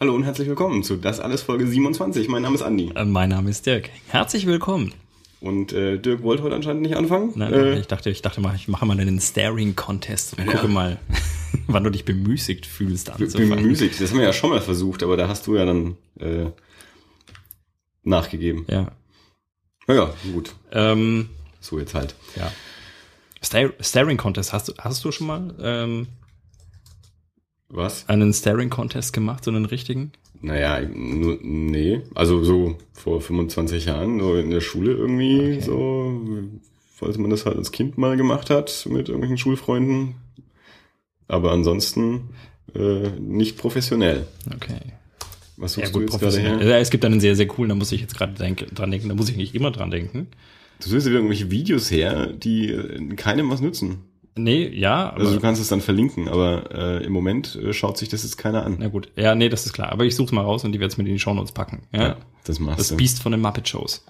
Hallo und herzlich willkommen zu Das alles Folge 27. Mein Name ist Andi. Äh, Mein Name ist Dirk. Herzlich willkommen. Und äh, Dirk wollte heute anscheinend nicht anfangen. Nein, äh, ich dachte, ich dachte mal, ich mache mal einen Staring-Contest und gucke mal, wann du dich bemüßigt fühlst anzufangen. bemüßigt. Das haben wir ja schon mal versucht, aber da hast du ja dann äh, nachgegeben. Ja. Naja, gut. Ähm, So jetzt halt. ja. Star Staring-Contest, hast du, hast du schon mal ähm, Was? einen Staring-Contest gemacht, so einen richtigen? Naja, nur, nee. Also so vor 25 Jahren, so in der Schule irgendwie, Okay. so, falls man das halt als Kind mal gemacht hat mit irgendwelchen Schulfreunden. Aber ansonsten äh, nicht professionell. Okay. Was Ja, suchst du gut, jetzt gerade professionell. her? Ja, es gibt einen sehr, sehr coolen, da muss ich jetzt gerade denk, dran denken, da muss ich nicht immer dran denken. Du suchst wieder irgendwelche Videos her, die keinem was nützen. Nee, ja, Also du kannst es dann verlinken, aber äh, im Moment äh, schaut sich das jetzt keiner an. na gut. Ja, nee, das ist klar. Aber ich suche mal raus und die werde mit in die Shownotes packen. Ja. Ja, das machst Das du. Beast von den Muppet Shows.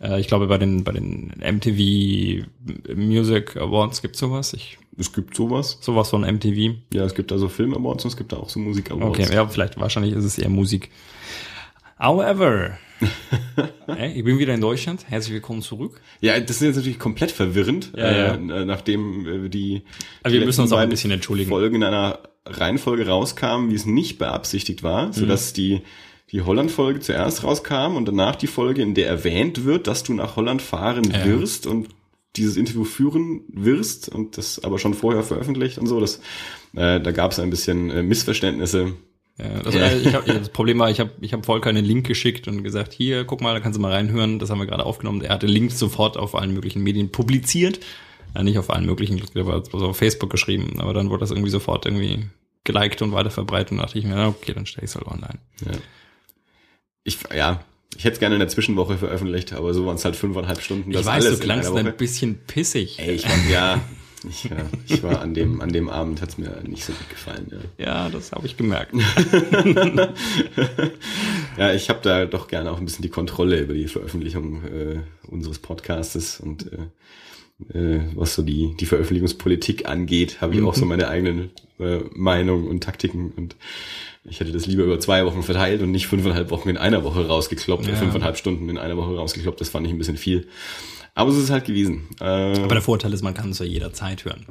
Äh, ich glaube, bei den, bei den MTV Music Awards gibt's sowas. Ich, Es gibt sowas. sowas von MTV. Ja, es gibt also Film Awards und es gibt da auch so Musik Awards. Okay, ja, vielleicht, wahrscheinlich ist es eher Musik. However, ich bin wieder in Deutschland. Herzlich willkommen zurück. Ja, das ist jetzt natürlich komplett verwirrend, Ja, ja. Äh, nachdem äh, die, Aber wir die müssen uns auch ein bisschen entschuldigen. Folgen in einer Reihenfolge rauskamen, wie es nicht beabsichtigt war, Mhm. sodass die die Holland-Folge zuerst rauskam und danach die Folge, in der erwähnt wird, dass du nach Holland fahren Ja. wirst und dieses Interview führen wirst und das aber schon vorher veröffentlicht und so. Das, äh, da gab es ein bisschen äh, Missverständnisse. Ja, das, äh, ich hab, das Problem war, ich habe ich hab Volker einen Link geschickt und gesagt, hier, guck mal, da kannst du mal reinhören. Das haben wir gerade aufgenommen. Er hat den Link sofort auf allen möglichen Medien publiziert. Ja, nicht auf allen möglichen, war bloß auf Facebook geschrieben, aber dann wurde das irgendwie sofort irgendwie geliked und weiterverbreitet und dachte ich mir, okay, dann stelle ich es halt online. Ja. Ich, ja, ich hätte es gerne in der Zwischenwoche veröffentlicht, aber so waren es halt fünfeinhalb Stunden. Ich das weiß, alles du klangst ein bisschen pissig. Ey, ich war, ja, ich, ja, ich war an dem, an dem Abend hat's mir nicht so gut gefallen. Ja, Ja, das habe ich gemerkt. ja ich habe da doch gerne auch ein bisschen die Kontrolle über die Veröffentlichung äh, unseres Podcastes und äh, äh, was so die, die Veröffentlichungspolitik angeht, habe ich auch so meine eigenen äh, Meinungen und Taktiken und ich hätte das lieber über zwei Wochen verteilt und nicht fünfeinhalb Wochen in einer Woche rausgekloppt, Ja. fünfeinhalb Stunden in einer Woche rausgekloppt, das fand ich ein bisschen viel. Aber so ist es halt gewesen. Äh, Aber der Vorteil ist, man kann es ja jederzeit hören.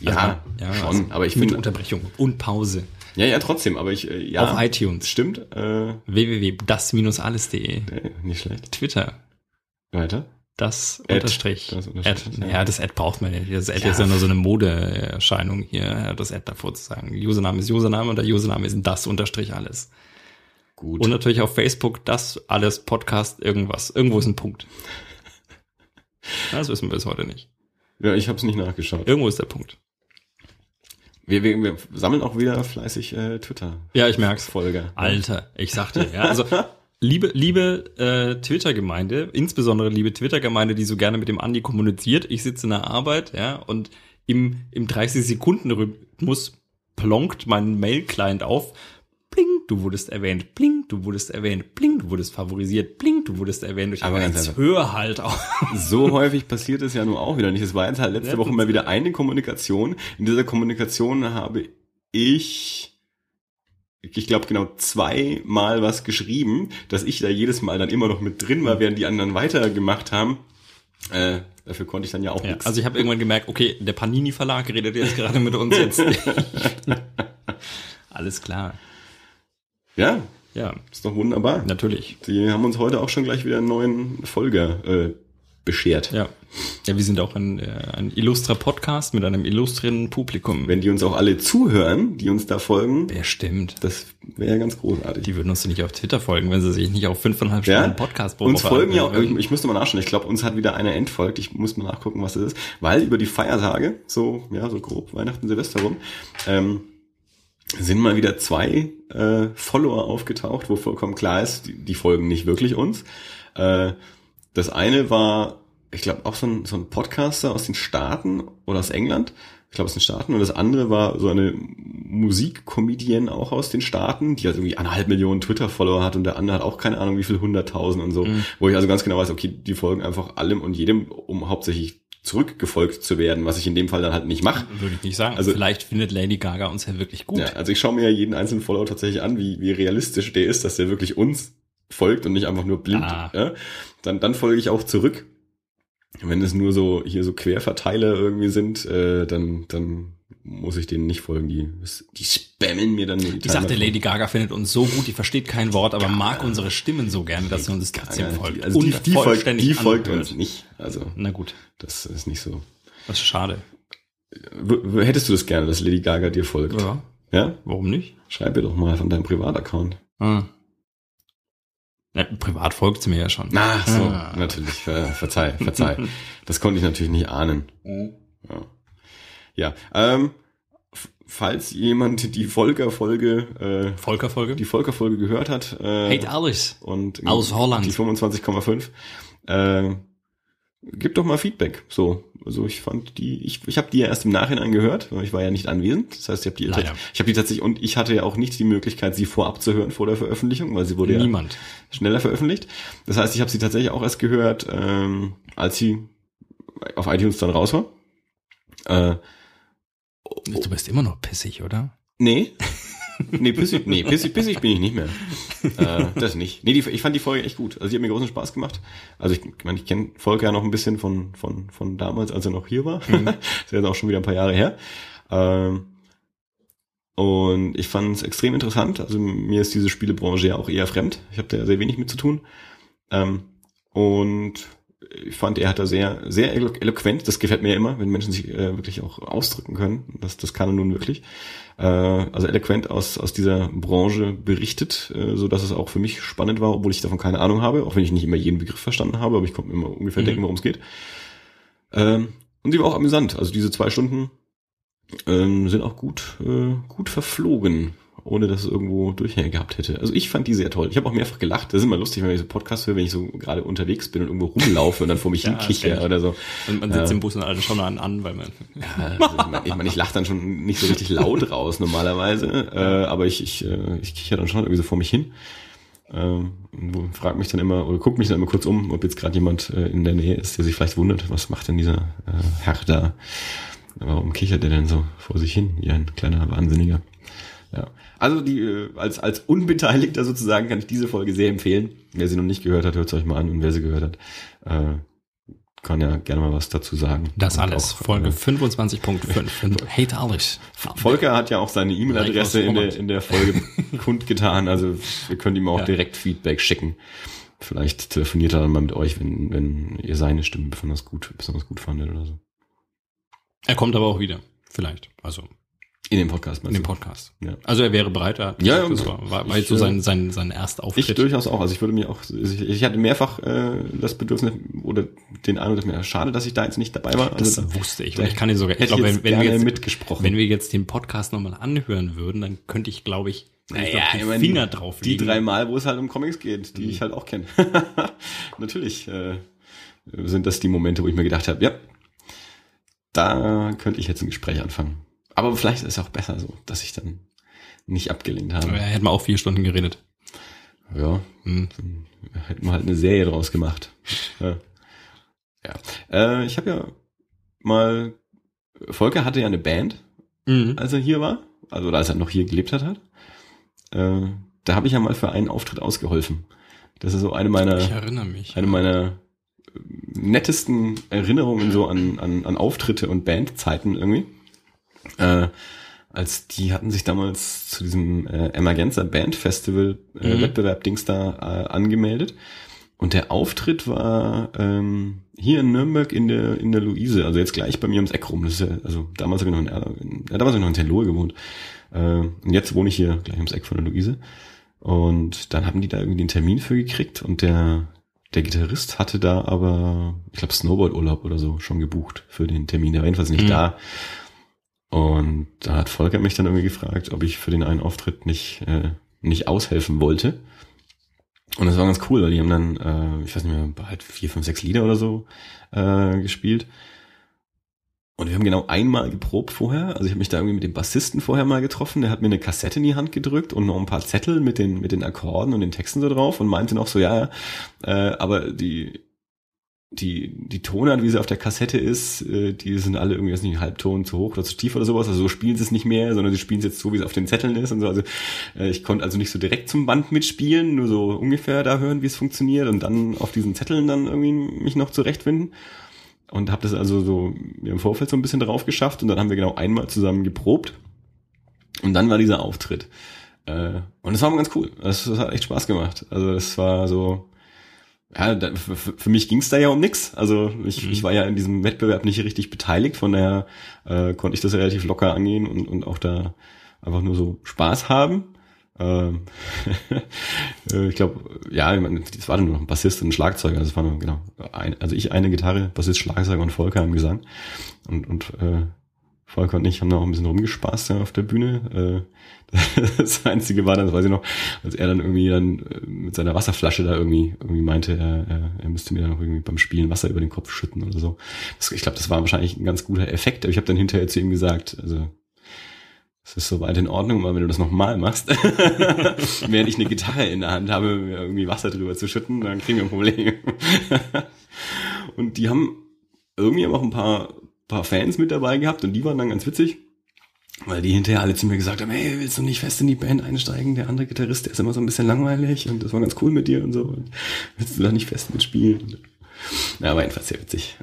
ja, ja, schon, also aber ich mit finde, Unterbrechung und Pause ja, ja, trotzdem, aber ich, äh, ja, auf iTunes, stimmt, äh, www.das-alles.de, nicht schlecht. Twitter, Weiter. das Ad, Unterstrich. das Unterstrich, Ad, ja. ja, das Ad braucht man nicht. Das Ad Ja. ist ja nur so eine Modeerscheinung hier, das Ad davor zu sagen. Username ist Username und der Username ist das Unterstrich alles. Gut. Und natürlich auf Facebook das alles Podcast irgendwas. Irgendwo ist ein Punkt. Das wissen wir bis heute nicht. ja, ich habe es nicht nachgeschaut. Irgendwo ist der Punkt. Wir, wir, wir sammeln auch wieder fleißig äh, Twitter. Ja, ich merk's. Folger. Alter, ich sag dir, ja, also liebe liebe äh, Twitter-Gemeinde, insbesondere liebe Twitter-Gemeinde, die so gerne mit dem Andi kommuniziert. Ich sitze in der Arbeit, ja, und im im 30 Sekunden Rhythmus plonkt mein Mail-Client auf. Du wurdest erwähnt. Bling, du wurdest erwähnt. Bling, du wurdest favorisiert. Bling, du wurdest erwähnt. Ich Aber ganz einfach. hör halt auf. So häufig passiert es ja nun auch wieder nicht. Es war jetzt halt letzte Ja, Woche mal wieder eine Kommunikation. In dieser Kommunikation habe ich, ich glaube genau zweimal was geschrieben, dass ich da jedes Mal dann immer noch mit drin war, während die anderen weitergemacht haben. Äh, dafür konnte ich dann ja auch Ja, nichts. also ich habe irgendwann gemerkt, okay, der Panini Verlag redet jetzt gerade mit uns jetzt. Alles klar. Ja, Ja, ist doch wunderbar. natürlich. Die haben uns heute auch schon gleich wieder einen neuen Folger äh, beschert. Ja. Ja, wir sind auch ein, äh, ein illustrer Podcast mit einem illustren Publikum. Wenn die uns auch alle zuhören, die uns da folgen, Wer stimmt? das wäre ja ganz großartig. Die würden uns nicht auf Twitter folgen, wenn sie sich nicht auf fünfeinhalb Ja, Stunden Podcast pro uns folgen ja auch, ich, ich müsste mal nachschauen, ich glaube, uns hat wieder einer entfolgt, ich muss mal nachgucken, was das ist, weil über die Feiertage, so, ja, so grob Weihnachten, Silvester rum, ähm, sind mal wieder zwei äh, Follower aufgetaucht, wo vollkommen klar ist, die, die folgen nicht wirklich uns. Äh, das eine war, ich glaube, auch so ein, so ein Podcaster aus den Staaten oder aus England, ich glaube aus den Staaten, und das andere war so eine Musikcomedian auch aus den Staaten, die halt irgendwie eineinhalb Millionen Twitter-Follower hat und der andere hat auch keine Ahnung wie viel hunderttausend und so, wo ich also ganz genau weiß, okay, die folgen einfach allem und jedem, um hauptsächlich zurückgefolgt zu werden, was ich in dem Fall dann halt nicht mache. Würde ich nicht sagen. Also- Vielleicht findet Lady Gaga uns ja wirklich gut. Ja, also ich schaue mir ja jeden einzelnen Follower tatsächlich an, wie, wie realistisch der ist, dass der wirklich uns folgt und nicht einfach nur blind. Ah. Ja? Dann, dann folge ich auch zurück. Wenn es nur so hier so Querverteiler irgendwie sind, äh, dann, dann muss ich denen nicht folgen. Die, die spammen mir dann die Ich sagte, Lady Gaga findet uns so gut, die versteht kein Wort, aber mag unsere Stimmen so gerne, dass sie uns trotzdem folgt. Also die, Und die, folgt, die folgt uns nicht. Also Na gut, das ist nicht so. das ist schade. Hättest du das gerne, dass Lady Gaga dir folgt? Ja, Ja? warum nicht? Schreib ihr doch mal von deinem Privataccount. Ah. Ja, privat folgt sie mir ja schon. Ach so, Ah. natürlich. Ver, verzeih, verzeih. das konnte ich natürlich nicht ahnen. Ja, ja ähm, falls jemand die Volker-Folge, äh, Volker-Folge? die Volker-Folge gehört hat äh, Hate Alice. und Aus Holland. die 25,5, äh, gib doch mal Feedback. So, also ich fand die, ich, ich habe die ja erst im Nachhinein gehört, weil ich war ja nicht anwesend. Das heißt, ich habe die, Leider. ich habe die tatsächlich und ich hatte ja auch nicht die Möglichkeit, sie vorab zu hören vor der Veröffentlichung, weil sie wurde ja Niemand. schneller veröffentlicht. Das heißt, ich habe sie tatsächlich auch erst gehört, ähm, als sie auf iTunes dann raus war. Äh, Du bist immer noch pissig, oder? nee. Nee, pissig, nee, pissig, pissig bin ich nicht mehr. Äh, das nicht. Nee, die, ich fand die Folge echt gut. Also die hat mir großen Spaß gemacht. Also ich, meine, ich kenne Volker ja noch ein bisschen von, von, von damals, als er noch hier war. Mhm. das ist jetzt auch schon wieder ein paar Jahre her. Ähm, und ich fand es extrem interessant. Also mir ist diese Spielebranche ja auch eher fremd. Ich habe da sehr wenig mit zu tun. Ähm, und ich fand, er hat da sehr, sehr elo eloquent, das gefällt mir ja immer, wenn Menschen sich äh, wirklich auch ausdrücken können. Das, das kann er nun wirklich. Äh, also eloquent aus, aus dieser Branche berichtet, äh, so dass es auch für mich spannend war, obwohl ich davon keine Ahnung habe, auch wenn ich nicht immer jeden Begriff verstanden habe, aber ich konnte mir immer ungefähr Mhm. denken, worum es geht. Ähm, und sie war auch amüsant. Also diese zwei Stunden ähm, sind auch gut, äh, gut verflogen, ohne dass es irgendwo Durchhänge gehabt hätte. Also ich fand die sehr toll. Ich habe auch mehrfach gelacht. Das ist immer lustig, wenn ich so Podcasts höre, wenn ich so gerade unterwegs bin und irgendwo rumlaufe und dann vor mich Ja, hinkicher oder so. Und man sitzt Ja. im Bus und alle schauen einen an, weil man. Ja, also ich meine, ich, mein, ich lache dann schon nicht so richtig laut raus normalerweise, äh, aber ich, ich, äh, ich kicher dann schon irgendwie so vor mich hin. Ähm, und frag mich dann immer oder guck mich dann immer kurz um, ob jetzt gerade jemand äh, in der Nähe ist, der sich vielleicht wundert, was macht denn dieser äh, Herr da? Warum kichert der denn so vor sich hin, wie ein kleiner Wahnsinniger? Ja. Also die äh, als als Unbeteiligter sozusagen kann ich diese Folge sehr empfehlen. Wer sie noch nicht gehört hat, hört es euch mal an und wer sie gehört hat, äh, kann ja gerne mal was dazu sagen. Das Und alles. auch, Folge äh, 25.5. Hate Alice. Volker hat ja auch seine E-Mail-Adresse in der, in der Folge kundgetan. Also wir können ihm auch Ja. direkt Feedback schicken. Vielleicht telefoniert er dann mal mit euch, wenn, wenn ihr seine Stimme besonders gut, besonders gut fandet oder so. Er kommt aber auch wieder. Vielleicht. Also In dem Podcast in dem? Podcast. Ja. Also er wäre bereit. Er hat Ja, gesagt, ja, das war, war, jetzt so äh, sein, sein, sein erster Ich durchaus auch. Also ich würde mir auch, ich, ich hatte mehrfach äh, das Bedürfnis oder den Eindruck, dass mir schade, dass ich da jetzt nicht dabei war. das Also, wusste ich. da ich kann dir sogar, ich glaube, wenn, wenn, wir jetzt, mitgesprochen. wenn wir jetzt den Podcast nochmal anhören würden, dann könnte ich, glaube ich, Naja, ich meine, Finger drauf die drei Mal, wo es halt um Comics geht, die Mhm. ich halt auch kenne. Natürlich äh, sind das die Momente, wo ich mir gedacht habe, ja, da könnte ich jetzt ein Gespräch anfangen. Aber vielleicht ist es auch besser so, dass ich dann nicht abgelehnt Aber habe. er hätte mal auch vier Stunden geredet. Ja, Hm. hätten wir halt eine Serie draus gemacht. Ja. ja. Äh, ich habe ja mal, Volker hatte ja eine Band, Mhm. als er hier war, also als er noch hier gelebt hat. hat. Äh, da habe ich ja mal für einen Auftritt ausgeholfen. Das ist so eine meiner, Ich erinnere mich. eine meiner äh, nettesten Erinnerungen so an, an, an Auftritte und Bandzeiten irgendwie. Äh, als die hatten sich damals zu diesem äh, Emergenza Band Festival äh, Mhm. Wettbewerb Dings da äh, angemeldet. Und der Auftritt war ähm, hier in Nürnberg in der in der Luise, also jetzt gleich bei mir ums Eck rum. Das ist ja, also damals habe ich noch in, in ja, damals habe ich noch in Tenlohe gewohnt. Äh, und jetzt wohne ich hier gleich ums Eck von der Luise. Und dann haben die da irgendwie den Termin für gekriegt und der der Gitarrist hatte da aber, ich glaube, Snowboard-Urlaub oder so schon gebucht für den Termin. Der war jedenfalls nicht Mhm. da. Und da hat Volker mich dann irgendwie gefragt, ob ich für den einen Auftritt nicht, äh, nicht aushelfen wollte. Und das war ganz cool, weil die haben dann, äh, ich weiß nicht mehr, halt vier, fünf, sechs Lieder oder so äh, gespielt. Und wir haben genau einmal geprobt vorher. Also ich habe mich da irgendwie mit dem Bassisten vorher mal getroffen. Der hat mir eine Kassette in die Hand gedrückt und noch ein paar Zettel mit den mit den Akkorden und den Texten so drauf und meinte noch so, ja, äh, aber die die, die Tonart, wie sie auf der Kassette ist, äh, die sind alle irgendwie, weiß nicht, Halbton zu hoch oder zu tief oder sowas. Also so spielen sie es nicht mehr, sondern sie spielen es jetzt so, wie es auf den Zetteln ist und so. Also äh, ich konnte also nicht so direkt zum Band mitspielen, nur so ungefähr da hören, wie es funktioniert und dann auf diesen Zetteln dann irgendwie mich noch zurechtfinden. Und habe das also so im Vorfeld so ein bisschen drauf geschafft und dann haben wir genau einmal zusammen geprobt. Und dann war dieser Auftritt. Äh, und das war ganz cool. Das hat echt Spaß gemacht. Also es war so, ja, da, für, für mich ging es da ja um nix. Also ich, mhm. ich war ja in diesem Wettbewerb nicht richtig beteiligt, von daher äh, konnte ich das relativ locker angehen und, und auch da einfach nur so Spaß haben. Ähm, äh, ich glaube, ja, das war dann nur noch ein Bassist und ein Schlagzeuger. Also es war nur, genau, ein, also ich eine Gitarre, Bassist, Schlagzeuger und Volker im Gesang. Und, und äh, Volker und ich haben auch ein bisschen rumgespaßt auf der Bühne. Äh, das Einzige war dann, das weiß ich noch, als er dann irgendwie dann äh, mit seiner Wasserflasche da irgendwie irgendwie meinte, er, er müsste mir dann noch irgendwie beim Spielen Wasser über den Kopf schütten oder so. Ich glaube, das war wahrscheinlich ein ganz guter Effekt. Aber ich habe dann hinterher zu ihm gesagt, also es ist soweit in Ordnung, aber wenn du das nochmal machst, während ich eine Gitarre in der Hand habe, mir irgendwie Wasser drüber zu schütten, dann kriegen wir ein Problem. und die haben irgendwie auch ein paar paar Fans mit dabei gehabt und die waren dann ganz witzig, weil die hinterher alle zu mir gesagt haben, hey, willst du nicht fest in die Band einsteigen? Der andere Gitarrist, der ist immer so ein bisschen langweilig und das war ganz cool mit dir und so. Und willst du da nicht fest mitspielen? Ja, war jedenfalls sehr witzig.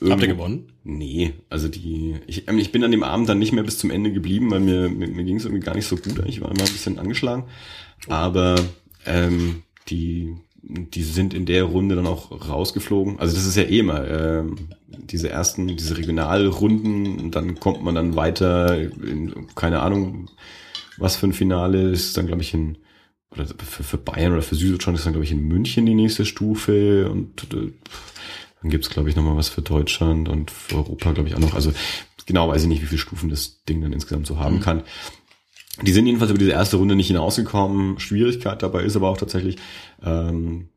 Irgendwo, Habt ihr gewonnen? Nee, also die, ich, ich bin an dem Abend dann nicht mehr bis zum Ende geblieben, weil mir, mir, mir ging es irgendwie gar nicht so gut. Ich war immer ein bisschen angeschlagen. Aber ähm, die die sind in der Runde dann auch rausgeflogen. Also das ist ja eh immer äh, diese ersten, diese Regionalrunden und dann kommt man dann weiter in, keine Ahnung, was für ein Finale ist dann, glaube ich, in oder für, für Bayern oder für Süddeutschland ist dann, glaube ich, in München die nächste Stufe und äh, dann gibt's glaube ich, nochmal was für Deutschland und für Europa, glaube ich, auch noch. Also genau weiß ich nicht, wie viele Stufen das Ding dann insgesamt so haben mhm. kann. Die sind jedenfalls über diese erste Runde nicht hinausgekommen. Schwierigkeit dabei ist aber auch tatsächlich, ähm,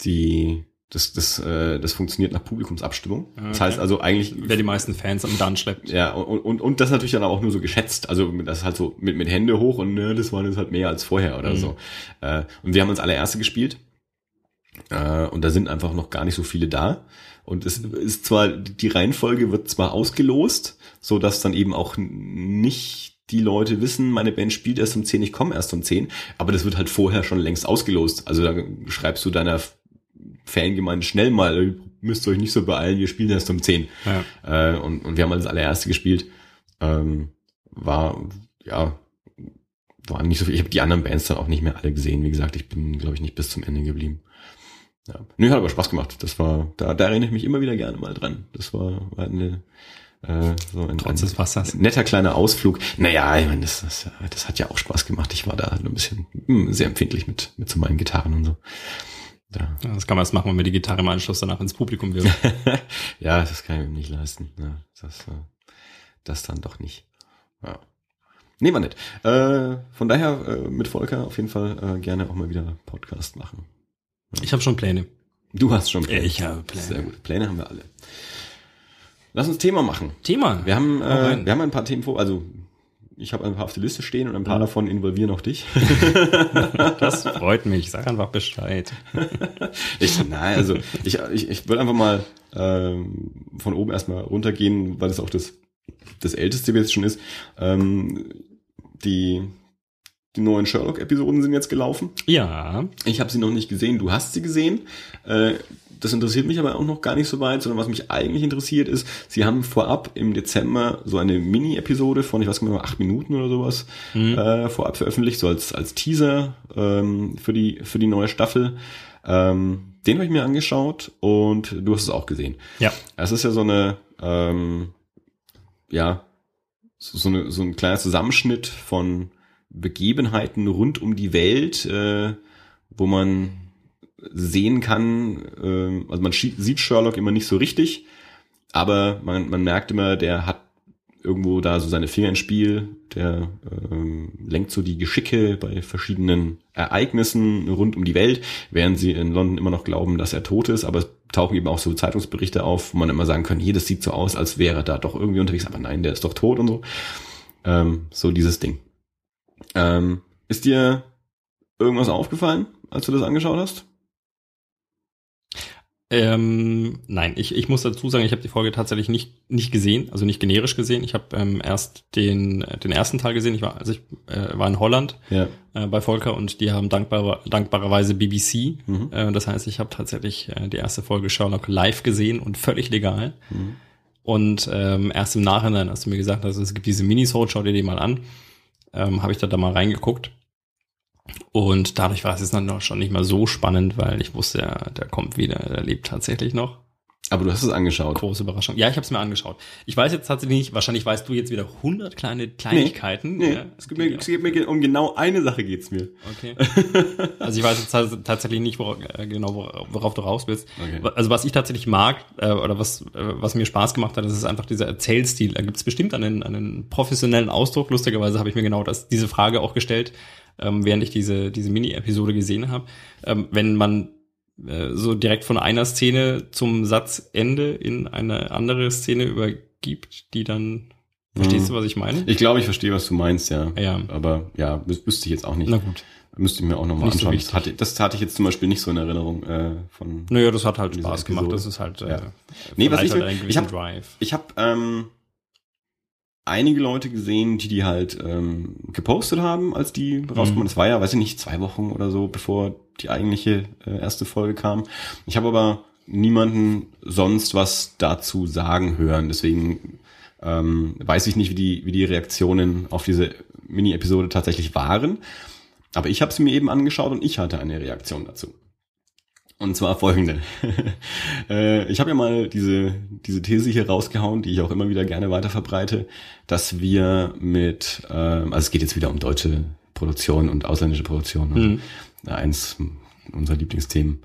die das, das, äh, das funktioniert nach Publikumsabstimmung. Okay. Das heißt also eigentlich. Wer die meisten Fans am Dann schleppt. Ja, und, und, und das natürlich dann auch nur so geschätzt. Also das halt so mit, mit Hände hoch und ne, das waren jetzt halt mehr als vorher oder mhm. so. Äh, und wir haben uns allererste gespielt. Äh, und da sind einfach noch gar nicht so viele da. Und es ist zwar, die Reihenfolge wird zwar ausgelost, so dass dann eben auch nicht die Leute wissen, meine Band spielt erst um 10, ich komme erst um 10, aber das wird halt vorher schon längst ausgelost. Also da schreibst du deiner Fangemeinde schnell mal, ihr müsst euch nicht so beeilen, wir spielen erst um 10. Ja. Äh, und, und wir haben halt das allererste gespielt. Ähm, war, ja, waren nicht so viel. Ich habe die anderen Bands dann auch nicht mehr alle gesehen. Wie gesagt, ich bin, glaube ich, nicht bis zum Ende geblieben. Ja. Nö, hat aber Spaß gemacht. Das war, da, da erinnere ich mich immer wieder gerne mal dran. Das war, war eine äh, so ein, Trotz des Wassers. netter kleiner Ausflug. Naja, ich meine, das, das, das hat ja auch Spaß gemacht. Ich war da ein bisschen mh, hm, sehr empfindlich mit, mit so meinen Gitarren und so. Ja. Das kann man erst machen, wenn wir die Gitarre im Anschluss danach ins Publikum wirft. ja, das kann ich mir nicht leisten. Ja, das, äh, das dann doch nicht. Ja. Nee, war nett. Äh, von daher äh, mit Volker auf jeden Fall äh, gerne auch mal wieder Podcast machen. Ja. Ich habe schon Pläne. Du hast schon Pläne. Ich habe Pläne. Sehr gut. Pläne haben wir alle. Lass uns Thema machen. Thema. Wir haben, äh, wir haben ein paar Themen vor, also ich habe ein paar auf der Liste stehen und ein paar mhm. davon involvieren auch dich. das freut mich. Sag einfach Bescheid. ich, nein, also ich, ich, ich würde einfach mal ähm, von oben erstmal runtergehen, weil es auch das, das älteste jetzt schon ist. Ähm, die die neuen Sherlock-Episoden sind jetzt gelaufen. Ja. Ich habe sie noch nicht gesehen. Du hast sie gesehen. Äh, das interessiert mich aber auch noch gar nicht so weit, sondern was mich eigentlich interessiert ist, sie haben vorab im Dezember so eine Mini-Episode von, ich weiß gar nicht mehr, acht Minuten oder sowas mhm. äh, vorab veröffentlicht, so als, als Teaser ähm, für, die, für die neue Staffel. Ähm, den habe ich mir angeschaut und du hast es auch gesehen. Ja. Es ist ja so eine, ähm, ja, so, eine, so ein kleiner Zusammenschnitt von Begebenheiten rund um die Welt, äh, wo man sehen kann, äh, also man sieht Sherlock immer nicht so richtig, aber man, man merkt immer, der hat irgendwo da so seine Finger ins Spiel, der ähm, lenkt so die Geschicke bei verschiedenen Ereignissen rund um die Welt, während sie in London immer noch glauben, dass er tot ist, aber es tauchen eben auch so Zeitungsberichte auf, wo man immer sagen kann, hier, das sieht so aus, als wäre da doch irgendwie unterwegs, aber nein, der ist doch tot und so. Ähm, so dieses Ding. Ähm, ist dir irgendwas aufgefallen, als du das angeschaut hast? Ähm, nein, ich, ich muss dazu sagen, ich habe die Folge tatsächlich nicht, nicht gesehen, also nicht generisch gesehen. Ich habe ähm, erst den, den ersten Teil gesehen. Ich war, also ich äh, war in Holland Ja. äh, bei Volker und die haben dankbar, dankbarerweise BBC. Mhm. Äh, das heißt, ich habe tatsächlich äh, die erste Folge Sherlock live gesehen und völlig legal. Mhm. Und ähm, erst im Nachhinein, als du mir gesagt hast, es gibt diese Minisode, schau dir die mal an, ähm, habe ich da, da mal reingeguckt. Und dadurch war es jetzt dann noch schon nicht mal so spannend, weil ich wusste, ja, der kommt wieder, der lebt tatsächlich noch. Aber du hast es angeschaut. Große Überraschung. Ja, ich habe es mir angeschaut. Ich weiß jetzt tatsächlich nicht, wahrscheinlich weißt du jetzt wieder 100 kleine Kleinigkeiten. Nee, ja, es geht mir, es geht mir um genau eine Sache geht's mir. Okay. Also ich weiß jetzt tats- tatsächlich nicht, worauf, äh, genau worauf, du raus willst. Okay. Also was ich tatsächlich mag äh, oder was, äh, was mir Spaß gemacht hat, das ist einfach dieser Erzählstil. Da gibt es bestimmt einen, einen professionellen Ausdruck. Lustigerweise habe ich mir genau das, diese Frage auch gestellt, ähm, während ich diese, diese Mini-Episode gesehen habe. Ähm, wenn man äh, so direkt von einer Szene zum Satzende in eine andere Szene übergibt, die dann Verstehst du, was ich meine? Ich glaube, ich verstehe, was du meinst, ja. Ja. Aber ja, wüsste ich jetzt auch nicht. Na gut. Müsste ich mir auch nochmal so anschauen. wichtig. das, hatte, das hatte ich jetzt zum Beispiel nicht so in Erinnerung äh, von. Naja, das hat halt Spaß gemacht. Episode. Das ist halt, äh, Ja. Nee, was ich ich gewissen hab- Drive. Ich habe ähm, einige Leute gesehen, die die halt ähm, gepostet haben, als die rauskommen. Mhm. Das war ja, weiß ich nicht, zwei Wochen oder so, bevor die eigentliche äh, erste Folge kam. Ich habe aber niemanden sonst was dazu sagen hören. Deswegen ähm, weiß ich nicht, wie die, wie die Reaktionen auf diese Mini-Episode tatsächlich waren. Aber ich habe sie mir eben angeschaut und ich hatte eine Reaktion dazu. Und zwar folgende. äh, ich habe ja mal diese, diese These hier rausgehauen, die ich auch immer wieder gerne weiter verbreite, dass wir mit, ähm, also es geht jetzt wieder um deutsche Produktion und ausländische Produktion. Also Mhm. Eins unserer Lieblingsthemen.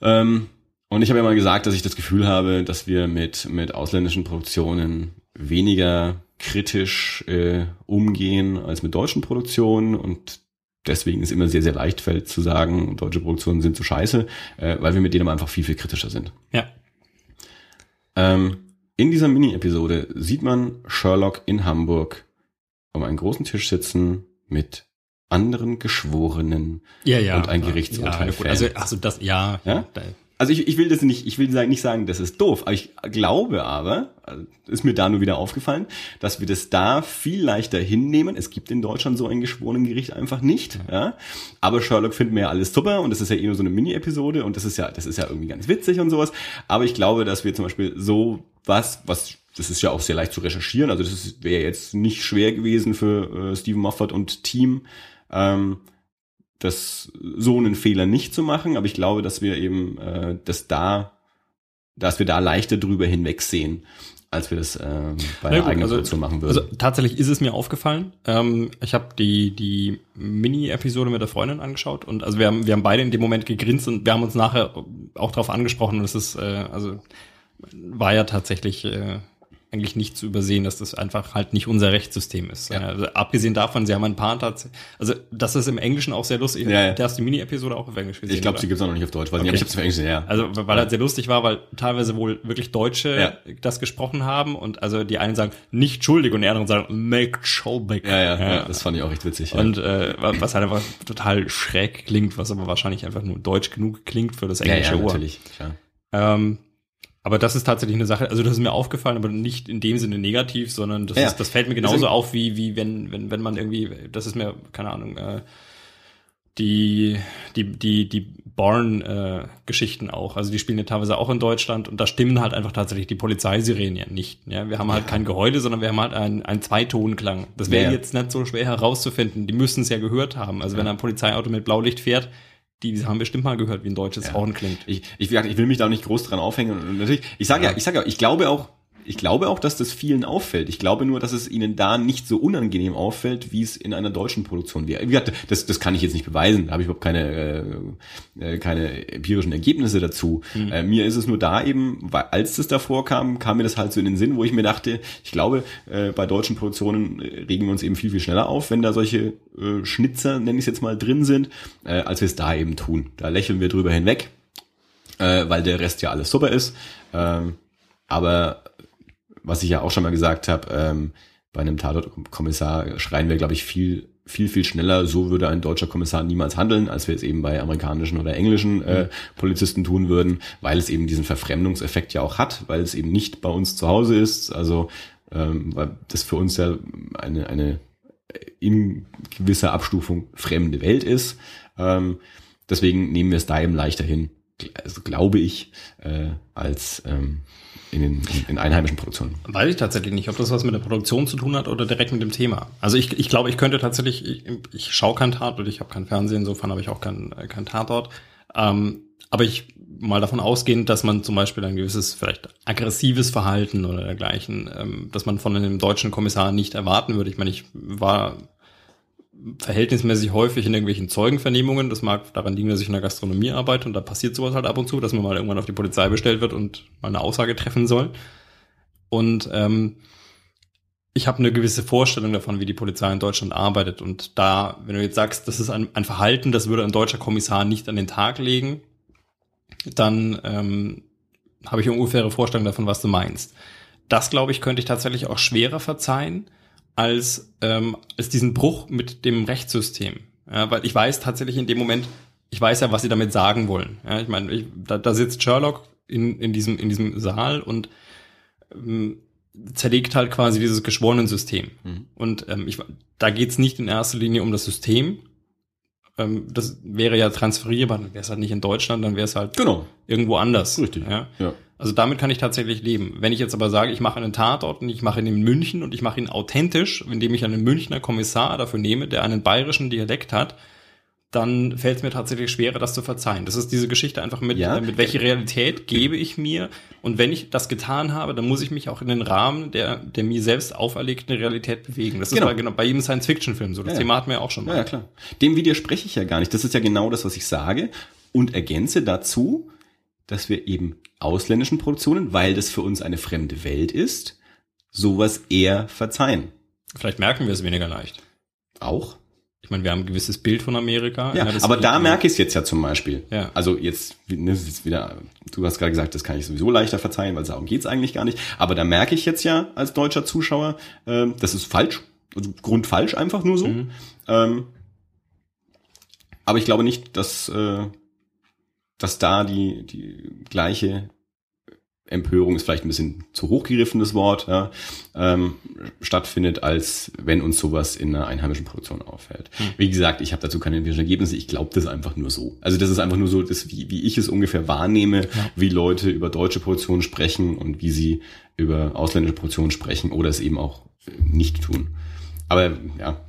Ähm, und ich habe ja mal gesagt, dass ich das Gefühl habe, dass wir mit, mit ausländischen Produktionen weniger kritisch äh, umgehen als mit deutschen Produktionen und deswegen ist immer sehr, sehr leicht fällt zu sagen, deutsche Produktionen sind so scheiße, äh, weil wir mit denen einfach viel, viel kritischer sind. Ja. Ähm, in dieser Mini-Episode sieht man Sherlock in Hamburg um einen großen Tisch sitzen mit anderen Geschworenen. Ja, ja. Und ein Gerichtsurteil Ja, also, also das, ja. Ja? Da, Also ich, ich will das nicht, ich will nicht sagen, das ist doof, aber ich glaube aber, also ist mir da nur wieder aufgefallen, dass wir das da viel leichter hinnehmen. Es gibt in Deutschland so ein Geschworenengericht einfach nicht, ja. Aber Sherlock finden wir ja alles super und das ist ja eh nur so eine Mini-Episode und das ist ja, das ist ja irgendwie ganz witzig und sowas. Aber ich glaube, dass wir zum Beispiel so was, was das ist ja auch sehr leicht zu recherchieren. Also das wäre jetzt nicht schwer gewesen für äh, Stephen Moffat und Team, ähm, das so einen Fehler nicht zu machen, aber ich glaube, dass wir eben äh, das da, dass wir da leichter drüber hinwegsehen, als wir das ähm, bei einer gut, eigenen also- Produktion machen würden. also tatsächlich ist es mir aufgefallen. Ähm, ich habe die, die Mini-Episode mit der Freundin angeschaut und also wir haben, wir haben beide in dem Moment gegrinst und wir haben uns nachher auch darauf angesprochen und es ist, äh, also war ja tatsächlich äh, eigentlich nicht zu übersehen, dass das einfach halt nicht unser Rechtssystem ist. Ja. Also, abgesehen davon, sie haben ein paar tatsächlich, also das ist im Englischen auch sehr lustig. Ja, ja. Du hast die Mini-Episode auch auf Englisch gesehen. ich glaube, sie gibt's auch noch nicht auf Deutsch, nicht, aber ich Okay. habe es auf Englisch gesehen, ja. Also, weil halt sehr lustig war, weil teilweise wohl wirklich Deutsche Ja. das gesprochen haben und also die einen sagen nicht schuldig und die anderen sagen make schuldig. ja, ja, ja, das fand ich auch recht witzig. Ja. Und äh, was halt einfach total schräg klingt, was aber wahrscheinlich einfach nur deutsch genug klingt für das ja, englische ja, Ohr. natürlich. Ja. Ähm, aber das ist tatsächlich eine Sache, also das ist mir aufgefallen, aber nicht in dem Sinne negativ, sondern das, Ja. ist, das fällt mir genauso ist- auf, wie, wie wenn, wenn, wenn man irgendwie, das ist mir, keine Ahnung, äh, die, die, die, die Born-Geschichten auch. Also die spielen ja teilweise auch in Deutschland und da stimmen halt einfach tatsächlich die Polizeisirenen ja nicht. Ja, wir haben halt kein Geheule, sondern wir haben halt einen, einen Zweitonklang. Das wäre Ja. jetzt nicht so schwer herauszufinden. Die müssen es ja gehört haben. Also wenn ein Polizeiauto mit Blaulicht fährt, die haben bestimmt mal gehört, wie ein deutsches Ja. Horn klingt. Ich, ich, ich will mich da nicht groß dran aufhängen. Und natürlich, ich sage ja. Ja. ich sage ja, ich glaube auch, ich glaube auch, dass das vielen auffällt. Ich glaube nur, dass es ihnen da nicht so unangenehm auffällt, wie es in einer deutschen Produktion wäre. Wie gesagt, das, das kann ich jetzt nicht beweisen. Da habe ich überhaupt keine, äh, äh, keine empirischen Ergebnisse dazu. Äh, mir ist es nur da eben, weil als das davor kam, kam mir das halt so in den Sinn, wo ich mir dachte, ich glaube, äh, bei deutschen Produktionen äh, regen wir uns eben viel, viel schneller auf, wenn da solche äh, Schnitzer, nenne ich es jetzt mal, drin sind, äh, als wir es da eben tun. Da lächeln wir drüber hinweg äh, weil der Rest ja alles super ist. Ähm, aber was ich ja auch schon mal gesagt habe, ähm, bei einem Tatortkommissar schreien wir, glaube ich, viel viel, viel schneller, so würde ein deutscher Kommissar niemals handeln, als wir es eben bei amerikanischen oder englischen äh, Polizisten tun würden, weil es eben diesen Verfremdungseffekt ja auch hat, weil es eben nicht bei uns zu Hause ist. Also ähm, weil das für uns ja eine, eine in gewisser Abstufung fremde Welt ist. Ähm, deswegen nehmen wir es da eben leichter hin, also glaube ich, äh, als ähm, in den in einheimischen Produktionen. Weiß ich tatsächlich nicht, ob das was mit der Produktion zu tun hat oder direkt mit dem Thema. Also ich, ich glaube, ich könnte tatsächlich, ich, ich schaue kein Tatort, ich habe kein Fernsehen, insofern habe ich auch kein, kein Tatort. Ähm, aber ich mal davon ausgehend, dass man zum Beispiel ein gewisses, vielleicht aggressives Verhalten oder dergleichen, ähm, dass man von einem deutschen Kommissar nicht erwarten würde. Ich meine, ich war verhältnismäßig häufig in irgendwelchen Zeugenvernehmungen. Das mag daran liegen, dass ich in der Gastronomie arbeite und da passiert sowas halt ab und zu, dass man mal irgendwann auf die Polizei bestellt wird und mal eine Aussage treffen soll. Und ähm, ich habe eine gewisse Vorstellung davon, wie die Polizei in Deutschland arbeitet. Und da, wenn du jetzt sagst, das ist ein, ein Verhalten, das würde ein deutscher Kommissar nicht an den Tag legen, dann ähm, habe ich eine ungefähre Vorstellung davon, was du meinst. Das, glaube ich, könnte ich tatsächlich auch schwerer verzeihen, als, ähm, als diesen Bruch mit dem Rechtssystem. Ja, weil ich weiß tatsächlich in dem Moment, ich weiß ja, was sie damit sagen wollen. Ja, ich meine, ich, da, da sitzt Sherlock in, in, diesem, in diesem Saal und ähm, zerlegt halt quasi dieses Geschworenensystem. Mhm. Und ähm, ich, da geht's nicht in erster Linie um das System. Ähm, das wäre ja transferierbar, dann wäre es halt nicht in Deutschland, dann wäre es halt genau. irgendwo anders. Richtig. Ja? ja. Also damit kann ich tatsächlich leben. Wenn ich jetzt aber sage, ich mache einen Tatort und ich mache ihn in München und ich mache ihn authentisch, indem ich einen Münchner Kommissar dafür nehme, der einen bayerischen Dialekt hat, dann fällt es mir tatsächlich schwerer, das zu verzeihen. Das ist diese Geschichte einfach mit, ja. äh, mit welcher Realität gebe ich mir. Und wenn ich das getan habe, dann muss ich mich auch in den Rahmen der, der mir selbst auferlegten Realität bewegen. Das genau. ist bei, genau, bei jedem Science-Fiction-Film so. Das ja, Thema hatten wir auch schon mal. Ja, klar. Dem widerspreche ich ja gar nicht. Das ist ja genau das, was ich sage. Und ergänze dazu, dass wir eben ausländischen Produktionen, weil das für uns eine fremde Welt ist, sowas eher verzeihen. Vielleicht merken wir es weniger leicht. Auch? Ich meine, wir haben ein gewisses Bild von Amerika. Ja, aber da merke ich es jetzt ja zum Beispiel. Ja. Also jetzt, ne, jetzt wieder, du hast gerade gesagt, das kann ich sowieso leichter verzeihen, weil darum geht's eigentlich gar nicht. Aber da merke ich jetzt ja als deutscher Zuschauer, äh, das ist falsch. Also grundfalsch einfach nur so. Mhm. Ähm, aber ich glaube nicht, dass äh, dass da die, die gleiche Empörung ist vielleicht ein bisschen zu hochgegriffenes Wort, ja, ähm, stattfindet, als wenn uns sowas in einer einheimischen Produktion auffällt. Hm. Wie gesagt, ich habe dazu keine empirischen Ergebnisse, ich glaube das einfach nur so. Also das ist einfach nur so, dass, wie, wie ich es ungefähr wahrnehme, ja. wie Leute über deutsche Produktionen sprechen und wie sie über ausländische Produktionen sprechen oder es eben auch nicht tun. Aber ja,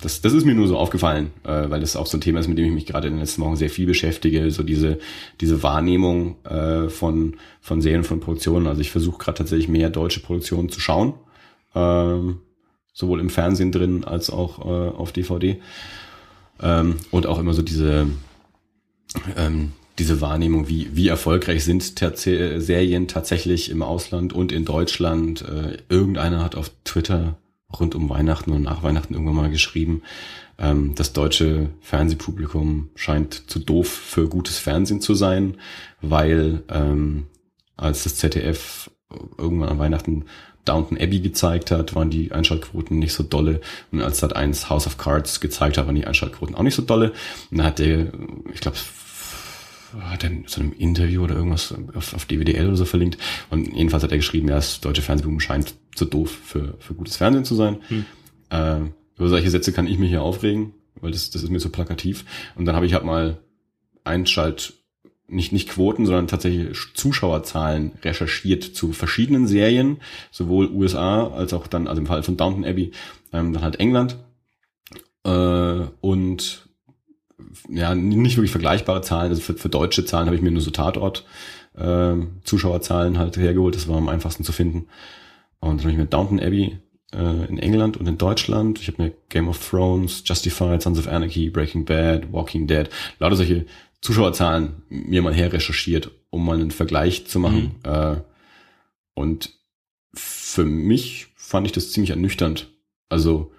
das, das ist mir nur so aufgefallen, äh, weil das auch so ein Thema ist, mit dem ich mich gerade in den letzten Wochen sehr viel beschäftige, so diese, diese Wahrnehmung äh, von, von Serien, von Produktionen. Also ich versuche gerade tatsächlich mehr deutsche Produktionen zu schauen, ähm, sowohl im Fernsehen drin als auch äh, auf DVD. Ähm, und auch immer so diese, ähm, diese Wahrnehmung, wie, wie erfolgreich sind Serien tatsächlich im Ausland und in Deutschland. Äh, irgendeiner hat auf Twitter rund um Weihnachten und nach Weihnachten irgendwann mal geschrieben, ähm, das deutsche Fernsehpublikum scheint zu doof für gutes Fernsehen zu sein, weil ähm, als das ZDF irgendwann an Weihnachten Downton Abbey gezeigt hat, waren die Einschaltquoten nicht so dolle. Und als Sat 1 House of Cards gezeigt hat, waren die Einschaltquoten auch nicht so dolle. Und dann hat der, ich glaube, hat er so einem Interview oder irgendwas auf, auf DWDL oder so verlinkt. Und jedenfalls hat er geschrieben, ja, das deutsche Fernsehboom scheint zu doof für, für gutes Fernsehen zu sein. Hm. Äh, über solche Sätze kann ich mich hier aufregen, weil das, das ist mir so plakativ. Und dann habe ich halt mal Einschalt, nicht, nicht Quoten, sondern tatsächlich Zuschauerzahlen recherchiert zu verschiedenen Serien, sowohl USA als auch dann, also im Fall von Downton Abbey, ähm, dann halt England. Äh, und ja, nicht wirklich vergleichbare Zahlen. Also für, für deutsche Zahlen habe ich mir nur so Tatort äh, Zuschauerzahlen halt hergeholt. Das war am einfachsten zu finden. Und dann habe ich mir Downton Abbey äh, in England und in Deutschland. Ich habe mir Game of Thrones, Justified, Sons of Anarchy, Breaking Bad, Walking Dead, lauter solche Zuschauerzahlen mir mal her recherchiert, um mal einen Vergleich zu machen. Mhm. Äh, und für mich fand ich das ziemlich ernüchternd. Also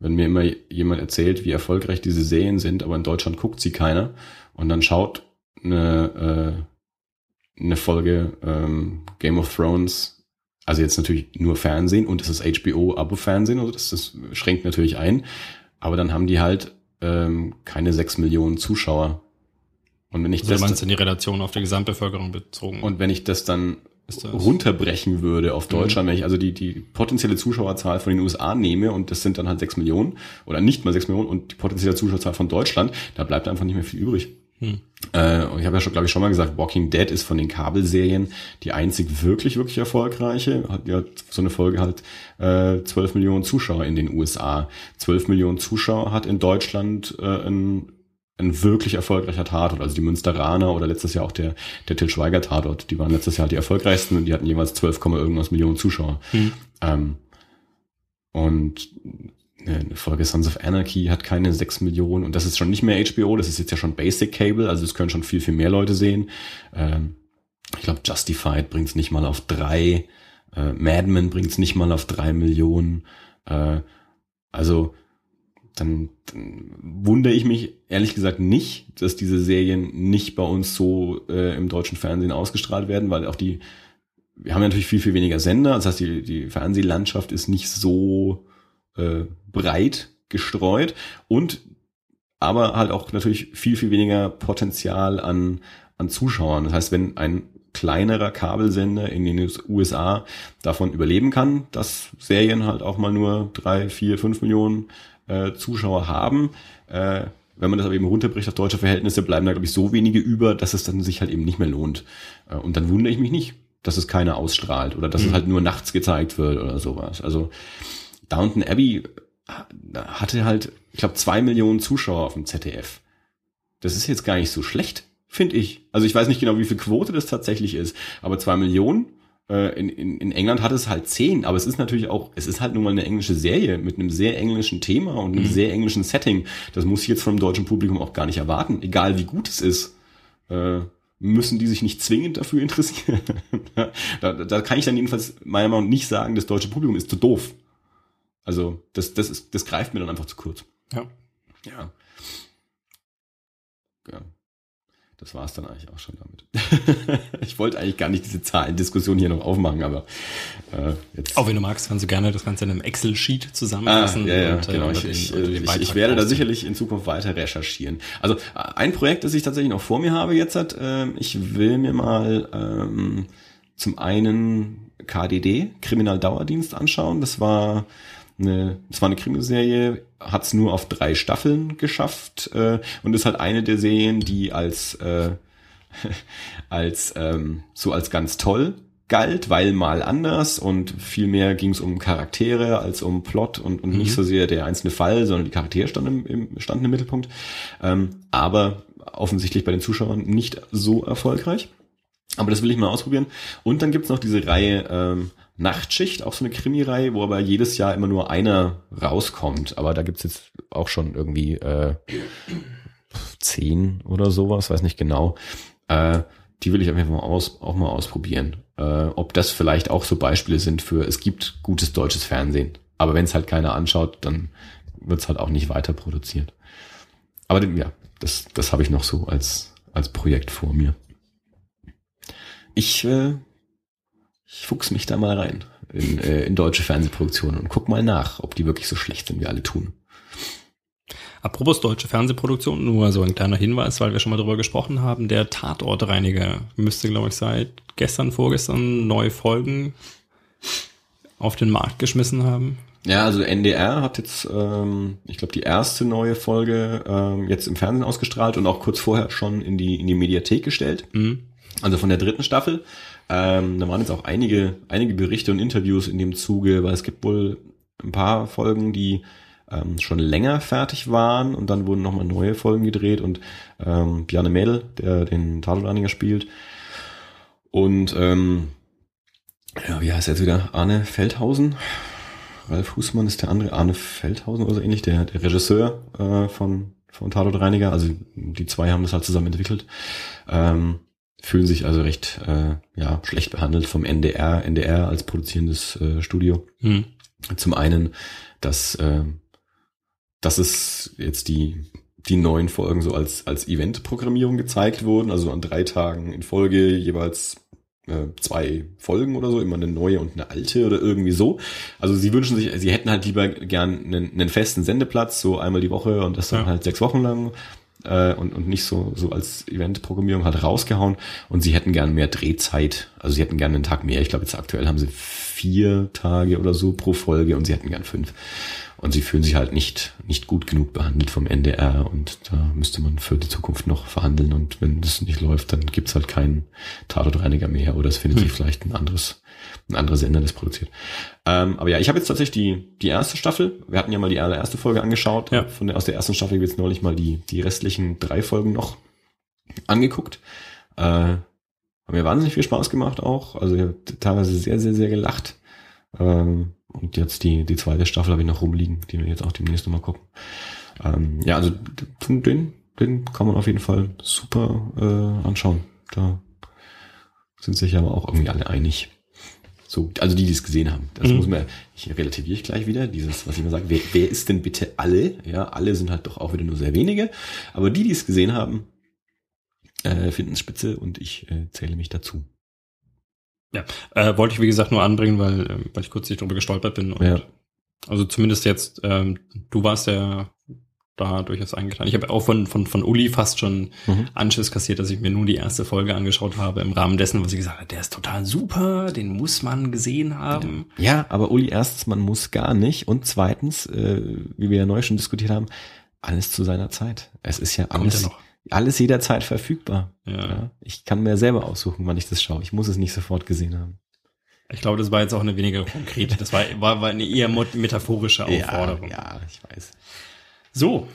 wenn mir immer jemand erzählt, wie erfolgreich diese Serien sind, aber in Deutschland guckt sie keiner und dann schaut eine, äh, eine Folge ähm, Game of Thrones, also jetzt natürlich nur Fernsehen und es ist HBO-Abo-Fernsehen, also das, das schränkt natürlich ein. aber dann haben die halt ähm, keine sechs Millionen Zuschauer. Und wenn ich Also du das meinst in die Relation auf die Gesamtbevölkerung bezogen. und wenn ich das dann das- runterbrechen würde auf Deutschland, wenn ich also die, die potenzielle Zuschauerzahl von den USA nehme und das sind dann halt sechs Millionen oder nicht mal sechs Millionen und die potenzielle Zuschauerzahl von Deutschland, da bleibt einfach nicht mehr viel übrig. Hm. Äh, und ich habe ja schon, glaube ich, schon mal gesagt, Walking Dead ist von den Kabelserien die einzig wirklich, wirklich erfolgreiche. Hat ja so eine Folge halt äh, 12 Millionen Zuschauer in den USA. 12 Millionen Zuschauer hat in Deutschland äh, ein, ein wirklich erfolgreicher Tatort. Also die Münsteraner oder letztes Jahr auch der, der Til Schweiger Tatort. Die waren letztes Jahr die erfolgreichsten und die hatten jeweils 12, irgendwas Millionen Zuschauer. Hm. Ähm, und eine Folge Sons of Anarchy hat keine 6 Millionen und das ist schon nicht mehr HBO, das ist jetzt ja schon Basic Cable, also es können schon viel, viel mehr Leute sehen. Ähm, ich glaube, Justified bringt es nicht mal auf drei, äh, Mad Men bringt es nicht mal auf drei Millionen. Äh, also dann, dann wundere ich mich ehrlich gesagt nicht, dass diese Serien nicht bei uns so äh, im deutschen Fernsehen ausgestrahlt werden, weil auch die, wir haben ja natürlich viel, viel weniger Sender, das heißt, die, die Fernsehlandschaft ist nicht so äh, breit gestreut und aber halt auch natürlich viel, viel weniger Potenzial an, an Zuschauern. Das heißt, wenn ein kleinerer Kabelsender in den USA davon überleben kann, dass Serien halt auch mal nur drei, vier, fünf Millionen äh, Zuschauer haben, äh, wenn man das aber eben runterbricht auf deutsche Verhältnisse, bleiben da, glaube ich, so wenige über, dass es dann sich halt eben nicht mehr lohnt. Äh, und dann wundere ich mich nicht, dass es keiner ausstrahlt oder dass es halt nur nachts gezeigt wird oder sowas. Also Downton Abbey hatte halt, ich glaube, zwei Millionen Zuschauer auf dem ZDF. Das ist jetzt gar nicht so schlecht, finde ich. Also ich weiß nicht genau, wie viel Quote das tatsächlich ist, aber zwei Millionen. Äh, in, in, in England hat es halt zehn, aber es ist natürlich auch, es ist halt nun mal eine englische Serie mit einem sehr englischen Thema und einem sehr englischen Setting. Das muss ich jetzt vom deutschen Publikum auch gar nicht erwarten, egal wie gut es ist. Äh, müssen die sich nicht zwingend dafür interessieren. da, da kann ich dann jedenfalls meiner Meinung nach nicht sagen, das deutsche Publikum ist zu doof. Also das, das, ist, das greift mir dann einfach zu kurz. Ja. Ja. ja. Das war es dann eigentlich auch schon damit. ich wollte eigentlich gar nicht diese Zahlendiskussion hier noch aufmachen, aber äh, jetzt. Auch wenn du magst, kannst du gerne das Ganze in einem Excel-Sheet Ah, zusammenfassen. ja, ja, und, äh, genau. Ich, den- ich, ich, ich werde da sicherlich in Zukunft weiter recherchieren. Also äh, ein Projekt, das ich tatsächlich noch vor mir habe jetzt hat, ähm, ich will mir mal ähm, zum einen KDD, Kriminaldauerdienst, anschauen. Das war eine, das war eine Krimiserie, hat es nur auf drei Staffeln geschafft äh, und ist halt eine der Serien, die als äh, als ähm, so als ganz toll galt, weil mal anders und viel mehr ging es um Charaktere als um Plot und, und nicht so sehr der einzelne Fall, sondern die Charaktere standen im, im, standen im Mittelpunkt. Ähm, aber offensichtlich bei den Zuschauern nicht so erfolgreich. Aber das will ich mal ausprobieren. Und dann gibt's noch diese Reihe ähm, Nachtschicht, auch so eine Krimi-Reihe, wo aber jedes Jahr immer nur einer rauskommt. Aber da gibt's jetzt auch schon irgendwie äh, zehn oder sowas, weiß nicht genau. Äh, die will ich einfach mal aus, auch mal ausprobieren. Äh, ob das vielleicht auch so Beispiele sind für, es gibt gutes deutsches Fernsehen. Aber wenn es halt keiner anschaut, dann wird's halt auch nicht weiter produziert. Aber ja, das, das habe ich noch so als, als Projekt vor mir. Ich, äh, ich fuchs mich da mal rein in, äh, in deutsche Fernsehproduktionen und guck mal nach, ob die wirklich so schlecht sind, wie alle tun. Apropos deutsche Fernsehproduktion, nur so ein kleiner Hinweis, weil wir schon mal drüber gesprochen haben. Der Tatortreiniger müsste, glaube ich, seit gestern, vorgestern neue Folgen auf den Markt geschmissen haben. Ja, also NDR hat jetzt, ähm, ich glaube, die erste neue Folge ähm, jetzt im Fernsehen ausgestrahlt und auch kurz vorher schon in die, in die Mediathek gestellt. Mhm. Also von der dritten Staffel. Ähm, da waren jetzt auch einige, einige Berichte und Interviews in dem Zuge, weil es gibt wohl ein paar Folgen, die ähm, schon länger fertig waren und dann wurden nochmal neue Folgen gedreht und ähm, Bjarne Mädel, der den Tatortreiniger spielt und ähm, ja, wie heißt er jetzt wieder? Arne Feldhausen. Ralf Husmann ist der andere, Arne Feldhausen oder so ähnlich, der, der Regisseur äh, von, von Tatortreiniger. Also die zwei haben das halt zusammen entwickelt. Ähm, fühlen sich also recht äh, ja, schlecht behandelt vom NDR, NDR als produzierendes äh, Studio. Mhm. Zum einen, dass, äh, dass es jetzt die, die neuen Folgen so als, als Event-Programmierung gezeigt wurden, also an drei Tagen in Folge jeweils äh, zwei Folgen oder so, immer eine neue und eine alte oder irgendwie so. Also sie wünschen sich, sie hätten halt lieber gern einen, einen festen Sendeplatz, so einmal die Woche und das dann Ja. halt sechs Wochen lang äh, und, und nicht so, so als Eventprogrammierung halt rausgehauen. Und sie hätten gern mehr Drehzeit. Also sie hätten gern einen Tag mehr. Ich glaube, jetzt aktuell haben sie vier Tage oder so pro Folge und sie hätten gern fünf. Und sie fühlen sich halt nicht, nicht gut genug behandelt vom NDR und da müsste man für die Zukunft noch verhandeln und wenn das nicht läuft, dann gibt's halt keinen Tatortreiniger mehr oder es findet sich vielleicht ein anderes, ein anderer Sender, das produziert. Ähm, aber ja, ich habe jetzt tatsächlich die, die erste Staffel. Wir hatten ja mal die allererste Folge angeschaut. Ja. Von der, aus der ersten Staffel habe ich jetzt neulich mal die, die restlichen drei Folgen noch angeguckt. Äh, hat mir wahnsinnig viel Spaß gemacht auch. Also ich habe teilweise sehr, sehr, sehr gelacht. Ähm, und jetzt die, die zweite Staffel habe ich noch rumliegen, die wir jetzt auch demnächst nochmal gucken. Ähm, ja, also den, den kann man auf jeden Fall super äh, anschauen. Da sind sich aber auch irgendwie alle einig. So, also die, die es gesehen haben. Das Mhm. muss man, ich relativiere ich gleich wieder, dieses, was ich immer sage, wer, wer ist denn bitte alle? Ja, alle sind halt doch auch wieder nur sehr wenige. Aber die, die es gesehen haben, äh, finden es spitze und ich äh, zähle mich dazu. Äh, wollte ich, wie gesagt, nur anbringen, weil, ähm, weil ich kurz nicht drüber gestolpert bin. Und Ja. Also zumindest jetzt, ähm, du warst ja da durchaus eingetragen. Ich habe auch von, von, von Uli fast schon Mhm. Anschiss kassiert, dass ich mir nur die erste Folge angeschaut habe, im Rahmen dessen, was ich gesagt habe, der ist total super, den muss man gesehen haben. Ja, aber Uli, erstens, man muss gar nicht. Und zweitens, äh, wie wir ja neu schon diskutiert haben, alles zu seiner Zeit. Es ist ja alles, alles jederzeit verfügbar. Ja. Ja. Ich kann mir selber aussuchen, wann ich das schaue. Ich muss es nicht sofort gesehen haben. Ich glaube, das war jetzt auch eine weniger konkrete, das war, war, war eine eher metaphorische Aufforderung. Ja, ja, ich weiß. So.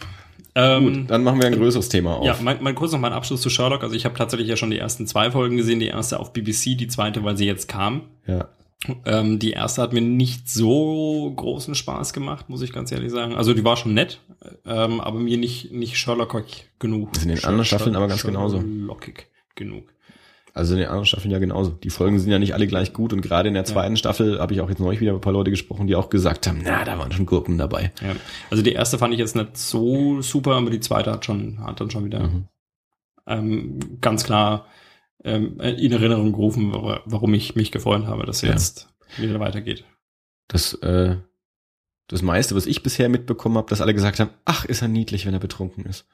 Ähm, Gut, dann machen wir ein größeres Thema auf. Ja, mal, mal kurz noch mal ein Abschluss zu Sherlock. Also ich habe tatsächlich ja schon die ersten zwei Folgen gesehen. Die erste auf BBC, die zweite, weil sie jetzt kam. ja. Ähm, die erste hat mir nicht so großen Spaß gemacht, muss ich ganz ehrlich sagen. Also die war schon nett, ähm, aber mir nicht, nicht Sherlockig genug. Das ist in den anderen Staffeln aber ganz genauso. Sherlockig genug. Also in den anderen Staffeln ja genauso. Die Folgen sind ja nicht alle gleich gut und gerade in der zweiten Staffel habe ich auch jetzt neulich wieder mit ein paar Leute gesprochen, die auch gesagt haben, na, da waren schon Gurken dabei. Ja. Also die erste fand ich jetzt nicht so super, aber die zweite hat schon, hat dann schon wieder Mhm. ähm, ganz klar ähm, in Erinnerung gerufen, wa- warum ich mich gefreut habe, dass Ja. jetzt wieder weitergeht. Das, äh, das meiste, was ich bisher mitbekommen habe, dass alle gesagt haben, ach, ist er niedlich, wenn er betrunken ist.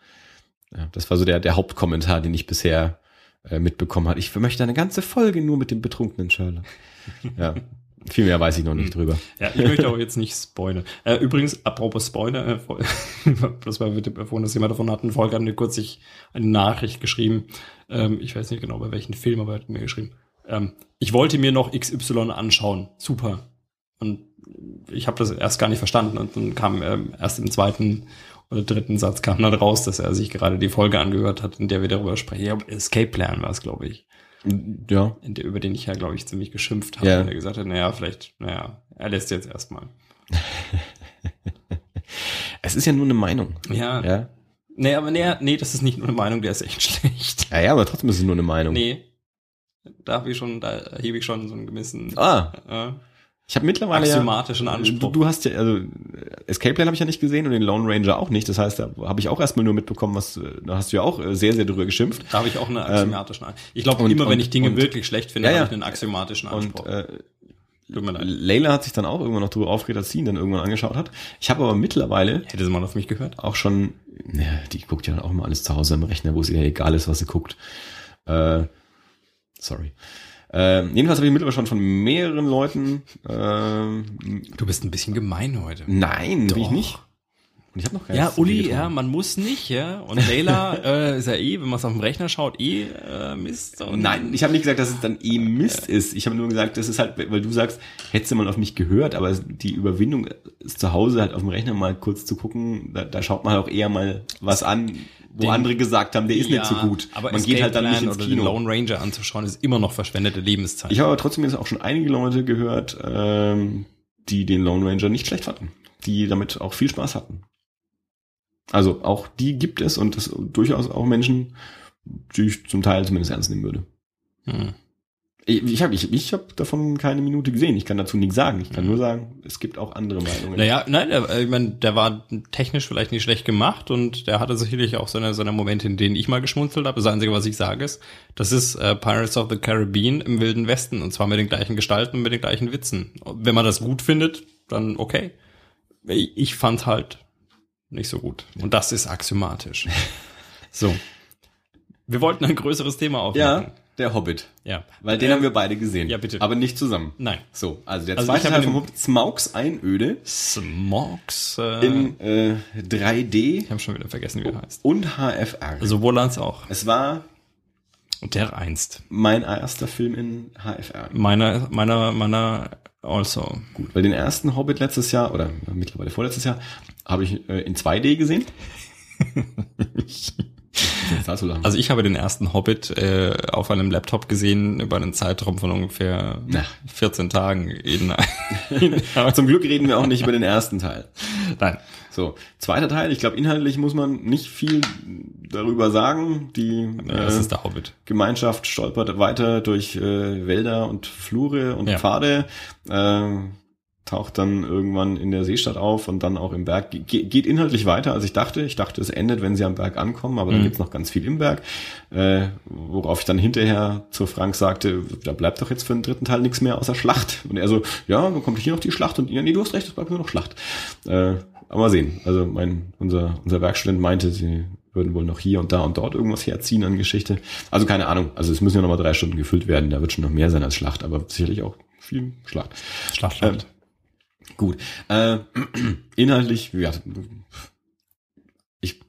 Ja, das war so der, der Hauptkommentar, den ich bisher äh, mitbekommen habe. Ich möchte eine ganze Folge nur mit dem betrunkenen Sherlock. Ja, viel mehr weiß ich noch nicht drüber. Ja, ich möchte auch jetzt nicht spoilern. Äh, übrigens, apropos Spoiler, äh, das war bitte, bevor das Thema davon hatten, Volker hat mir kurz sich eine Nachricht geschrieben. Ähm, ich weiß nicht genau, bei welchem Film, aber er hat mir geschrieben. Ähm, ich wollte mir noch XY anschauen. Super. Und ich habe das erst gar nicht verstanden und dann kam ähm, erst im zweiten oder dritten Satz kam dann raus, dass er sich gerade die Folge angehört hat, in der wir darüber sprechen. Ja, Escape Plan war es, glaube ich Ja, in der, über den ich ja, glaube ich, ziemlich geschimpft habe, Ja. und er gesagt hat, naja, vielleicht, naja, er lässt jetzt erstmal. es ist ja nur eine Meinung. Ja. Ja, Nee, aber nee, nee, das ist nicht nur eine Meinung, der ist echt schlecht. ja, ja aber trotzdem ist es nur eine Meinung. Nee. Da habe ich schon, da hebe ich schon so einen gewissen Ah, äh, ich habe mittlerweile ja, axiomatischen du, Anspruch. du hast ja, also Escape Plan habe ich ja nicht gesehen und den Lone Ranger auch nicht. Das heißt, da habe ich auch erstmal nur mitbekommen, was, da hast du ja auch äh, sehr, sehr drüber geschimpft. da habe ich auch einen axiomatischen Anspruch. Ich glaube, und- immer wenn ich Dinge und- wirklich schlecht finde, Ja, ja. habe ich einen axiomatischen Anspruch. Und äh, Tut mir leid. Leila hat sich dann auch irgendwann noch drüber aufgeregt, als sie ihn dann irgendwann angeschaut hat. Ich habe aber mittlerweile Hätte sie mal auf mich gehört? auch schon, ja, die guckt ja dann auch immer alles zu Hause am Rechner, wo es ihr egal ist, was sie guckt. Äh, sorry. Äh, jedenfalls habe ich mittlerweile schon von mehreren Leuten, ähm, Du bist ein bisschen gemein heute. nein, bin ich Doch. nicht. Und ich habe noch gar Ja, Uli, ja, man muss nicht, ja. Und Leila äh, ist ja eh, wenn man es auf dem Rechner schaut, eh äh, Mist. Und Nein, ich habe nicht gesagt, dass es dann eh Mist ist. Ich habe nur gesagt, das ist halt, weil du sagst, hättest du mal auf mich gehört, aber die Überwindung ist zu Hause halt auf dem Rechner mal kurz zu gucken, da, da schaut man halt auch eher mal was an, wo Den- andere gesagt haben, der ist nicht so gut. Aber man geht halt dann nicht ins Kino. den Lone Ranger anzuschauen, ist immer noch verschwendete Lebenszeit. Ich habe aber trotzdem jetzt auch schon einige Leute gehört, ähm, die den Lone Ranger nicht schlecht fanden, die damit auch viel Spaß hatten. Also auch die gibt es und das durchaus auch Menschen, die ich zum Teil zumindest ernst nehmen würde. Hm. Ich, habe ich, ich hab davon keine Minute gesehen. Ich kann dazu nichts sagen. Ich kann nur sagen, es gibt auch andere Meinungen. Naja, nein, der, ich mein, der war technisch vielleicht nicht schlecht gemacht und der hatte sicherlich auch seine, seine Momente, in denen ich mal geschmunzelt habe. Das Einzige, was ich sage, ist, das ist äh, Pirates of the Caribbean im Wilden Westen und zwar mit den gleichen Gestalten und mit den gleichen Witzen. Wenn man das gut findet, dann okay. Ich, ich fand halt nicht so gut. Und das ist axiomatisch. so. Wir wollten ein größeres Thema aufmachen. ja, der Hobbit. Ja. Weil den Äh, haben wir beide gesehen. ja, bitte. Aber nicht zusammen. Nein. So, also der Also zweite Teil vom Hobbit, Smaugs Einöde Smogs. Äh, in äh, 3D ich habe schon wieder vergessen, wie er heißt. und HFR. Sowohl als auch. es war Und der einst. mein erster Film in HFR. Meiner, meiner, meiner also. Gut, weil den ersten Hobbit letztes Jahr oder mittlerweile vorletztes Jahr habe ich äh, in 2D gesehen. Also ich habe den ersten Hobbit äh, auf einem Laptop gesehen über einen Zeitraum von ungefähr Na. 14 Tagen. In, in, Zum Glück reden wir auch nicht über den ersten Teil. nein. So, zweiter Teil. Ich glaube, inhaltlich muss man nicht viel darüber sagen. Die Das äh, ist der Hobbit. Gemeinschaft stolpert weiter durch äh, Wälder und Flure und Ja. Pfade, äh, taucht dann irgendwann in der Seestadt auf und dann auch im Berg. Ge geht inhaltlich weiter, als ich dachte. Ich dachte, es endet, wenn sie am Berg ankommen, aber dann Mhm. gibt's noch ganz viel im Berg. Äh, worauf ich dann hinterher zu Frank sagte, da bleibt doch jetzt für den dritten Teil nichts mehr außer Schlacht. Und er so, ja, dann kommt hier noch die Schlacht und ja, nee, du hast recht, es bleibt nur noch Schlacht. Äh, aber mal sehen. Also mein, unser, unser Werkstudent meinte, sie würden wohl noch hier und da und dort irgendwas herziehen an Geschichte. Also keine Ahnung. Also es müssen ja noch mal drei Stunden gefüllt werden. Da wird schon noch mehr sein als Schlacht, aber sicherlich auch viel Schlacht. Schlacht, Schlacht. Gut. Äh, inhaltlich, ja, ich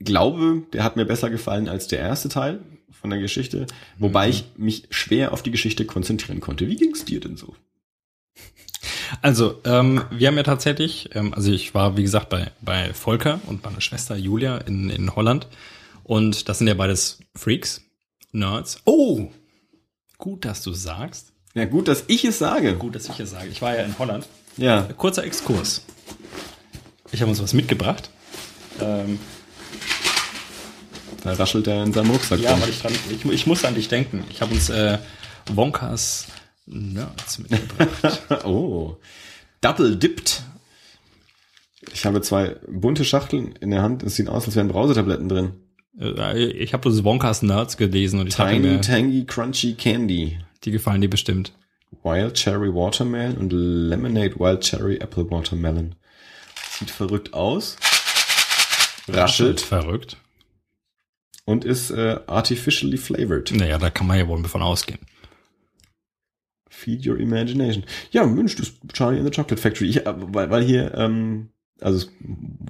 glaube, der hat mir besser gefallen als der erste Teil von der Geschichte, wobei Mhm. ich mich schwer auf die Geschichte konzentrieren konnte. Wie ging's dir denn so? Also, ähm, wir haben ja tatsächlich, ähm, also ich war, wie gesagt, bei, bei Volker und meiner Schwester Julia in, in Holland. Und das sind ja beides Freaks, Nerds. Oh! Gut, dass du sagst. Ja, gut, dass ich es sage. Gut, dass ich es sage. Ich war ja in Holland. Ja. Kurzer Exkurs. Ich habe uns was mitgebracht. Ähm, Da raschelt er in seinem Rucksack. ja, weil ich dran, ich, ich muss an dich denken. Ich habe uns äh, Wonkas Nerds mitgebracht. oh. Double dipped. Ich habe zwei bunte Schachteln in der Hand. Es sieht aus, als wären Brausetabletten drin. Äh, ich habe bloß Wonkas Nerds gelesen und ich Tiny, mir, tangy, crunchy candy. die gefallen dir bestimmt. Wild Cherry Watermelon und Lemonade Wild Cherry Apple Watermelon. Sieht verrückt aus. Raschelt Verrückt. und ist äh, artificially flavored. Naja, da kann man ja wohl davon ausgehen. Feed your imagination. Ja, Mensch, das Charlie in the Chocolate Factory. Ich, äh, weil, weil hier, ähm, also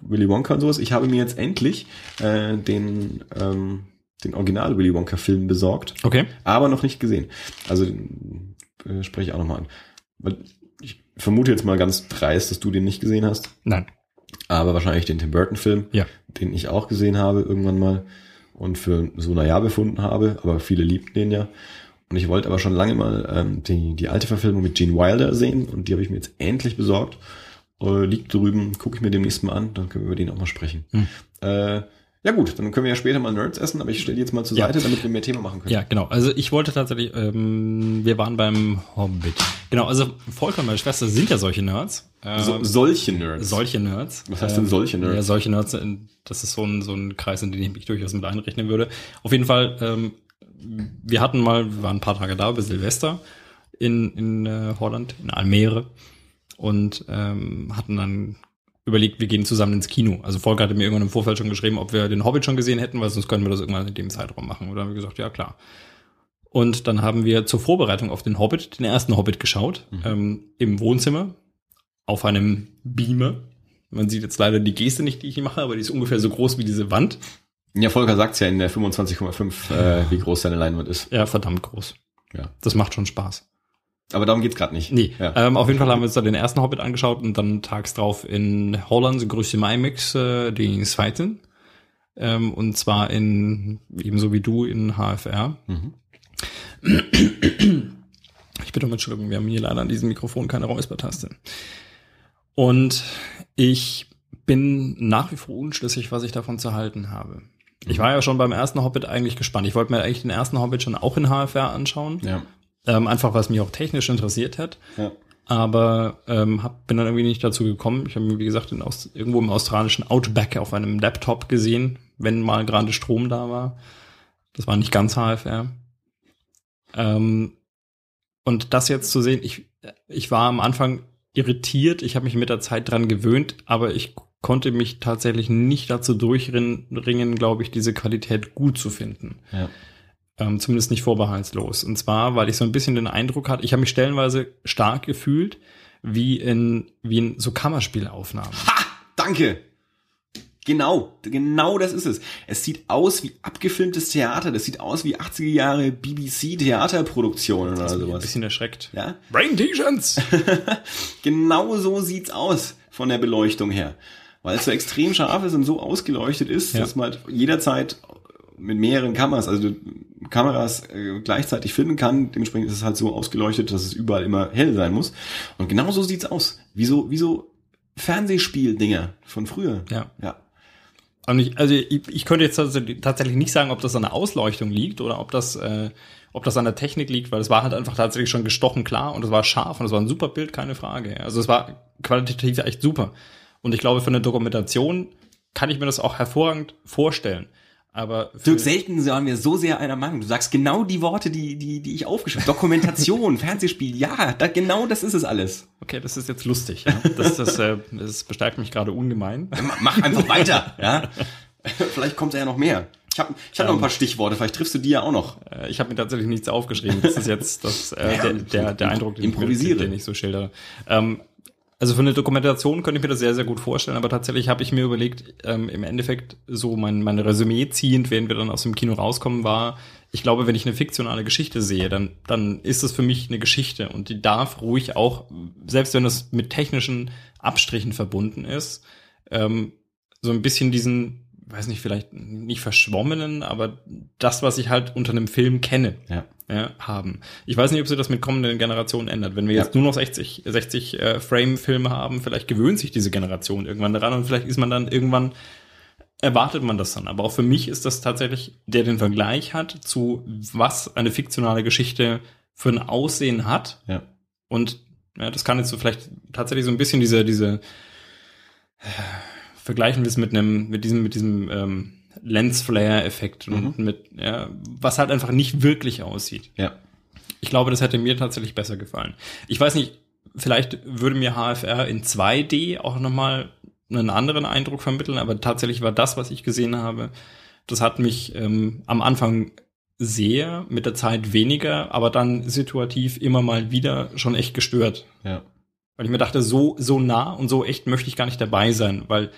Willy Wonka und sowas, ich habe mir jetzt endlich äh, den, ähm, den Original Willy Wonka Film besorgt, Okay. aber noch nicht gesehen. Also äh, spreche ich auch nochmal an. Weil ich vermute jetzt mal ganz dreist, dass du den nicht gesehen hast. Nein. aber wahrscheinlich den Tim Burton Film, Ja. den ich auch gesehen habe irgendwann mal und für so naja befunden habe, aber viele liebten den ja. Und ich wollte aber schon lange mal ähm, die, die alte Verfilmung mit Gene Wilder sehen und die habe ich mir jetzt endlich besorgt. Äh, liegt drüben, gucke ich mir demnächst mal an, dann können wir über den auch mal sprechen. Hm. Äh, ja gut, dann können wir ja später mal Nerds essen, aber ich stelle die jetzt mal zur Ja. Seite, damit wir mehr Thema machen können. Ja, genau. Also ich wollte tatsächlich, ähm, wir waren beim Hobbit. Genau, also Volker und meine Schwester sind ja solche Nerds. Ähm, So, solche Nerds. solche Nerds. Was heißt denn solche Nerds? Ja, solche Nerds, äh, das ist so ein, so ein Kreis, in den ich mich durchaus mit einrechnen würde. Auf jeden Fall, ähm, wir hatten mal, wir waren ein paar Tage da, bis Silvester in, in äh, Holland, in Almere und ähm, hatten dann überlegt, wir gehen zusammen ins Kino. Also Volker hatte mir irgendwann im Vorfeld schon geschrieben, ob wir den Hobbit schon gesehen hätten, weil sonst können wir das irgendwann in dem Zeitraum machen. Und dann haben wir gesagt, ja klar. Und dann haben wir zur Vorbereitung auf den Hobbit, den ersten Hobbit geschaut, ähm, im Wohnzimmer, auf einem Beamer. Man sieht jetzt leider die Geste nicht, die ich hier mache, aber die ist ungefähr so groß wie diese Wand. Ja, Volker sagt's ja in der 25,5, äh, wie groß seine Leinwand ist. Ja, verdammt groß. Ja. Das macht schon Spaß. Aber darum geht's gerade nicht. Nee, Ja. ähm, auf jeden Fall haben wir uns da den ersten Hobbit angeschaut und dann tags drauf in Holland, grüße IMAX, äh, den zweiten. Ähm, und zwar in, ebenso wie du, in HFR. Mhm. Ich bitte um Entschuldigung, wir haben hier leider an diesem Mikrofon keine Räuspertaste. Und ich bin nach wie vor unschlüssig, was ich davon zu halten habe. Ich war ja schon beim ersten Hobbit eigentlich gespannt. Ich wollte mir eigentlich den ersten Hobbit schon auch in HFR anschauen. Ja. Ähm, einfach, was mich auch technisch interessiert hat. Ja. Aber ähm, hab, bin dann irgendwie nicht dazu gekommen. Ich habe mir, wie gesagt, in Aust irgendwo im australischen Outback auf einem Laptop gesehen, wenn mal gerade Strom da war. Das war nicht ganz HFR. Ähm, und das jetzt zu sehen, ich, ich war am Anfang irritiert, ich habe mich mit der Zeit dran gewöhnt, aber ich konnte mich tatsächlich nicht dazu durchringen, glaube ich, diese Qualität gut zu finden. Ja. Ähm, zumindest nicht vorbehaltslos. Und zwar, weil ich so ein bisschen den Eindruck hatte, ich habe mich stellenweise stark gefühlt, wie in, wie in so Kammerspielaufnahmen. Ha! Danke! Genau, genau das ist es. Es sieht aus wie abgefilmtes Theater, das sieht aus wie 80er Jahre BBC Theaterproduktionen oder Ein sowas. bisschen erschreckt. Ja? Brain T-Shirts! Genau so sieht's aus von der Beleuchtung her. Weil es so extrem scharf ist und so ausgeleuchtet ist, Ja. dass man halt jederzeit mit mehreren Kameras, also Kameras äh, gleichzeitig filmen kann. Dementsprechend ist es halt so ausgeleuchtet, dass es überall immer hell sein muss. Und genau so sieht's aus. Wie so, wie so Fernsehspiel-Dinger von früher. Ja. Ja. Und ich, also ich, ich könnte jetzt tatsächlich tatsächlich nicht sagen, ob das an der Ausleuchtung liegt oder ob das, äh, ob das an der Technik liegt, weil es war halt einfach tatsächlich schon gestochen klar und es war scharf und es war ein super Bild, keine Frage. Also es war qualitativ echt super. Und ich glaube, für eine Dokumentation kann ich mir das auch hervorragend vorstellen. Aber Dirk, selten waren wir so sehr einer Meinung. Du sagst genau die Worte, die, die, die ich aufgeschrieben habe. Dokumentation, Fernsehspiel, ja, da, genau das ist es alles. okay, das ist jetzt lustig. Ja? Das, das, äh, das bestärkt mich gerade ungemein. Mach einfach weiter, ja. Vielleicht kommt ja noch mehr. Ich habe ich hab noch ein paar Stichworte, vielleicht triffst du die ja auch noch. Äh, Ich habe mir tatsächlich nichts aufgeschrieben. Das ist jetzt das, äh, der, der, der Eindruck, den ich, Improvisiere. den ich so schildere. Ähm, also für eine Dokumentation könnte ich mir das sehr, sehr gut vorstellen, aber tatsächlich habe ich mir überlegt, ähm, im Endeffekt so mein, mein Resümee ziehend, während wir dann aus dem Kino rauskommen, war, ich glaube, wenn ich eine fiktionale Geschichte sehe, dann, dann ist es für mich eine Geschichte und die darf ruhig auch, selbst wenn es mit technischen Abstrichen verbunden ist, ähm, so ein bisschen diesen, weiß nicht, vielleicht nicht verschwommenen, aber das, was ich halt unter einem Film kenne, Ja. ja, haben. Ich weiß nicht, ob sich das mit kommenden Generationen ändert. Wenn wir Ja. jetzt nur noch 60, 60 äh, Frame-Filme haben, vielleicht gewöhnt sich diese Generation irgendwann daran und vielleicht ist man dann irgendwann, erwartet man das dann. Aber auch für mich ist das tatsächlich, der den Vergleich hat zu was eine fiktionale Geschichte für ein Aussehen hat. Ja. Und ja, das kann jetzt so vielleicht tatsächlich so ein bisschen diese, diese vergleichen wir es mit einem, mit diesem, mit diesem ähm, Lens-Flare-Effekt und mit, ja, was halt einfach nicht wirklich aussieht. Ja. Ich glaube, das hätte mir tatsächlich besser gefallen. Ich weiß nicht, vielleicht würde mir HFR in 2D auch nochmal einen anderen Eindruck vermitteln, aber tatsächlich war das, was ich gesehen habe, das hat mich ähm, am Anfang sehr, mit der Zeit weniger, aber dann situativ immer mal wieder schon echt gestört. Ja. Weil ich mir dachte, so, so nah und so echt möchte ich gar nicht dabei sein, weil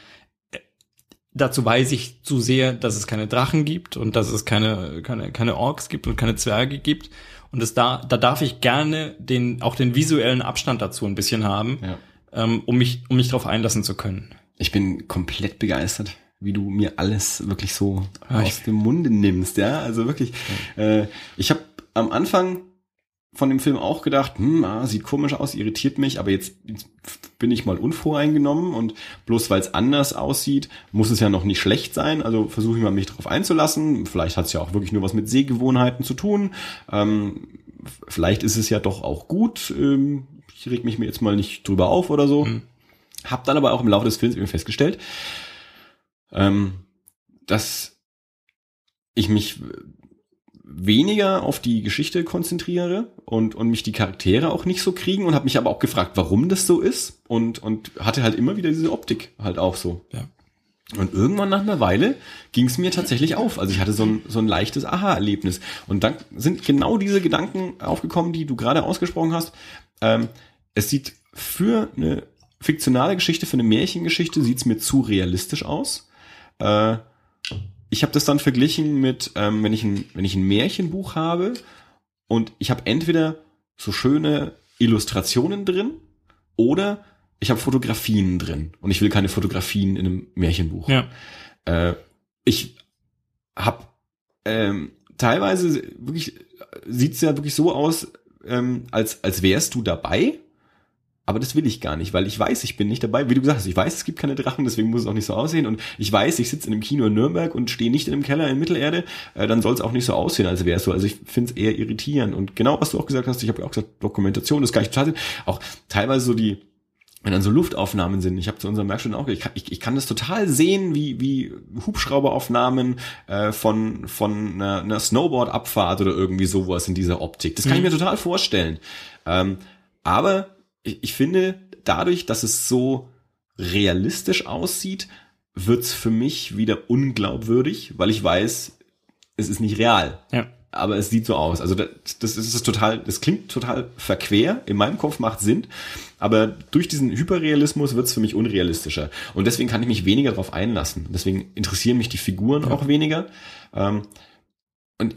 dazu weiß ich zu sehr, dass es keine Drachen gibt und dass es keine, keine, keine Orks gibt und keine Zwerge gibt. Und es da, da darf ich gerne den, auch den visuellen Abstand dazu ein bisschen haben, Ja. ähm, um mich, um mich darauf einlassen zu können. Ich bin komplett begeistert, wie du mir alles wirklich so Ja, aus dem Munde nimmst, ja. Also wirklich. Äh, ich habe am Anfang von dem Film auch gedacht, hm, ah, sieht komisch aus, irritiert mich, aber jetzt, jetzt bin ich mal unvoreingenommen und bloß weil es anders aussieht, muss es ja noch nicht schlecht sein. Also versuche ich mal mich darauf einzulassen. Vielleicht hat es ja auch wirklich nur was mit Sehgewohnheiten zu tun. Ähm, vielleicht ist es ja doch auch gut. Ähm, ich reg mich mir jetzt mal nicht drüber auf oder so. Mhm. Hab dann aber auch im Laufe des Films eben festgestellt, ähm, dass ich mich weniger auf die Geschichte konzentriere und, und mich die Charaktere auch nicht so kriegen und habe mich aber auch gefragt, warum das so ist und, und hatte halt immer wieder diese Optik halt auch so. Ja. Und irgendwann nach einer Weile ging es mir tatsächlich auf. Also ich hatte so ein, so ein leichtes Aha-Erlebnis. Und dann sind genau diese Gedanken aufgekommen, die du gerade ausgesprochen hast. Ähm, es sieht für eine fiktionale Geschichte, für eine Märchengeschichte, sieht es mir zu realistisch aus. Äh, ich habe das dann verglichen mit, ähm, wenn, ich ein, wenn ich ein Märchenbuch habe und ich habe entweder so schöne Illustrationen drin oder ich habe Fotografien drin und ich will keine Fotografien in einem Märchenbuch. Ja. Äh, ich habe ähm, teilweise wirklich sieht's ja wirklich so aus, ähm, als als wärst du dabei, Aber das will ich gar nicht, weil ich weiß, ich bin nicht dabei. Wie du gesagt hast, ich weiß, es gibt keine Drachen, deswegen muss es auch nicht so aussehen. Und ich weiß, ich sitze in einem Kino in Nürnberg und stehe nicht in einem Keller in Mittelerde. Äh, dann soll es auch nicht so aussehen, als wäre es so. Also ich finde es eher irritierend. Und genau, was du auch gesagt hast, ich habe ja auch gesagt, Dokumentation, das kann ich total. Auch teilweise so die, wenn dann so Luftaufnahmen sind, ich habe zu unserem Werkstatt auch, ich kann, ich, ich kann das total sehen, wie, wie Hubschrauberaufnahmen äh, von, von einer, einer Snowboard-Abfahrt oder irgendwie sowas in dieser Optik. Das kann ich mir total vorstellen. Ähm, aber ich, ich finde, dadurch, dass es so realistisch aussieht, wird's für mich wieder unglaubwürdig, weil ich weiß, es ist nicht real. Ja. Aber es sieht so aus. Also das, das ist total, das klingt total verquer. In meinem Kopf macht Sinn. Aber durch diesen Hyperrealismus wird's für mich unrealistischer. Und deswegen kann ich mich weniger darauf einlassen. Deswegen interessieren mich die Figuren auch weniger. Ähm, und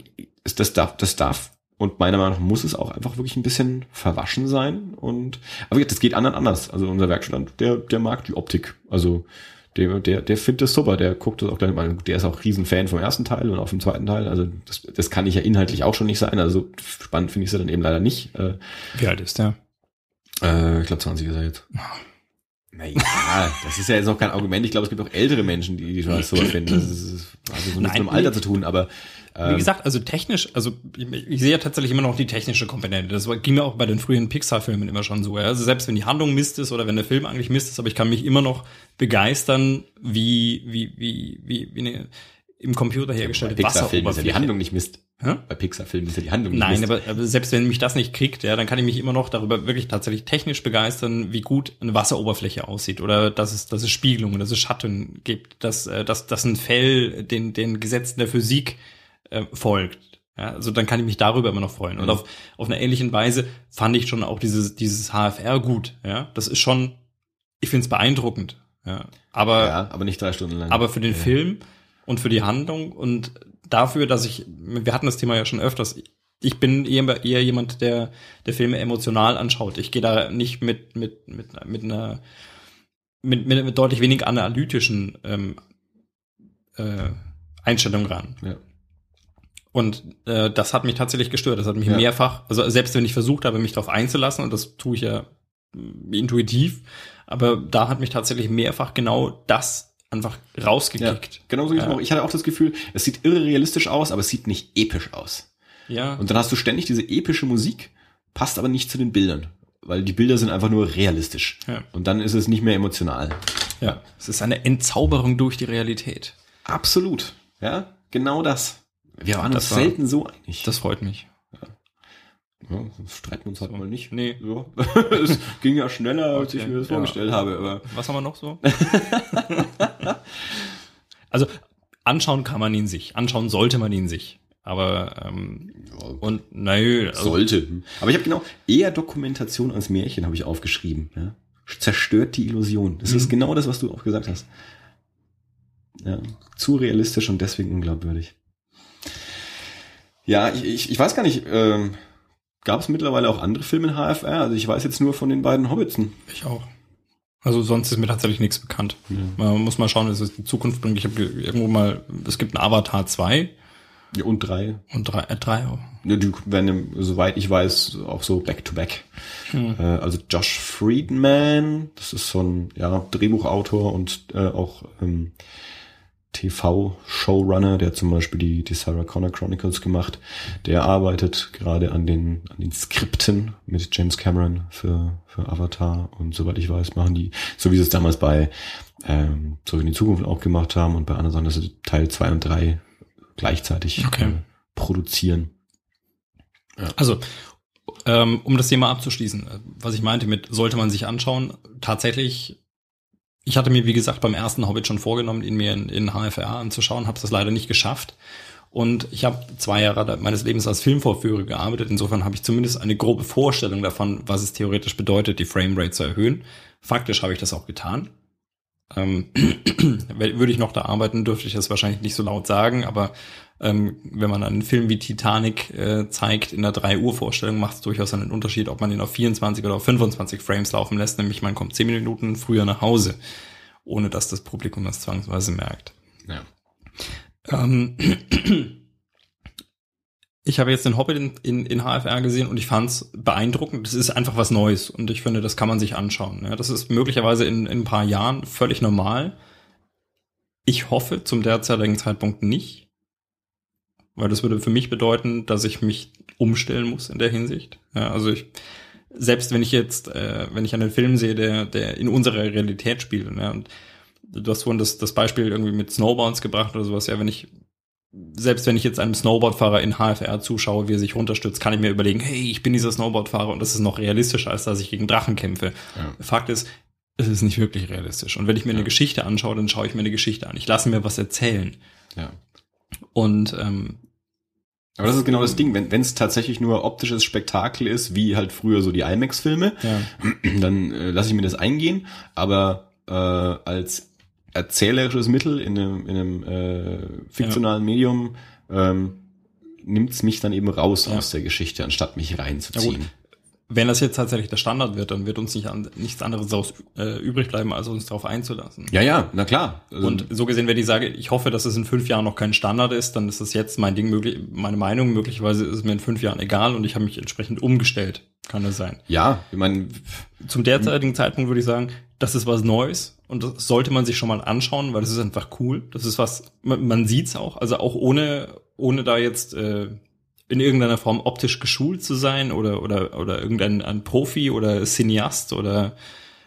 das darf, das darf und meiner Meinung nach muss es auch einfach wirklich ein bisschen verwaschen sein. Und aber jetzt, das geht anderen anders. Also unser Werkstatt, der, der mag die Optik. Also der, der, der findet das super, der guckt das auch gleich mal. Der ist auch Riesenfan vom ersten Teil und auch vom zweiten Teil. Also das, das kann ich ja inhaltlich auch schon nicht sein. Also spannend finde ich es dann eben leider nicht. Äh, Wie alt ist der? äh, ich glaube 20 ist er jetzt. Naja, das ist ja jetzt noch kein Argument. Ich glaube, es gibt auch ältere Menschen, die, die schon sowas finden. Das ist also so nichts mit dem Alter zu tun, aber Wie ähm, gesagt, also technisch, also ich, ich sehe ja tatsächlich immer noch die technische Komponente. Das ging mir auch bei den frühen Pixar-Filmen immer schon so. Ja? Also selbst wenn die Handlung Mist ist oder wenn der Film eigentlich Mist ist, aber ich kann mich immer noch begeistern, wie, wie, wie, wie, wie eine im Computer hergestellte Pixar-Filmen ist ja Wasseroberfläche. die Handlung nicht Mist. Hä? Bei Pixar-Filmen ist ja die Handlung nicht Nein, aber, aber selbst wenn mich das nicht kriegt, ja, dann kann ich mich immer noch darüber wirklich tatsächlich technisch begeistern, wie gut eine Wasseroberfläche aussieht oder dass es, dass es Spiegelungen, dass es Schatten gibt, dass, äh, dass, dass ein Fell den, den Gesetzen der Physik äh, folgt. Ja, also dann kann ich mich darüber immer noch freuen. Und Mhm. auf, auf einer ähnlichen Weise fand ich schon auch dieses, dieses HFR gut. Ja, das ist schon, ich finde es beeindruckend. Ja, aber ja, aber nicht drei Stunden lang. aber für den ja. Film und für die Handlung und dafür, dass ich, wir hatten das Thema ja schon öfters, ich bin eher, eher jemand, der, der Filme emotional anschaut. Ich gehe da nicht mit, mit, mit, mit einer, mit, mit, mit deutlich wenig analytischen ähm, äh, Einstellung ran. Ja. Und äh, das hat mich tatsächlich gestört. Das hat mich Ja. mehrfach, also selbst wenn ich versucht habe, mich darauf einzulassen, und das tue ich ja mh, intuitiv, aber da hat mich tatsächlich mehrfach genau das einfach Ja, rausgekickt. genau so geht's Ja. mir auch. Ich hatte auch das Gefühl, es sieht irre realistisch aus, aber es sieht nicht episch aus. Ja, Und dann hast du ständig diese epische Musik, passt aber nicht zu den Bildern. Weil die Bilder sind einfach nur realistisch. Ja. Und dann ist es nicht mehr emotional. ja. Es ist eine Entzauberung durch die Realität. Absolut. Ja, genau das. Wir waren uns Das war- selten so einig. Das freut mich. ja, sonst streiten wir uns halt mal nicht. Nee. Ja. es ging ja schneller, als ich mir das ja. vorgestellt habe. Aber Was haben wir noch so? also anschauen kann man ihn sich. Anschauen sollte man ihn sich. Aber ähm, und nö, also, sollte. Aber ich habe genau eher Dokumentation als Märchen habe ich aufgeschrieben. Ja? Zerstört die Illusion. Das Mhm. ist genau das, was du auch gesagt hast. Ja, zu realistisch und deswegen unglaubwürdig. Ja, ich, ich, ich weiß gar nicht, ähm, gab es mittlerweile auch andere Filme in HFR? Also ich weiß jetzt nur von den beiden Hobbitsen. ich auch. Also sonst ist mir tatsächlich nichts bekannt. Man muss mal schauen, was es in Zukunft bringt. Ich habe irgendwo mal, es gibt einen Avatar 2 Ja, und drei. und 3, äh, 3 auch. Ja, Die werden, soweit ich weiß, auch so back-to-back. Hm. Äh, also Josh Friedman, das ist so ein ja, Drehbuchautor und äh, auch ähm, TV-Showrunner, der zum Beispiel die, die Sarah Connor Chronicles gemacht. Der arbeitet gerade an den, an den Skripten mit James Cameron für, für Avatar und soweit ich weiß, machen die, so wie sie es damals bei ähm, Zurück in die Zukunft auch gemacht haben und bei anderen Sachen, dass sie Teil zwei und drei gleichzeitig Okay. äh, produzieren. Also, ähm, um das Thema abzuschließen, äh, was ich meinte mit, sollte man sich anschauen, tatsächlich, ich hatte mir, wie gesagt, beim ersten Hobbit schon vorgenommen, ihn mir in, in HFR anzuschauen, habe das leider nicht geschafft. Und ich habe zwei Jahre meines Lebens als Filmvorführer gearbeitet. Insofern habe ich zumindest eine grobe Vorstellung davon, was es theoretisch bedeutet, die Framerate zu erhöhen. Faktisch habe ich das auch getan. Ähm, würde ich noch da arbeiten, dürfte ich das wahrscheinlich nicht so laut sagen, aber ähm, wenn man einen Film wie Titanic äh, zeigt in der 3 Uhr Vorstellung, macht es durchaus einen Unterschied, ob man ihn auf 24 oder auf 25 Frames laufen lässt, nämlich man kommt 10 Minuten früher nach Hause, ohne dass das Publikum das zwangsweise merkt. Ja. Ähm, Ich habe jetzt den Hobbit in, in, in HFR gesehen und ich fand es beeindruckend. Das ist einfach was Neues und ich finde, das kann man sich anschauen. Ja, das ist möglicherweise in, in ein paar Jahren völlig normal. Ich hoffe zum derzeitigen Zeitpunkt nicht, weil das würde für mich bedeuten, dass ich mich umstellen muss in der Hinsicht. Ja, also ich, selbst wenn ich jetzt, äh, wenn ich einen Film sehe, der, der in unserer Realität spielt, ja, und du hast vorhin das, das Beispiel irgendwie mit Snowboards gebracht oder sowas, ja, wenn ich selbst wenn ich jetzt einem Snowboardfahrer in HFR zuschaue, wie er sich runterstürzt, kann ich mir überlegen, hey, ich bin dieser Snowboardfahrer und das ist noch realistischer, als dass ich gegen Drachen kämpfe. Ja. Fakt ist, es ist nicht wirklich realistisch. Und wenn ich mir ja. eine Geschichte anschaue, dann schaue ich mir eine Geschichte an. Ich lasse mir was erzählen. Ja. Und ähm, aber das ist genau das Ding, wenn es tatsächlich nur optisches Spektakel ist, wie halt früher so die IMAX-Filme, ja. dann äh, lasse ich mir das eingehen. Aber äh, als erzählerisches Mittel in einem, in einem äh, fiktionalen ja. Medium ähm, nimmt es mich dann eben raus ja. aus der Geschichte, anstatt mich reinzuziehen wenn das jetzt tatsächlich der Standard wird, dann wird uns nicht an, nichts anderes aus, äh, übrig bleiben, als uns darauf einzulassen. Ja, ja, na klar. Also und so gesehen, wenn ich sage, ich hoffe, dass es in fünf Jahren noch kein Standard ist, dann ist das jetzt mein Ding möglich, meine Meinung. Möglicherweise ist es mir in fünf Jahren egal und ich habe mich entsprechend umgestellt. Kann das sein? Ja, ich meine. Zum derzeitigen Zeitpunkt würde ich sagen, das ist was Neues und das sollte man sich schon mal anschauen, weil das ist einfach cool. Das ist was, man, man sieht's auch, also auch ohne, ohne da jetzt äh, in irgendeiner Form optisch geschult zu sein oder oder oder irgendein ein Profi oder Cineast oder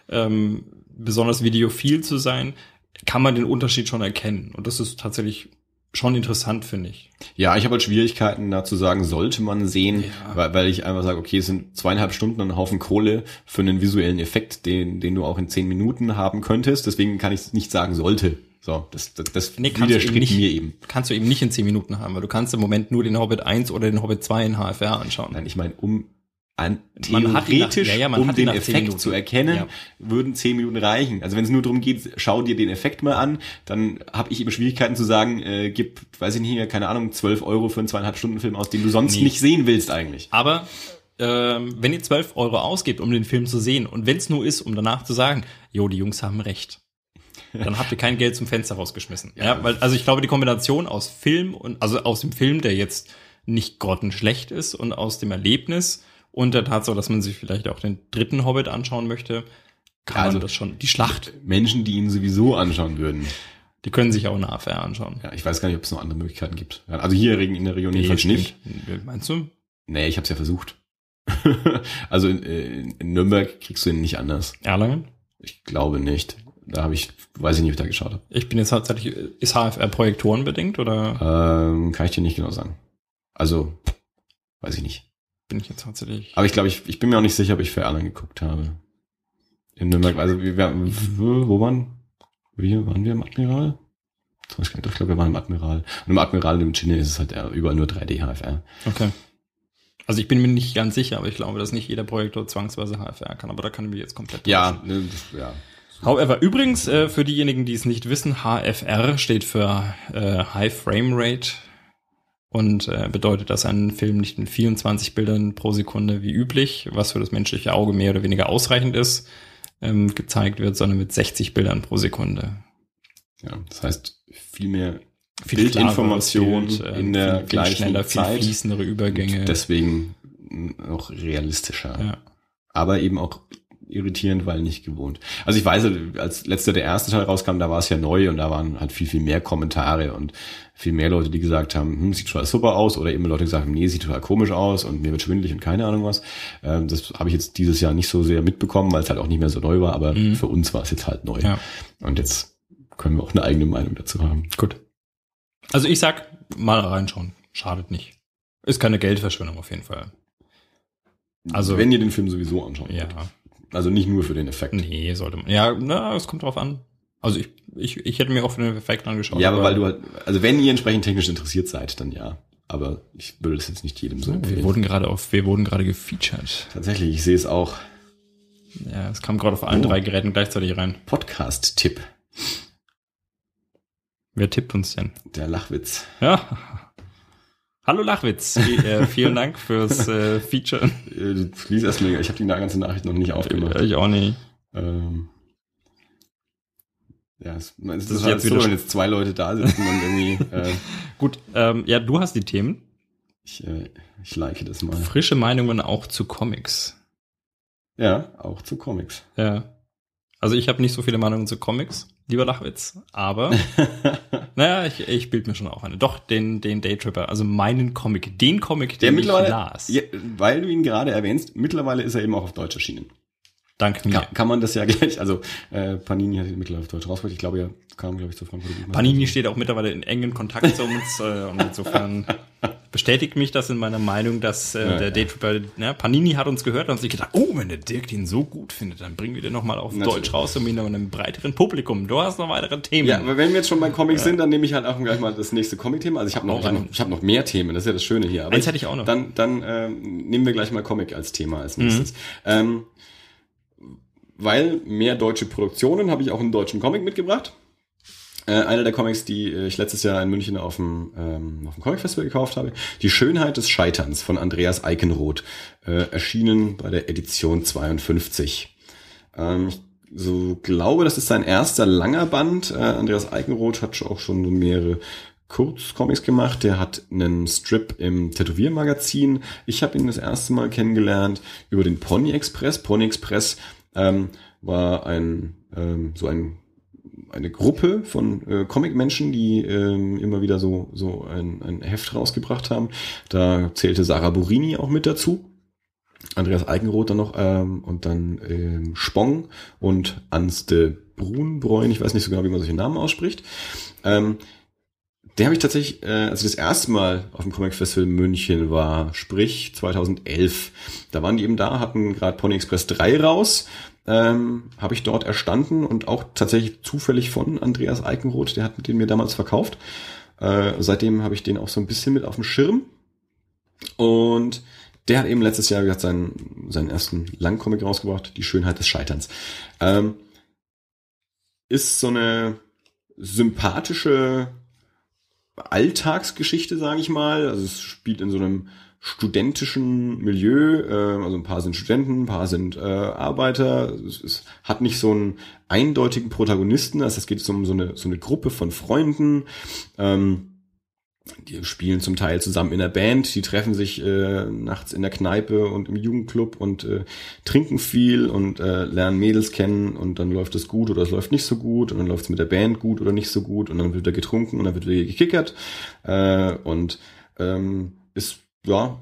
ähm, besonders videophil zu sein, kann man den Unterschied schon erkennen. Und das ist tatsächlich schon interessant, finde ich. Ja, ich habe halt Schwierigkeiten da zu sagen, sollte man sehen, ja. weil, weil ich einfach sage, okay, es sind zweieinhalb Stunden ein Haufen Kohle für einen visuellen Effekt, den, den du auch in zehn Minuten haben könntest. Deswegen kann ich nicht sagen, sollte. So, das, das, das nee, widerstrebt eben nicht, mir eben. Kannst du eben nicht in zehn Minuten haben, weil du kannst im Moment nur den Hobbit 1 oder den Hobbit 2 in HFR anschauen. Nein, ich meine, um an, theoretisch, nach, ja, ja, um den Effekt zu erkennen, ja. würden zehn Minuten reichen. Also wenn es nur darum geht, schau dir den Effekt mal an, dann habe ich eben Schwierigkeiten zu sagen, äh, gib, weiß ich nicht, keine Ahnung, zwölf Euro für einen zweieinhalb Stunden Film aus, den du sonst nee. nicht sehen willst eigentlich. Aber ähm, wenn ihr zwölf Euro ausgebt, um den Film zu sehen, und wenn es nur ist, um danach zu sagen, jo, die Jungs haben recht, dann habt ihr kein Geld zum Fenster rausgeschmissen. Ja, ja weil, also ich glaube, die Kombination aus Film und, also aus dem Film, der jetzt nicht grottenschlecht ist und aus dem Erlebnis und der Tatsache, dass man sich vielleicht auch den dritten Hobbit anschauen möchte, kann also, man das schon. Die Schlacht. Menschen, die ihn sowieso anschauen würden. Die können sich auch eine AFR anschauen. Ja, ich weiß gar nicht, ob es noch andere Möglichkeiten gibt. Also hier in der Region jedenfalls nicht. Meinst du? Nee, ich habe es ja versucht. also in, in Nürnberg kriegst du ihn nicht anders. Erlangen? Ich glaube nicht. Da habe ich, weiß ich nicht, ob ich da geschaut habe. Ich bin jetzt tatsächlich, ist HFR Projektoren bedingt oder? Ähm, kann ich dir nicht genau sagen. Also, weiß ich nicht. Bin ich jetzt tatsächlich. Aber ich glaube, ich, ich bin mir auch nicht sicher, ob ich für Erlangen geguckt habe. In Nürnberg, also wir, wir wo waren wir? Waren wir im Admiral? Ich glaube, wir waren im Admiral. Und im Admiral im Chine ist es halt überall nur 3D HFR. Okay. Also ich bin mir nicht ganz sicher, aber ich glaube, dass nicht jeder Projektor zwangsweise HFR kann, aber da kann ich mich jetzt komplett Ja, ne, ja. However, übrigens, äh, für diejenigen, die es nicht wissen, HFR steht für äh, High Frame Rate und äh, bedeutet, dass ein Film nicht mit 24 Bildern pro Sekunde wie üblich, was für das menschliche Auge mehr oder weniger ausreichend ist, ähm, gezeigt wird, sondern mit 60 Bildern pro Sekunde. Ja, das heißt viel mehr viel Bildinformation Bild, äh, in der viel, gleichen schneller, Zeit. viel fließendere Übergänge. deswegen auch realistischer. Ja. Aber eben auch irritierend, weil nicht gewohnt. Also ich weiß, als letzter der erste Teil rauskam, da war es ja neu und da waren halt viel, viel mehr Kommentare und viel mehr Leute, die gesagt haben, hm, sieht total super aus oder eben Leute gesagt haben, nee, sieht total komisch aus und mir wird schwindelig und keine Ahnung was. Ähm, das habe ich jetzt dieses Jahr nicht so sehr mitbekommen, weil es halt auch nicht mehr so neu war, aber mhm. für uns war es jetzt halt neu. Ja. Und jetzt können wir auch eine eigene Meinung dazu haben. Gut. Also ich sag, mal reinschauen. Schadet nicht. Ist keine Geldverschwendung auf jeden Fall. Also wenn ihr den Film sowieso anschauen ja. wollt. Also nicht nur für den Effekt. Nee, sollte man. Ja, na, es kommt drauf an. Also ich, ich, ich hätte mir auch für den Effekt angeschaut. Ja, aber, weil du halt, also wenn ihr entsprechend technisch interessiert seid, dann ja. Aber ich würde das jetzt nicht jedem so empfehlen. Wir wurden gerade auf, wir wurden gerade gefeatured. Tatsächlich, ich sehe es auch. Ja, es kam gerade auf allen oh. drei Geräten gleichzeitig rein. Podcast-Tipp. Wer tippt uns denn? Der Lachwitz. Ja, Hallo Lachwitz, äh, vielen Dank fürs äh, Feature. Äh, lies erst mal, ich habe die ganze Nachricht noch nicht aufgemacht. Ich auch nicht. Ähm, ja, es, es das ist, halt so, wenn jetzt zwei Leute da sitzen und irgendwie. Äh, Gut, ähm, ja, du hast die Themen. Ich, äh, ich like das mal. Frische Meinungen auch zu Comics. Ja, auch zu Comics. Ja. Also ich habe nicht so viele Meinungen zu Comics, lieber Lachwitz, aber naja, ich, ich bild mir schon auch eine. Doch, den, den Daytripper, also meinen Comic, den Comic, Der den ich mittlerweile, las. ja, weil du ihn gerade erwähnst, mittlerweile ist er eben auch auf Deutsch erschienen. Dank mir. Kann, kann man das ja gleich, also äh, Panini hat mittlerweile auf Deutsch rausgebracht. Ich glaube, er kam, glaube ich, zu Frankfurt. Panini steht auch mittlerweile in engen Kontakt zu uns äh, und insofern bestätigt mich das in meiner Meinung, dass äh, Ja, der ja. Daytripper, ne, Panini hat uns gehört und hat sich gedacht, oh, wenn der Dirk den so gut findet, dann bringen wir den nochmal auf Natürlich. Deutsch raus und ihn noch einem breiteren Publikum. Du hast noch weitere Themen. Ja, aber wenn wir jetzt schon bei Comics sind, dann nehme ich halt auch gleich mal das nächste Comic-Thema. Also ich habe noch, ich hab noch, ich hab noch mehr Themen, das ist ja das Schöne hier. Aber Eins hätte ich auch noch. Dann, dann ähm, nehmen wir gleich mal Comic als Thema als nächstes. Mhm. Ähm, weil mehr deutsche Produktionen habe ich auch einen deutschen Comic mitgebracht. Äh, einer der Comics, die ich letztes Jahr in München auf dem, ähm, auf dem Comic Festival gekauft habe. Die Schönheit des Scheiterns von Andreas Eikenroth. Äh, erschienen bei der Edition 52. Ähm, ich so glaube, das ist sein erster langer Band. Äh, Andreas Eikenroth hat auch schon so mehrere Kurzcomics gemacht. Der hat einen Strip im Tätowiermagazin. Ich habe ihn das erste Mal kennengelernt über den Pony Express. Pony Express ähm, war ein ähm, so ein eine Gruppe von äh, Comicmenschen, die ähm, immer wieder so so ein, ein Heft rausgebracht haben. Da zählte Sarah Burini auch mit dazu. Andreas Eigenroth dann noch ähm, und dann ähm, Spong und Anste Brunbräun, ich weiß nicht so genau, wie man solche Namen ausspricht. Ähm, der habe ich tatsächlich, äh, als ich das erste Mal auf dem Comic Festival München war, sprich 2011, da waren die eben da, hatten gerade Pony Express 3 raus, ähm, habe ich dort erstanden und auch tatsächlich zufällig von Andreas Eikenroth, der hat den mir damals verkauft. Äh, seitdem habe ich den auch so ein bisschen mit auf dem Schirm. Und der hat eben letztes Jahr wie gesagt, seinen, seinen ersten Langcomic rausgebracht, Die Schönheit des Scheiterns. Ähm, ist so eine sympathische Alltagsgeschichte, sage ich mal. Also es spielt in so einem studentischen Milieu. Äh, also ein paar sind Studenten, ein paar sind äh, Arbeiter. Es, es hat nicht so einen eindeutigen Protagonisten. Also es geht um so eine, so eine Gruppe von Freunden. Ähm, die spielen zum Teil zusammen in der Band, die treffen sich äh, nachts in der Kneipe und im Jugendclub und äh, trinken viel und äh, lernen Mädels kennen und dann läuft es gut oder es läuft nicht so gut und dann läuft es mit der Band gut oder nicht so gut und dann wird er getrunken und dann wird wieder gekickert. Äh, und ähm, ist ja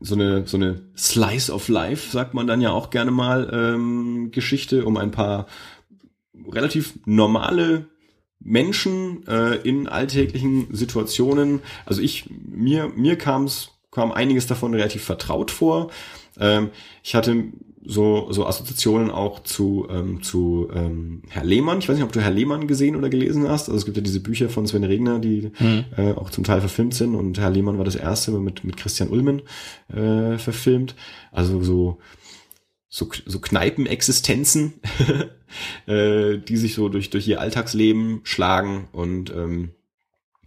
so eine so eine Slice of Life sagt man dann ja auch gerne mal ähm, Geschichte um ein paar relativ normale Menschen äh, in alltäglichen Situationen. Also ich, mir, mir kam's, kam einiges davon relativ vertraut vor. Ähm, ich hatte so, so Assoziationen auch zu, ähm, zu ähm, Herr Lehmann. Ich weiß nicht, ob du Herr Lehmann gesehen oder gelesen hast. Also es gibt ja diese Bücher von Sven Regner, die Mhm. äh, auch zum Teil verfilmt sind. Und Herr Lehmann war das erste mit, mit Christian Ulmen äh, verfilmt. Also so, so, so Kneipenexistenzen, äh, die sich so durch, durch ihr Alltagsleben schlagen und ähm,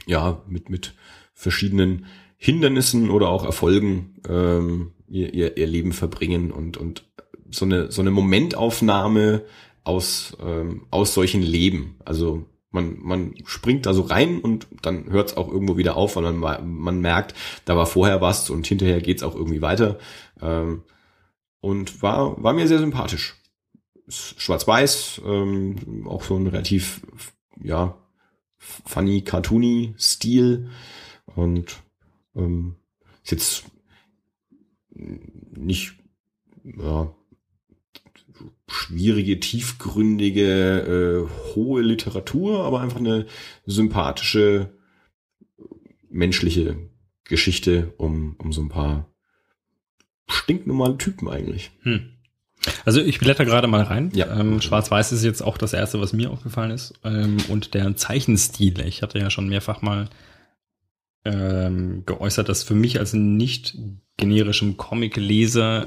ja, mit, mit verschiedenen Hindernissen oder auch Erfolgen ähm, ihr, ihr, ihr Leben verbringen und, und so eine, so eine Momentaufnahme aus, ähm, aus solchen Leben. Also man, man springt da so rein und dann hört es auch irgendwo wieder auf, weil man, man merkt, da war vorher was und hinterher geht's auch irgendwie weiter. Ähm, und war, war mir sehr sympathisch. Schwarz-Weiß, ähm, auch so ein relativ, ja, funny, cartoony Stil und ähm, ist jetzt nicht ja, schwierige, tiefgründige, äh, hohe Literatur, aber einfach eine sympathische, menschliche Geschichte um, um so ein paar stinknormale Typen eigentlich. Hm. Also ich blätter gerade mal rein. Ja. Ähm, Schwarz-Weiß ist jetzt auch das erste, was mir aufgefallen ist. Ähm, und der Zeichenstil. Ich hatte ja schon mehrfach mal ähm, geäußert, dass für mich als nicht generischem Comic-Leser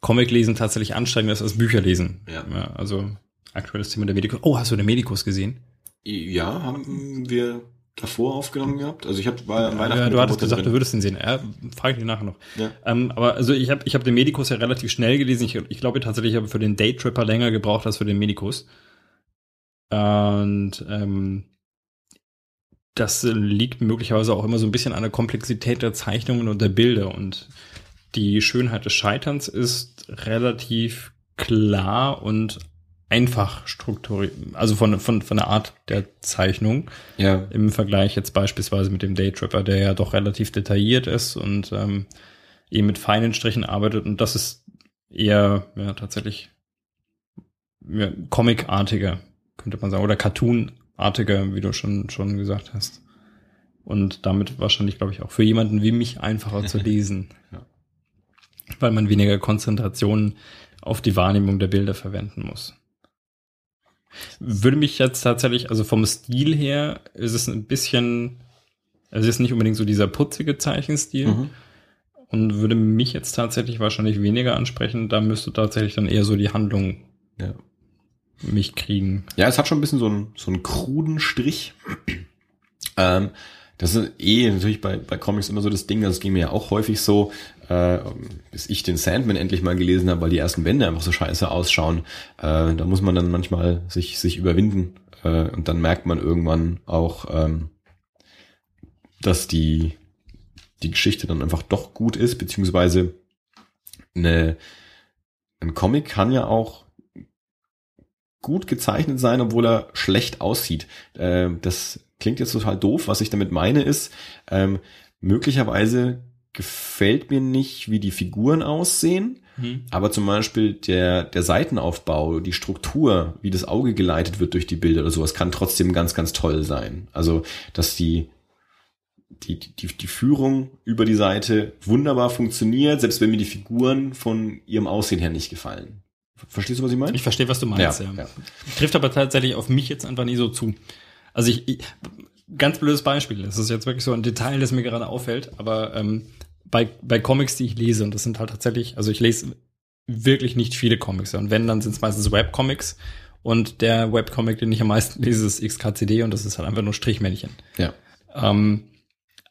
Comic-Lesen tatsächlich anstrengender ist als Bücherlesen. Ja. also aktuelles Thema der Medikus. Oh, hast du den Medikus gesehen? Ja, haben wir davor aufgenommen gehabt. Also ich habe war Weihnachten Ja, du hattest gesagt, du drin. würdest ihn sehen. Ja, frage ich dich nachher noch. Ja. Ähm, aber also ich habe ich hab den Medikus ja relativ schnell gelesen. Ich, ich glaube tatsächlich, ich habe für den Daytripper länger gebraucht als für den Medikus. Und ähm, das liegt möglicherweise auch immer so ein bisschen an der Komplexität der Zeichnungen und der Bilder. Und die Schönheit des Scheiterns ist relativ klar und einfach strukturiert, also von, von, von der Art der Zeichnung. Ja. Im Vergleich jetzt beispielsweise mit dem Daytrapper, der ja doch relativ detailliert ist und ähm, eben mit feinen Strichen arbeitet. Und das ist eher ja, tatsächlich ja, comicartiger, könnte man sagen, oder cartoonartiger, wie du schon, schon gesagt hast. Und damit wahrscheinlich, glaube ich, auch für jemanden wie mich einfacher zu lesen. Ja. Weil man weniger Konzentration auf die Wahrnehmung der Bilder verwenden muss. Würde mich jetzt tatsächlich, also vom Stil her, ist es ein bisschen, also es ist nicht unbedingt so dieser putzige Zeichenstil Mhm. und würde mich jetzt tatsächlich wahrscheinlich weniger ansprechen. Da müsste tatsächlich dann eher so die Handlung Ja. mich kriegen. Ja, es hat schon ein bisschen so einen, so einen kruden Strich. Ähm, das ist eh natürlich bei, bei Comics immer so das Ding, das ging mir ja auch häufig so, äh, bis ich den Sandman endlich mal gelesen habe, weil die ersten Bände einfach so scheiße ausschauen. Äh, da muss man dann manchmal sich, sich überwinden äh, und dann merkt man irgendwann auch, ähm, dass die, die Geschichte dann einfach doch gut ist, beziehungsweise eine, ein Comic kann ja auch gut gezeichnet sein, obwohl er schlecht aussieht. Äh, das klingt jetzt total doof. Was ich damit meine ist, ähm, möglicherweise gefällt mir nicht, wie die Figuren aussehen, aber zum Beispiel der, der Seitenaufbau, die Struktur, wie das Auge geleitet wird durch die Bilder oder sowas, kann trotzdem ganz, ganz toll sein. Also, dass die, die, die, die Führung über die Seite wunderbar funktioniert, selbst wenn mir die Figuren von ihrem Aussehen her nicht gefallen. Verstehst du, was ich meine? Ich verstehe, was du meinst, ja. ja. Trifft aber tatsächlich auf mich jetzt einfach nie so zu. Also ich, ich ganz blödes Beispiel, das ist jetzt wirklich so ein Detail, das mir gerade auffällt, aber ähm, bei, bei Comics, die ich lese, und das sind halt tatsächlich, also ich lese wirklich nicht viele Comics, und wenn, dann sind es meistens Webcomics, und der Webcomic, den ich am meisten lese, ist XKCD, und das ist halt einfach nur Strichmännchen. Ja. Ähm,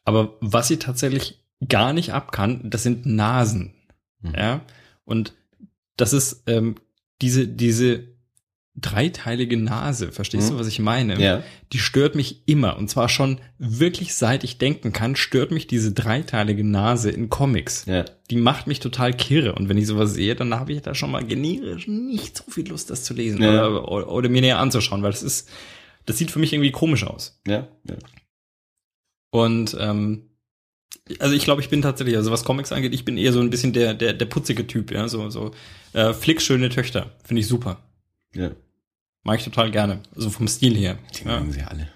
aber was sie tatsächlich gar nicht ab kann, das sind Nasen. Mhm. Ja. Und das ist ähm, diese, diese dreiteilige Nase, verstehst Mhm. du, was ich meine? Ja. Die stört mich immer. Und zwar schon wirklich seit ich denken kann, stört mich diese dreiteilige Nase in Comics. Ja. Die macht mich total kirre. Und wenn ich sowas sehe, dann habe ich da schon mal generisch nicht so viel Lust, das zu lesen Ja. oder, oder, oder mir näher anzuschauen, weil das ist, das sieht für mich irgendwie komisch aus. Ja. ja. Und ähm, also ich glaube, ich bin tatsächlich, also was Comics angeht, ich bin eher so ein bisschen der der der putzige Typ, ja, so so äh, flickschöne Töchter, finde ich super, ja. Mag ich total gerne, also vom Stil her. Die Ja, mögen sie alle.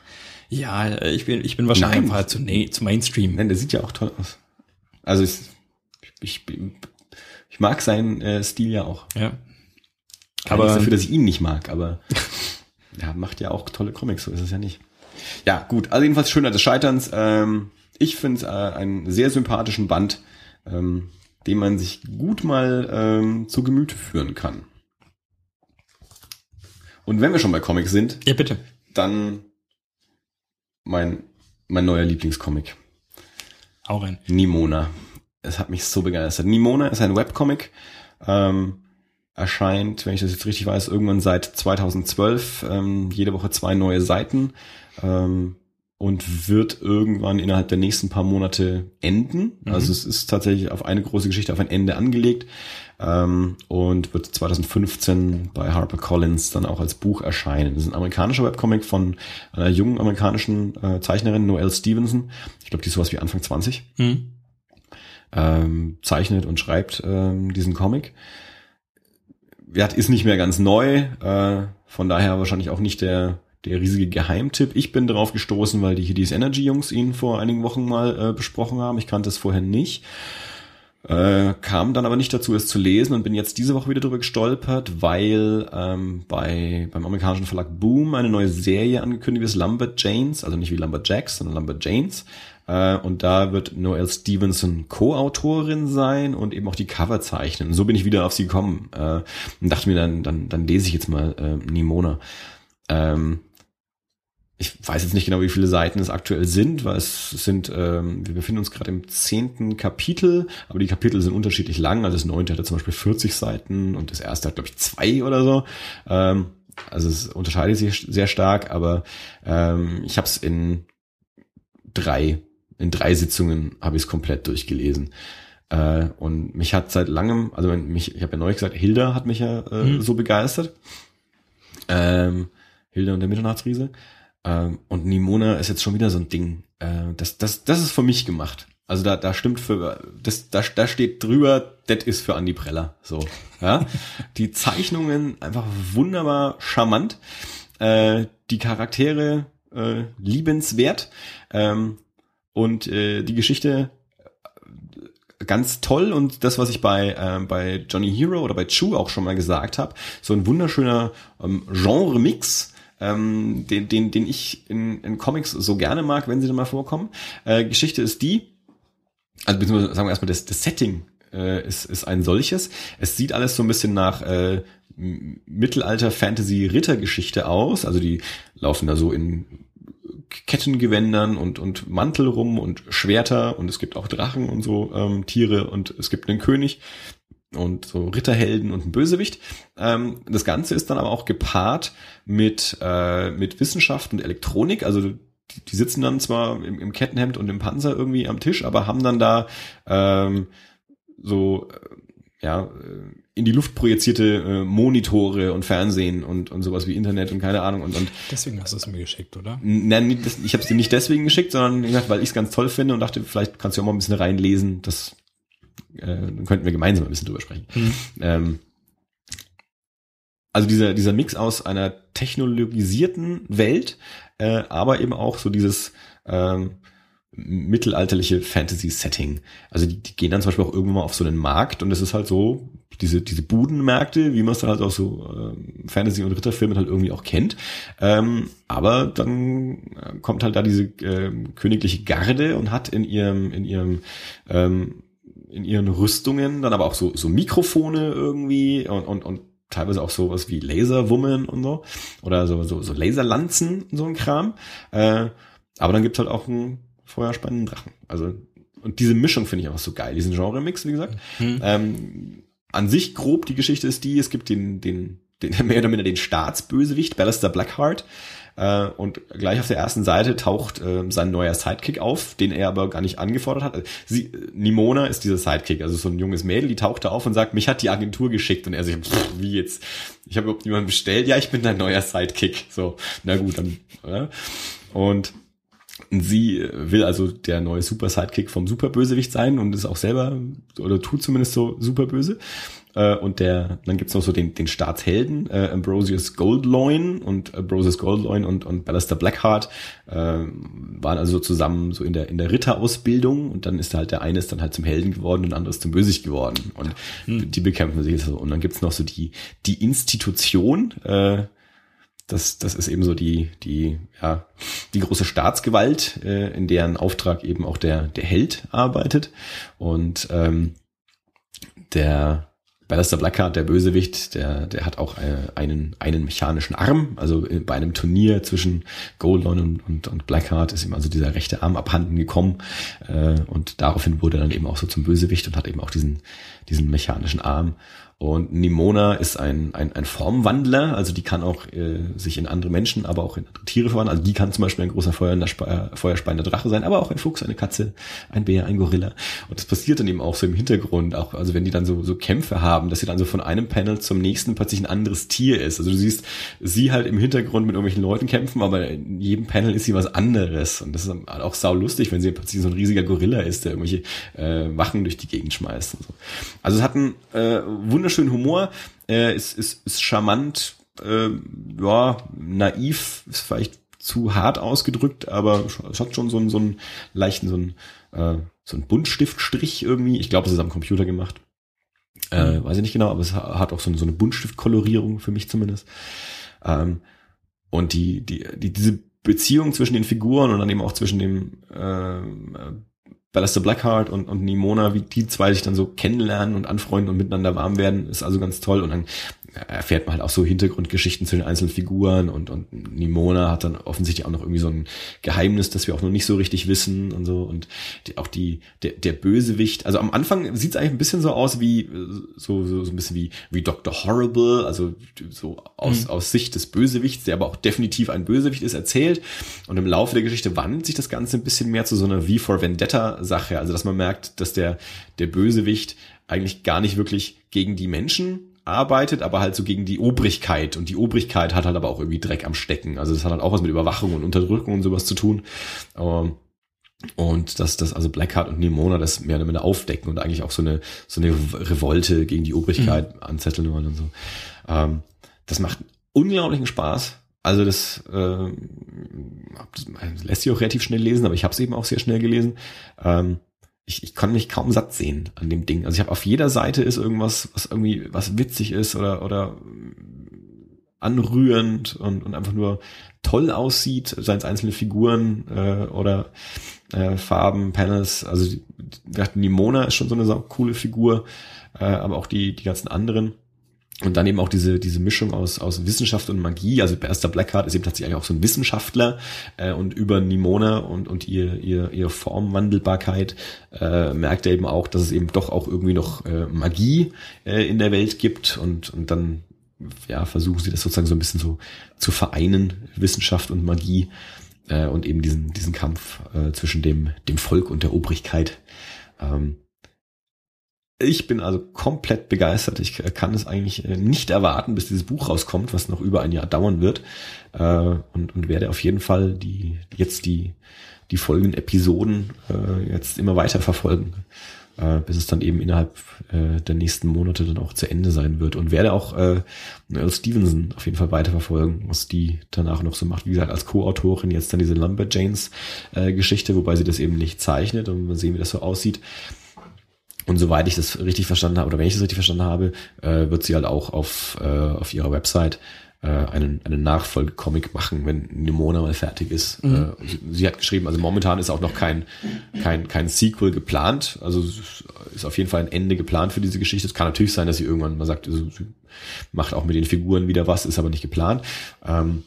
ja äh, ich bin ich bin wahrscheinlich Nein. einfach zu, nee, zu Mainstream. Nein, der sieht ja auch toll aus. Also ich, ich, ich mag seinen äh, Stil ja auch. Ja. Aber Aber dafür, dass ich ihn nicht mag, aber ja, macht ja auch tolle Comics, so ist es ja nicht. Ja, gut, also jedenfalls Schönheit des Scheiterns. Ähm, ich finde es äh, einen sehr sympathischen Band, ähm, den man sich gut mal ähm, zu Gemüte führen kann. Und wenn wir schon bei Comics sind, ja bitte. dann mein, mein neuer Lieblingscomic. Hau rein. Nimona. Es hat mich so begeistert. Nimona ist ein Webcomic, ähm, erscheint, wenn ich das jetzt richtig weiß, irgendwann seit 2012, ähm, jede Woche zwei neue Seiten ähm, und wird irgendwann innerhalb der nächsten paar Monate enden. Mhm. Also es ist tatsächlich auf eine große Geschichte, auf ein Ende angelegt ähm, und wird 2015 bei HarperCollins dann auch als Buch erscheinen. Das ist ein amerikanischer Webcomic von einer jungen amerikanischen äh, Zeichnerin, Noelle Stevenson. Ich glaube, die ist sowas wie Anfang 20 Hm. ähm, zeichnet und schreibt ähm, diesen Comic. Wert ist nicht mehr ganz neu, äh, von daher wahrscheinlich auch nicht der der riesige Geheimtipp. Ich bin darauf gestoßen, weil die Hiddies Energy Jungs ihn vor einigen Wochen mal äh, besprochen haben. Ich kannte es vorher nicht. Äh, kam dann aber nicht dazu, es zu lesen und bin jetzt diese Woche wieder drüber gestolpert, weil ähm, bei beim amerikanischen Verlag Boom eine neue Serie angekündigt ist, Lumberjanes, also nicht wie Lumberjacks, sondern Lumberjanes. Äh, und da wird Noelle Stevenson Co-Autorin sein und eben auch die Cover zeichnen. Und so bin ich wieder auf sie gekommen äh, und dachte mir dann, dann, dann lese ich jetzt mal äh, Nimona. Ähm, ich weiß jetzt nicht genau, wie viele Seiten es aktuell sind, weil es sind, ähm, wir befinden uns gerade im zehnten Kapitel, aber die Kapitel sind unterschiedlich lang. Also das neunte hatte zum Beispiel 40 Seiten und das erste hat, glaube ich, zwei oder so. Ähm, also es unterscheidet sich sehr stark, aber ähm, ich habe es in drei, in drei Sitzungen habe ich es komplett durchgelesen. Äh, und mich hat seit langem, also mich, ich habe ja neulich gesagt, Hilda hat mich ja äh, mhm. so begeistert. Ähm, Hilda und der Mitternachtsriese. Ähm, und Nimona ist jetzt schon wieder so ein Ding. Äh, das, das, das ist für mich gemacht. Also da, da stimmt für, das, da, da steht drüber, das ist für Andi Preller. So, ja. die Zeichnungen einfach wunderbar charmant. Äh, die Charaktere äh, liebenswert. Ähm, und äh, die Geschichte ganz toll und das, was ich bei, äh, bei Johnny Hero oder bei Chu auch schon mal gesagt habe, so ein wunderschöner ähm, Genre-Mix ähm, den, den, den ich in, in Comics so gerne mag, wenn sie dann mal vorkommen. Äh, Geschichte ist die, also beziehungsweise sagen wir erstmal, das, das Setting äh, ist, ist ein solches. Es sieht alles so ein bisschen nach äh, Mittelalter-Fantasy-Rittergeschichte aus. Also die laufen da so in Kettengewändern und, und Mantel rum und Schwerter und es gibt auch Drachen und so ähm, Tiere und es gibt einen König und so Ritterhelden und ein Bösewicht. Ähm, das Ganze ist dann aber auch gepaart mit, äh, mit Wissenschaft und Elektronik. Also die, die sitzen dann zwar im, im, Kettenhemd und im Panzer irgendwie am Tisch, aber haben dann da ähm, so äh, ja äh, in die Luft projizierte äh, Monitore und Fernsehen und, und sowas wie Internet und keine Ahnung und, und deswegen hast du es mir geschickt, oder? Nein, ich habe es dir nicht deswegen geschickt, sondern weil ich es ganz toll finde und dachte, vielleicht kannst du auch mal ein bisschen reinlesen. Das äh, dann könnten wir gemeinsam ein bisschen drüber sprechen. Mhm. Ähm, also dieser, dieser Mix aus einer technologisierten Welt, äh, aber eben auch so dieses ähm, mittelalterliche Fantasy-Setting. Also die, die gehen dann zum Beispiel auch irgendwann mal auf so einen Markt und es ist halt so, diese, diese Budenmärkte, wie man es dann halt auch so äh, Fantasy- und Ritterfilmen halt irgendwie auch kennt. Ähm, aber dann äh, kommt halt da diese äh, königliche Garde und hat in ihrem, in ihrem ähm, in ihren Rüstungen dann aber auch so, so Mikrofone irgendwie und, und, und teilweise auch sowas wie Laserwummen und so oder so, so, so Laserlanzen und so ein Kram. Äh, aber dann gibt's halt auch einen feuerspannenden Drachen. Also und diese Mischung finde ich einfach so geil, diesen Genre-Mix, wie gesagt. Mhm. Ähm, an sich grob, die Geschichte ist die, es gibt den, den, den mehr oder minder den Staatsbösewicht, Ballister Blackheart, und gleich auf der ersten Seite taucht äh, sein neuer Sidekick auf, den er aber gar nicht angefordert hat. Sie, Nimona ist dieser Sidekick, also so ein junges Mädel, die taucht da auf und sagt, mich hat die Agentur geschickt. Und er sich, pff, wie jetzt? Ich habe überhaupt niemanden bestellt. Ja, ich bin dein neuer Sidekick. So, na gut, dann. Ja. Und sie will also der neue Super Sidekick vom Superbösewicht sein und ist auch selber oder tut zumindest so superböse. Äh, und der, dann gibt's noch so den, den Staatshelden, äh, Ambrosius Goldloin und Ambrosius Goldloin und, und Ballister Blackheart äh, waren also zusammen so in der, in der Ritterausbildung und dann ist halt der eine ist dann halt zum Helden geworden und der andere ist zum Bösig geworden und hm. die bekämpfen sich so. Und dann gibt's noch so die, die Institution, äh, das, das ist eben so die, die, ja, die große Staatsgewalt, äh, in deren Auftrag eben auch der, der Held arbeitet. Und ähm, der, Ballister Blackheart, der Bösewicht, der, der hat auch äh, einen, einen mechanischen Arm. Also äh, bei einem Turnier zwischen Goldon und, und, und Blackheart ist ihm also dieser rechte Arm abhanden gekommen. Äh, und daraufhin wurde er dann eben auch so zum Bösewicht und hat eben auch diesen, diesen mechanischen Arm. Und Nimona ist ein, ein, ein Formwandler, also die kann auch äh, sich in andere Menschen, aber auch in andere Tiere verwandeln. Also die kann zum Beispiel ein großer feuerspeiender, feuerspeiender Drache sein, aber auch ein Fuchs, eine Katze, ein Bär, ein Gorilla. Und das passiert dann eben auch so im Hintergrund, auch also wenn die dann so, so Kämpfe haben, dass sie dann so von einem Panel zum nächsten plötzlich ein anderes Tier ist. Also du siehst sie halt im Hintergrund mit irgendwelchen Leuten kämpfen, aber in jedem Panel ist sie was anderes. Und das ist auch sau lustig, wenn sie plötzlich so ein riesiger Gorilla ist, der irgendwelche äh, Wachen durch die Gegend schmeißt. Und so. Also es hat einen äh, wunderschönen Humor, äh, ist, ist, ist charmant, äh, ja, naiv, ist vielleicht zu hart ausgedrückt, aber es hat schon so einen, so einen leichten, so einen, äh, so einen Buntstiftstrich irgendwie. Ich glaube, es ist am Computer gemacht. Äh, mhm. weiß ich nicht genau, aber es hat auch so eine, so eine Buntstiftkolorierung für mich zumindest. Ähm, und die, die, die, diese Beziehung zwischen den Figuren und dann eben auch zwischen dem äh, Ballister Blackheart und, und Nimona, wie die zwei sich dann so kennenlernen und anfreunden und miteinander warm werden, ist also ganz toll. Und dann erfährt man halt auch so Hintergrundgeschichten zu den einzelnen Figuren und, und Nimona hat dann offensichtlich auch noch irgendwie so ein Geheimnis, das wir auch noch nicht so richtig wissen und so und die, auch die, der, der Bösewicht, also am Anfang sieht es eigentlich ein bisschen so aus wie, so, so, so ein bisschen wie, wie Dr. Horrible, also so aus, mhm. aus Sicht des Bösewichts, der aber auch definitiv ein Bösewicht ist, erzählt und im Laufe der Geschichte wandelt sich das Ganze ein bisschen mehr zu so einer V for Vendetta Sache, also dass man merkt, dass der, der Bösewicht eigentlich gar nicht wirklich gegen die Menschen arbeitet, aber halt so gegen die Obrigkeit. Und die Obrigkeit hat halt aber auch irgendwie Dreck am Stecken. Also das hat halt auch was mit Überwachung und Unterdrückung und sowas zu tun. Ähm, und dass das also Blackheart und Nimona das mehr oder minder aufdecken und eigentlich auch so eine so eine Revolte gegen die Obrigkeit mhm. anzetteln wollen und so. Ähm, das macht unglaublichen Spaß. Also das, äh, das lässt sich auch relativ schnell lesen, aber ich habe es eben auch sehr schnell gelesen. Ähm, ich, ich konnte mich kaum satt sehen an dem Ding. Also ich habe auf jeder Seite ist irgendwas, was irgendwie was witzig ist oder oder anrührend und, und einfach nur toll aussieht, seien es einzelne Figuren äh, oder äh, Farben, Panels. Also wir hatten Nimona ist schon so eine coole Figur, äh, aber auch die die ganzen anderen. Und dann eben auch diese, diese Mischung aus, aus Wissenschaft und Magie. Also Berster Blackheart ist eben tatsächlich auch so ein Wissenschaftler äh, und über Nimona und, und ihr, ihr, ihre Formwandelbarkeit äh, merkt er eben auch, dass es eben doch auch irgendwie noch äh, Magie äh, in der Welt gibt und, und dann ja, versuchen sie das sozusagen so ein bisschen so zu vereinen, Wissenschaft und Magie äh, und eben diesen, diesen Kampf äh, zwischen dem, dem Volk und der Obrigkeit. Ähm, ich bin also komplett begeistert. Ich kann es eigentlich äh, nicht erwarten, bis dieses Buch rauskommt, was noch über ein Jahr dauern wird. Äh, und, und werde auf jeden Fall die jetzt die die folgenden Episoden äh, jetzt immer weiter verfolgen, bis es dann eben innerhalb der nächsten Monate dann auch zu Ende sein wird. Und werde auch äh, Stevenson auf jeden Fall weiterverfolgen, was die danach noch so macht. Wie gesagt, als Co-Autorin jetzt dann diese Lumberjanes-Geschichte, wobei sie das eben nicht zeichnet und mal sehen, wie das so aussieht. Und soweit ich das richtig verstanden habe, oder wenn ich das richtig verstanden habe, äh, wird sie halt auch auf, äh, auf ihrer Website äh, einen, einen Nachfolgecomic machen, wenn Nimona mal fertig ist. Mhm. Äh, sie, sie, hat geschrieben, also momentan ist auch noch kein, kein, kein Sequel geplant. Also ist auf jeden Fall ein Ende geplant für diese Geschichte. Es kann natürlich sein, dass sie irgendwann mal sagt, also, sie macht auch mit den Figuren wieder was, ist aber nicht geplant. Ähm,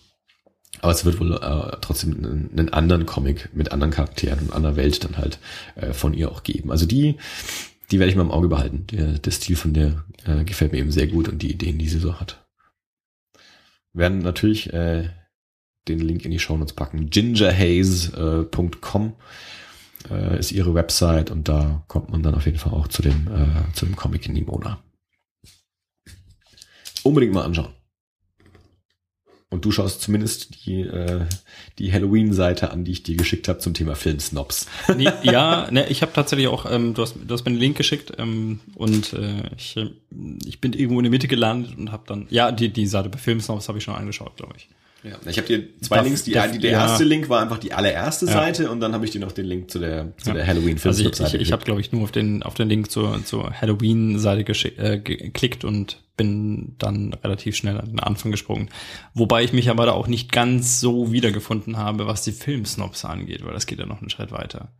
aber es wird wohl äh, trotzdem einen, einen, anderen Comic mit anderen Charakteren und einer Welt dann halt äh, von ihr auch geben. Also die die werde ich mal im Auge behalten. Der, der Stil von der äh, gefällt mir eben sehr gut und die Ideen, die sie so hat. Werden natürlich äh, den Link in die Show Notes packen. gingerhaze.com äh, ist ihre Website und da kommt man dann auf jeden Fall auch zu dem, äh, zu dem Comic in Nimona. Unbedingt mal anschauen. Und du schaust zumindest die, äh, die Halloween-Seite an, die ich dir geschickt habe zum Thema Filmsnobs. Nee, ja, ne, ich habe tatsächlich auch, ähm, du, hast, du hast mir einen Link geschickt ähm, und äh, ich, äh, ich bin irgendwo in der Mitte gelandet und habe dann, ja, die, die Seite bei Filmsnobs habe ich schon angeschaut, glaube ich. Ja, ich habe dir zwei darf, Links. Die, darf, die, der ja. erste Link war einfach die allererste ja. Seite und dann habe ich dir noch den Link zu der zu ja. der Halloween also ich, ich, ich habe glaube ich nur auf den auf den Link zur zur Halloween Seite äh, geklickt und bin dann relativ schnell an den Anfang gesprungen. Wobei ich mich aber da auch nicht ganz so wiedergefunden habe, was die Filmsnobs angeht, weil das geht ja noch einen Schritt weiter.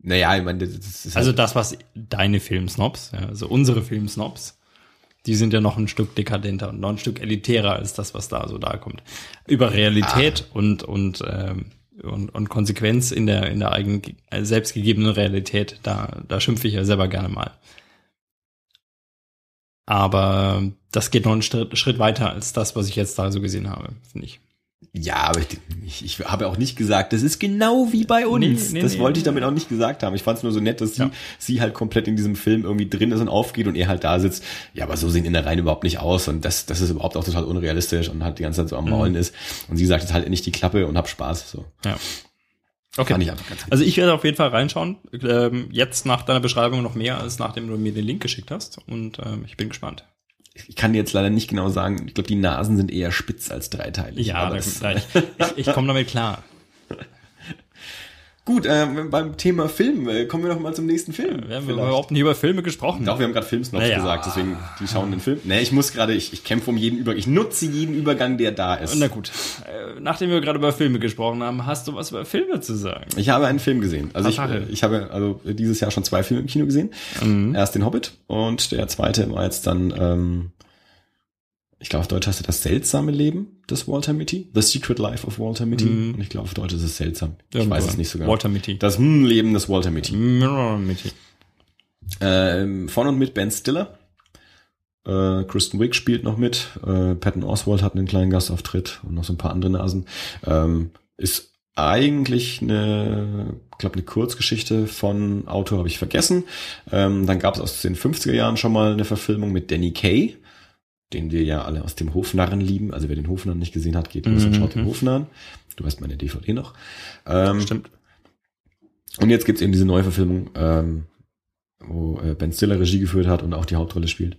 Naja, ich meine, das ist halt also das was deine Filmsnobs, ja, also unsere Filmsnobs die sind ja noch ein Stück dekadenter und noch ein Stück elitärer als das, was da so da kommt. Über Realität ah. und und, ähm, und und Konsequenz in der in der eigenen äh, selbstgegebenen Realität, da da schimpfe ich ja selber gerne mal. Aber das geht noch einen Schritt, Schritt weiter als das, was ich jetzt da so gesehen habe, finde ich. Ja, aber ich, ich, ich habe auch nicht gesagt, das ist genau wie bei uns. Nee, nee, das nee, wollte ich damit auch nicht gesagt haben. Ich fand es nur so nett, dass sie, ja. sie halt komplett in diesem Film irgendwie drin ist und aufgeht und er halt da sitzt. Ja, aber so sehen Innereien überhaupt nicht aus und das, das ist überhaupt auch total unrealistisch und halt die ganze Zeit so am mhm. Maulen mhm. ist. Und sie sagt jetzt halt nicht die Klappe und hab Spaß. So. Ja. Okay. Ich also ich werde auf jeden Fall reinschauen. Ähm, jetzt nach deiner Beschreibung noch mehr, als nachdem du mir den Link geschickt hast. Und ähm, ich bin gespannt ich kann jetzt leider nicht genau sagen, ich glaube, die Nasen sind eher spitz als dreiteilig. Ja, das, ich, ich, ich komme damit klar. Gut, äh, beim Thema Film äh, kommen wir noch mal zum nächsten Film. Ja, wir haben überhaupt nicht über Filme gesprochen. Doch, wir haben gerade Filmsnobs naja. gesagt, deswegen die schauen den Film. Nee, ich muss gerade, ich, ich kämpfe um jeden Übergang, ich nutze jeden Übergang, der da ist. Na gut, äh, nachdem wir gerade über Filme gesprochen haben, hast du was über Filme zu sagen? Ich habe einen Film gesehen. Also ich, ich habe also dieses Jahr schon zwei Filme im Kino gesehen. Mhm. Erst den Hobbit und der zweite war jetzt dann ähm, ich glaube, auf Deutsch heißt er das seltsame Leben des Walter Mitty. The Secret Life of Walter Mitty. Mhm. Und ich glaube, auf Deutsch ist es seltsam. Ich weiß es nicht so genau. Walter Mitty. Das hm, Leben des Walter Mitty. Mitty. Ähm, von und mit Ben Stiller. Äh, Kristen Wiig spielt noch mit. Äh, Patton Oswald hat einen kleinen Gastauftritt und noch so ein paar andere Nasen. Ähm, ist eigentlich eine, glaube eine Kurzgeschichte von Autor habe ich vergessen. Ähm, dann gab es aus den 50er Jahren schon mal eine Verfilmung mit Danny Kay, den wir ja alle aus dem Hofnarren lieben. Also wer den Hofnarren nicht gesehen hat, geht los und schaut den Mhm. Hofnarren. Du hast meine DVD noch. Ähm, Stimmt. und jetzt gibt's eben diese neue Verfilmung, ähm, wo äh, Ben Stiller Regie geführt hat und auch die Hauptrolle spielt.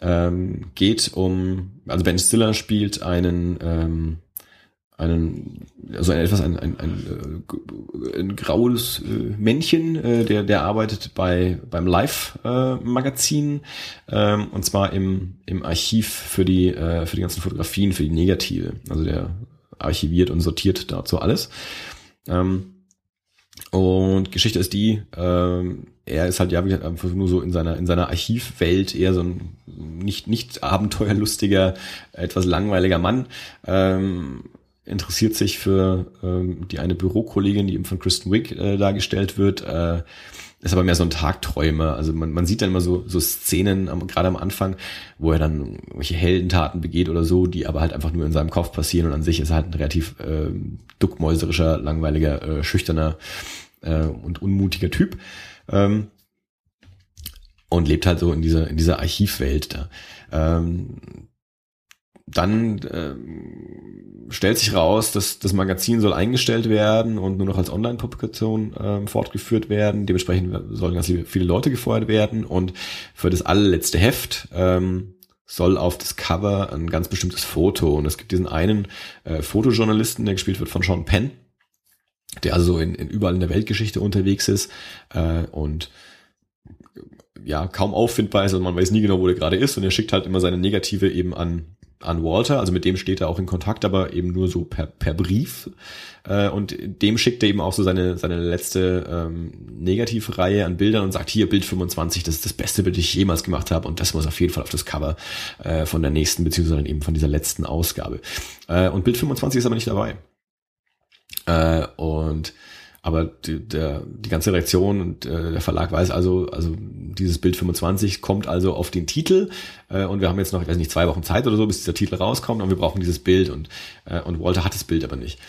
Ähm, geht um, also Ben Stiller spielt einen, ähm, einen, also ein, etwas ein, ein, ein, äh, ein graues äh, Männchen, äh, der, der arbeitet bei beim Live-Magazin ähm, und zwar im, im Archiv für die äh, für die ganzen Fotografien, für die Negative. Also der archiviert und sortiert dazu alles. Ähm, und Geschichte ist die, ähm, er ist halt ja wie gesagt, einfach nur so in seiner in seiner Archivwelt eher so ein nicht nicht abenteuerlustiger, etwas langweiliger Mann. Ähm, interessiert sich für ähm, die eine Bürokollegin, die eben von Kristen Wiig äh, dargestellt wird. Äh, ist aber mehr so ein Tagträumer. Also man, man sieht dann immer so, so Szenen, am, gerade am Anfang, wo er dann welche Heldentaten begeht oder so, die aber halt einfach nur in seinem Kopf passieren und an sich ist er halt ein relativ äh, duckmäuserischer, langweiliger, äh, schüchterner äh, und unmutiger Typ. Ähm, und lebt halt so in dieser, in dieser Archivwelt da. Ähm, dann ähm, stellt sich raus, dass das Magazin soll eingestellt werden und nur noch als Online-Publikation ähm, fortgeführt werden. Dementsprechend sollen ganz viele Leute gefeuert werden. Und für das allerletzte Heft ähm, soll auf das Cover ein ganz bestimmtes Foto. Und es gibt diesen einen äh, Fotojournalisten, der gespielt wird von Sean Penn, der also in, in überall in der Weltgeschichte unterwegs ist äh, und ja kaum auffindbar ist, also man weiß nie genau, wo der gerade ist. Und er schickt halt immer seine Negative eben an an Walter, also mit dem steht er auch in Kontakt, aber eben nur so per, per Brief. Äh, und dem schickt er eben auch so seine, seine letzte ähm, Negativreihe an Bildern und sagt, hier, Bild 25, das ist das beste Bild, das ich jemals gemacht habe und das muss auf jeden Fall auf das Cover äh, von der nächsten, beziehungsweise eben von dieser letzten Ausgabe. Äh, und Bild 25 ist aber nicht dabei. Äh, und aber die, der, die ganze Reaktion und äh, der Verlag weiß also, also dieses Bild 25 kommt also auf den Titel. Äh, und wir haben jetzt noch, ich weiß nicht, zwei Wochen Zeit oder so, bis dieser Titel rauskommt. Und wir brauchen dieses Bild. Und, äh, und Walter hat das Bild aber nicht.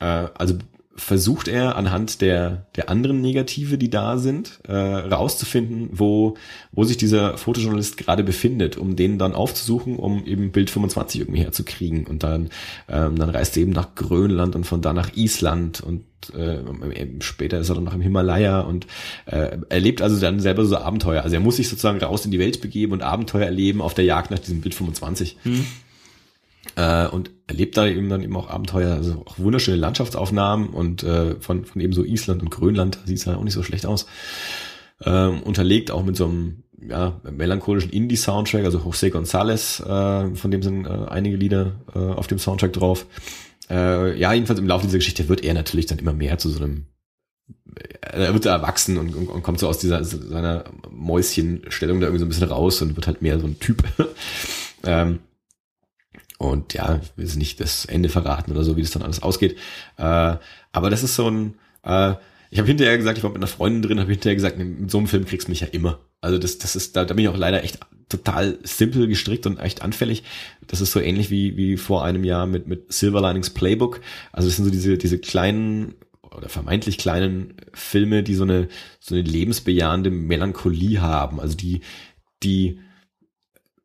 Äh, also versucht er anhand der, der anderen Negative, die da sind, äh, rauszufinden, wo, wo sich dieser Fotojournalist gerade befindet, um den dann aufzusuchen, um eben Bild 25 irgendwie herzukriegen. Und dann, ähm, dann reist er eben nach Grönland und von da nach Island und äh, später ist er dann noch im Himalaya und äh, erlebt also dann selber so Abenteuer. Also er muss sich sozusagen raus in die Welt begeben und Abenteuer erleben auf der Jagd nach diesem Bild 25. Hm. Äh, und erlebt da eben dann eben auch Abenteuer, also auch wunderschöne Landschaftsaufnahmen und äh, von, von eben so Island und Grönland sieht es halt auch nicht so schlecht aus. Ähm, unterlegt auch mit so einem ja, melancholischen Indie-Soundtrack, also José González, äh, von dem sind äh, einige Lieder äh, auf dem Soundtrack drauf. Äh, ja, jedenfalls im Laufe dieser Geschichte wird er natürlich dann immer mehr zu so einem er wird erwachsen und, und, und kommt so aus dieser seiner Mäuschenstellung da irgendwie so ein bisschen raus und wird halt mehr so ein Typ. ähm, und ja, ich will jetzt nicht das Ende verraten oder so, wie das dann alles ausgeht. Äh, aber das ist so ein, äh, ich habe hinterher gesagt, ich war mit einer Freundin drin, habe hinterher gesagt, mit so einem Film kriegst du mich ja immer. Also das, das ist, da, da bin ich auch leider echt total simpel gestrickt und echt anfällig. Das ist so ähnlich wie, wie vor einem Jahr mit, mit Silver Linings Playbook. Also das sind so diese, diese kleinen oder vermeintlich kleinen Filme, die so eine, so eine lebensbejahende Melancholie haben. Also die, die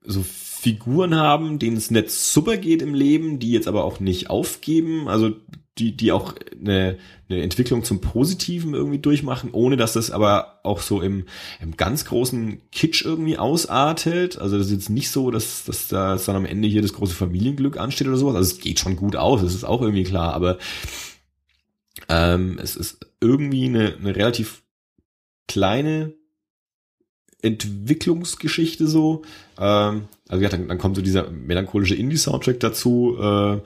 so Figuren haben, denen es nicht super geht im Leben, die jetzt aber auch nicht aufgeben, also die, die auch eine, eine Entwicklung zum Positiven irgendwie durchmachen, ohne dass das aber auch so im, im ganz großen Kitsch irgendwie ausartet. Also das ist jetzt nicht so, dass, dass da dann am Ende hier das große Familienglück ansteht oder sowas. Also es geht schon gut aus, das ist auch irgendwie klar, aber ähm, es ist irgendwie eine, eine relativ kleine Entwicklungsgeschichte so. Ähm, also ja, dann, dann kommt so dieser melancholische Indie-Soundtrack dazu äh,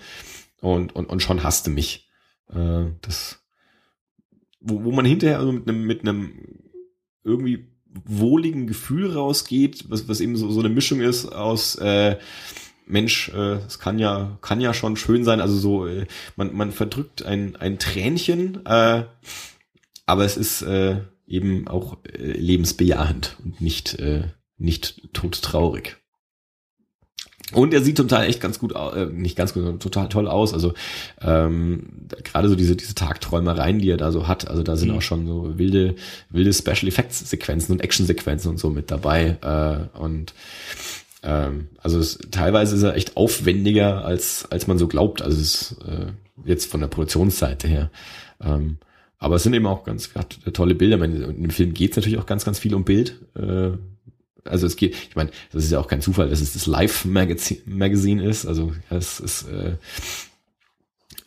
und, und, und schon hasste mich. Äh, das, wo, wo man hinterher also mit einem mit einem irgendwie wohligen Gefühl rausgeht, was, was eben so, so eine Mischung ist aus äh, Mensch, äh, es kann ja, kann ja schon schön sein. Also so, äh, man, man verdrückt ein, ein Tränchen, äh, aber es ist äh, eben auch äh, lebensbejahend und nicht, äh, nicht todtraurig. Und er sieht total echt ganz gut, äh, nicht ganz gut, sondern total toll aus. Also ähm, gerade so diese diese Tagträumereien, die er da so hat. Also da sind Mhm. auch schon so wilde wilde Special Effects Sequenzen und Action Sequenzen und so mit dabei. Äh, und ähm, also es, teilweise ist er echt aufwendiger als als man so glaubt. Also es ist äh, jetzt von der Produktionsseite her. Ähm, aber es sind eben auch ganz hat tolle Bilder. Meine, in dem Film geht es natürlich auch ganz ganz viel um Bild. Äh, also es geht, ich meine, das ist ja auch kein Zufall, dass es das Live Magazine, Magazine ist. Also es ist, äh,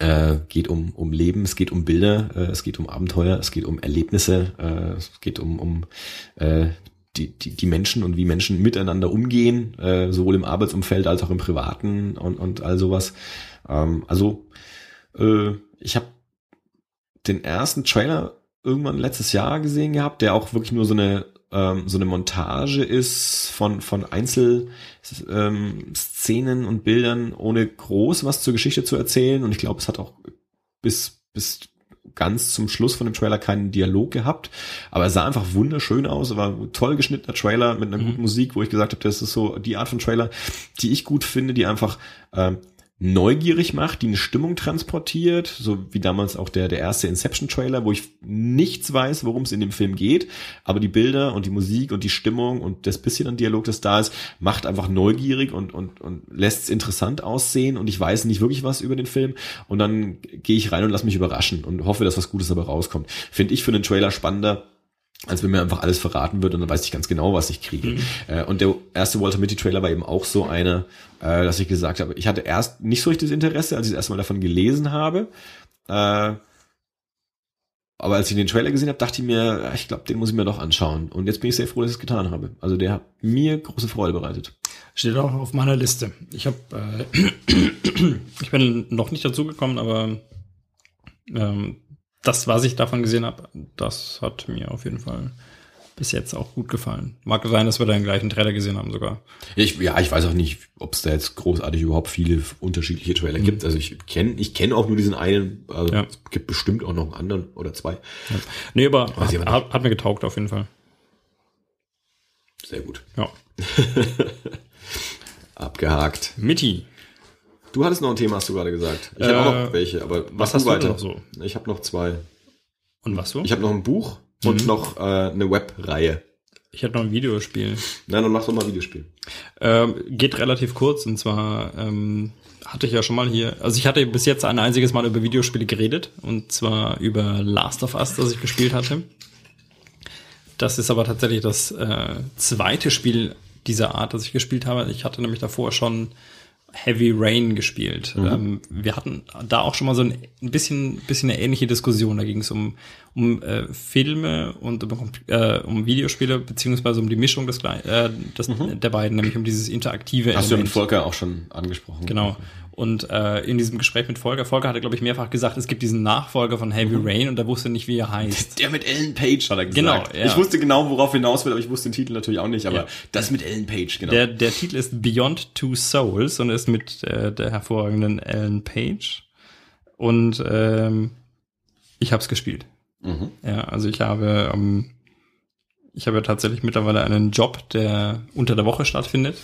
äh, geht um, um Leben, es geht um Bilder, äh, es geht um Abenteuer, es geht um Erlebnisse, äh, es geht um, um äh, die, die, die Menschen und wie Menschen miteinander umgehen, äh, sowohl im Arbeitsumfeld als auch im Privaten und, und all sowas. Ähm, also äh, ich habe den ersten Trailer irgendwann letztes Jahr gesehen gehabt, der auch wirklich nur so eine ähm, so eine Montage ist von von Einzel ähm, Szenen und Bildern, ohne groß was zur Geschichte zu erzählen. Und ich glaube, es hat auch bis bis ganz zum Schluss von dem Trailer keinen Dialog gehabt, aber es sah einfach wunderschön aus, war ein toll geschnittener Trailer mit einer Mhm. guten Musik, wo ich gesagt habe, das ist so die Art von Trailer, die ich gut finde, die einfach ähm, neugierig macht, die eine Stimmung transportiert, so wie damals auch der, der erste Inception-Trailer, wo ich nichts weiß, worum es in dem Film geht, aber die Bilder und die Musik und die Stimmung und das bisschen an Dialog, das da ist, macht einfach neugierig und, und, und lässt es interessant aussehen und ich weiß nicht wirklich was über den Film und dann gehe ich rein und lass mich überraschen und hoffe, dass was Gutes dabei rauskommt. Finde ich für einen Trailer spannender, als wenn mir einfach alles verraten wird und dann weiß ich ganz genau, was ich kriege. Äh, und der erste Walter Mitty Trailer war eben auch so einer, äh, dass ich gesagt habe, ich hatte erst nicht so richtig das Interesse, als ich das erste Mal davon gelesen habe. Äh, aber als ich den Trailer gesehen habe, dachte ich mir, ich glaube, den muss ich mir doch anschauen. Und jetzt bin ich sehr froh, dass ich es getan habe. Also der hat mir große Freude bereitet. Steht auch auf meiner Liste. Ich habe, ich bin noch nicht dazu gekommen, aber ähm, das, was ich davon gesehen habe, das hat mir auf jeden Fall bis jetzt auch gut gefallen. Mag sein, dass wir da den gleichen Trailer gesehen haben sogar. Ich, ja, ich weiß auch nicht, ob es da jetzt großartig überhaupt viele unterschiedliche Trailer gibt. Also ich kenne ich kenne auch nur diesen einen. Also Mhm. Ja. es gibt bestimmt auch noch einen anderen oder zwei. Nee, aber hat, hat, hat mir getaugt auf jeden Fall. Sehr gut. Ja. Abgehakt. Mitti. Du hattest noch ein Thema, hast du gerade gesagt. Ich Äh, habe auch noch welche, aber mach hast du weiter. noch so? Ich habe noch zwei. Und was so? Ich habe noch ein Buch und Mhm. noch äh, eine Webreihe. Ich hätte noch ein Videospiel. Nein, dann mach doch mal Videospiel. Ähm, geht relativ kurz und zwar ähm, hatte ich ja schon mal hier, also ich hatte bis jetzt ein einziges Mal über Videospiele geredet und zwar über Last of Us, das ich gespielt hatte. Das ist aber tatsächlich das äh, zweite Spiel dieser Art, das ich gespielt habe. Ich hatte nämlich davor schon Heavy Rain gespielt. Ähm, wir hatten da auch schon mal so ein, ein bisschen, bisschen eine ähnliche Diskussion. Da ging es um, um äh, Filme und um, äh, um Videospiele, beziehungsweise um die Mischung des, äh, des, der beiden, nämlich um dieses interaktive Hast du mit Element. Volker auch schon angesprochen? Genau. Und äh, in diesem Gespräch mit Volker, Volker hatte, glaube ich, mehrfach gesagt, es gibt diesen Nachfolger von Heavy Rain und er wusste nicht, wie er heißt. Der mit Ellen Page hat er gesagt. Genau, ja. Ich wusste genau, worauf hinaus will, aber ich wusste den Titel natürlich auch nicht. Aber Ja. das mit Ellen Page, genau. Der, der Titel ist Beyond Two Souls und ist mit äh, der hervorragenden Ellen Page. Und ähm, ich habe es gespielt. mhm. Ja, also ich habe, ähm, ich habe ja tatsächlich mittlerweile einen Job, der unter der Woche stattfindet.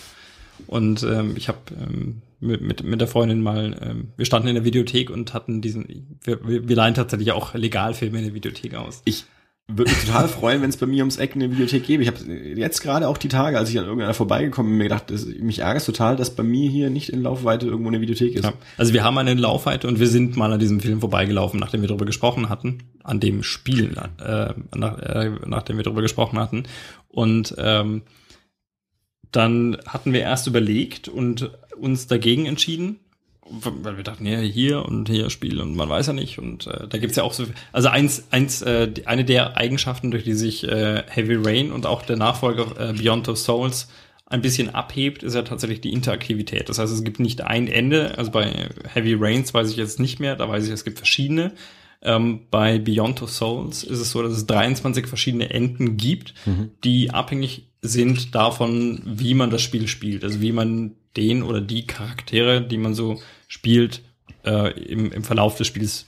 Und ähm, ich habe ähm, mit, mit, mit der Freundin mal, ähm, wir standen in der Videothek und hatten diesen, wir, wir, wir leihen tatsächlich auch Legalfilme in der Videothek aus. Ich würde mich total freuen, wenn es bei mir ums Eck eine Videothek gäbe. Ich habe jetzt gerade auch die Tage, als ich an irgendeiner vorbeigekommen bin, mir gedacht, das, mich ärgert total, dass bei mir hier nicht in Laufweite irgendwo eine Videothek ist. Ja. Also wir haben eine Laufweite und wir sind mal an diesem Film vorbeigelaufen, nachdem wir darüber gesprochen hatten, an dem Spiel, äh, nach, äh, nachdem wir darüber gesprochen hatten. Und ähm, dann hatten wir erst überlegt und uns dagegen entschieden, weil wir dachten, ja, hier und hier Spiel und man weiß ja nicht. Und äh, da gibt's ja auch so, also eins, eins, äh, eine der Eigenschaften, durch die sich äh, Heavy Rain und auch der Nachfolger äh, Beyond the Souls ein bisschen abhebt, ist ja tatsächlich die Interaktivität. Das heißt, es gibt nicht ein Ende. Also bei Heavy Rains weiß ich jetzt nicht mehr, da weiß ich, es gibt verschiedene. Ähm, bei Beyond the Souls ist es so, dass es 23 verschiedene Enden gibt, die abhängig sind davon, wie man das Spiel spielt. Also wie man den oder die Charaktere, die man so spielt, äh, im, im Verlauf des Spiels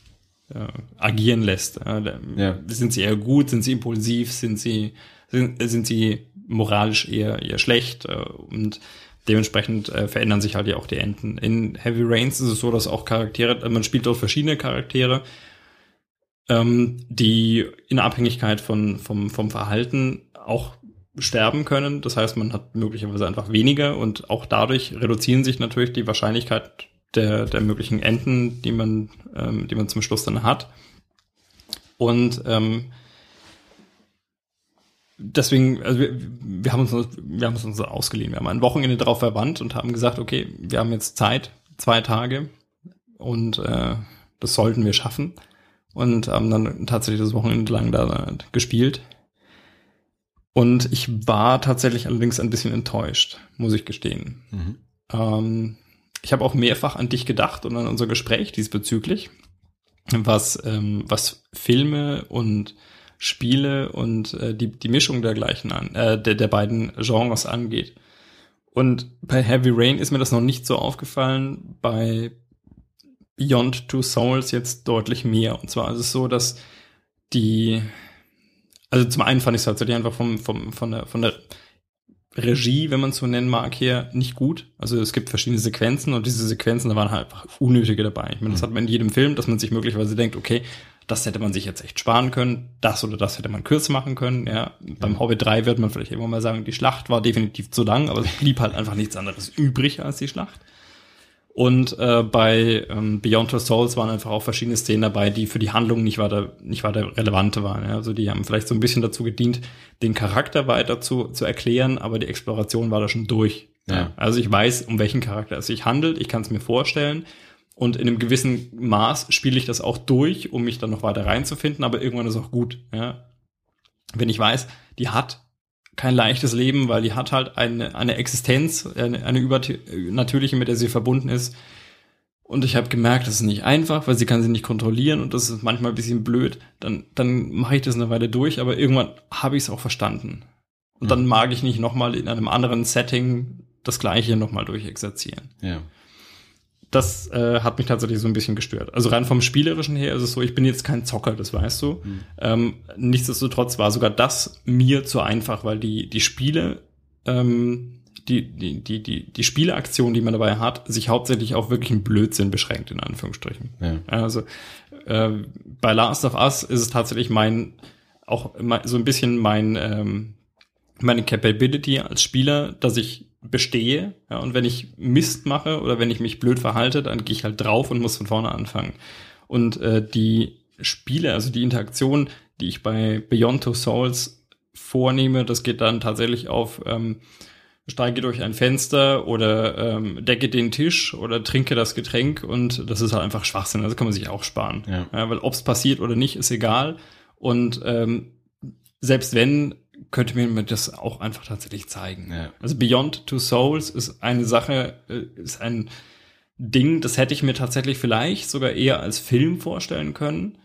äh, agieren lässt. Äh, Ja. Sind sie eher gut, sind sie impulsiv, sind sie, sind, sind sie moralisch eher, eher schlecht äh, und dementsprechend äh, verändern sich halt ja auch die Enden. In Heavy Rains ist es so, dass auch Charaktere, also man spielt dort verschiedene Charaktere, ähm, die in Abhängigkeit von, vom, vom Verhalten auch sterben können. Das heißt, man hat möglicherweise einfach weniger und auch dadurch reduzieren sich natürlich die Wahrscheinlichkeit der, der möglichen Enden, die man, ähm, die man zum Schluss dann hat. Und ähm, deswegen, also wir, wir haben uns wir haben es uns ausgeliehen. Wir haben ein Wochenende darauf verwandt und haben gesagt, okay, wir haben jetzt Zeit, zwei Tage und äh, das sollten wir schaffen und haben dann tatsächlich das Wochenende lang da gespielt. Und ich war tatsächlich allerdings ein bisschen enttäuscht, muss ich gestehen. Mhm. Ähm, ich habe auch mehrfach an dich gedacht und an unser Gespräch diesbezüglich, was, ähm, was Filme und Spiele und äh, die, die Mischung dergleichen an, äh, der, der beiden Genres angeht. Und bei Heavy Rain ist mir das noch nicht so aufgefallen, bei Beyond Two Souls jetzt deutlich mehr. Und zwar ist es so, dass die, also zum einen fand ich es tatsächlich einfach vom, vom, von der, von der Regie, wenn man es so nennen mag, hier nicht gut. Also es gibt verschiedene Sequenzen und diese Sequenzen, da waren halt einfach unnötige dabei. Ich meine, das hat man in jedem Film, dass man sich möglicherweise denkt, okay, das hätte man sich jetzt echt sparen können, das oder das hätte man kürzer machen können. Ja, beim Hobbit 3 wird man vielleicht irgendwann mal sagen, die Schlacht war definitiv zu lang, aber es blieb halt einfach nichts anderes übrig als die Schlacht. Und äh, bei ähm, Beyond Two Souls waren einfach auch verschiedene Szenen dabei, die für die Handlung nicht weiter, nicht weiter relevante waren. Ja? Also die haben vielleicht so ein bisschen dazu gedient, den Charakter weiter zu, zu erklären, aber die Exploration war da schon durch. Ja. Also ich weiß, um welchen Charakter es sich handelt, ich kann es mir vorstellen. Und in einem gewissen Maß spiele ich das auch durch, um mich dann noch weiter reinzufinden, aber irgendwann ist auch gut. Ja? Wenn ich weiß, die hat kein leichtes Leben, weil die hat halt eine, eine Existenz, eine, eine übernatürliche, mit der sie verbunden ist. Und ich habe gemerkt, das ist nicht einfach, weil sie kann sie nicht kontrollieren und das ist manchmal ein bisschen blöd. Dann, dann mache ich das eine Weile durch, aber irgendwann habe ich es auch verstanden. Und dann mag ich nicht nochmal in einem anderen Setting das gleiche nochmal durchexerzieren. Ja. Das äh, hat mich tatsächlich so ein bisschen gestört. Also rein vom Spielerischen her ist es so, ich bin jetzt kein Zocker, das weißt du. Mhm. Ähm, nichtsdestotrotz war sogar das mir zu einfach, weil die, die Spiele, ähm, die, die, die, die, die Spieleaktion, die man dabei hat, sich hauptsächlich auf wirklichen Blödsinn beschränkt, in Anführungsstrichen. Ja. Also äh, bei Last of Us ist es tatsächlich mein, auch mein, so ein bisschen mein, ähm, meine Capability als Spieler, dass ich bestehe. Ja, und wenn ich Mist mache oder wenn ich mich blöd verhalte, dann gehe ich halt drauf und muss von vorne anfangen. Und äh, die Spiele, also die Interaktion, die ich bei Beyond Two Souls vornehme, das geht dann tatsächlich auf ähm, steige durch ein Fenster oder ähm, decke den Tisch oder trinke das Getränk und das ist halt einfach Schwachsinn. Also kann man sich auch sparen. Ja. Ja, weil ob's passiert oder nicht, ist egal. Und ähm, selbst wenn, könnte mir das auch einfach tatsächlich zeigen. Ja. Also Beyond Two Souls ist eine Sache, äh, ist ein Ding, das hätte ich mir tatsächlich vielleicht sogar eher als Film vorstellen können,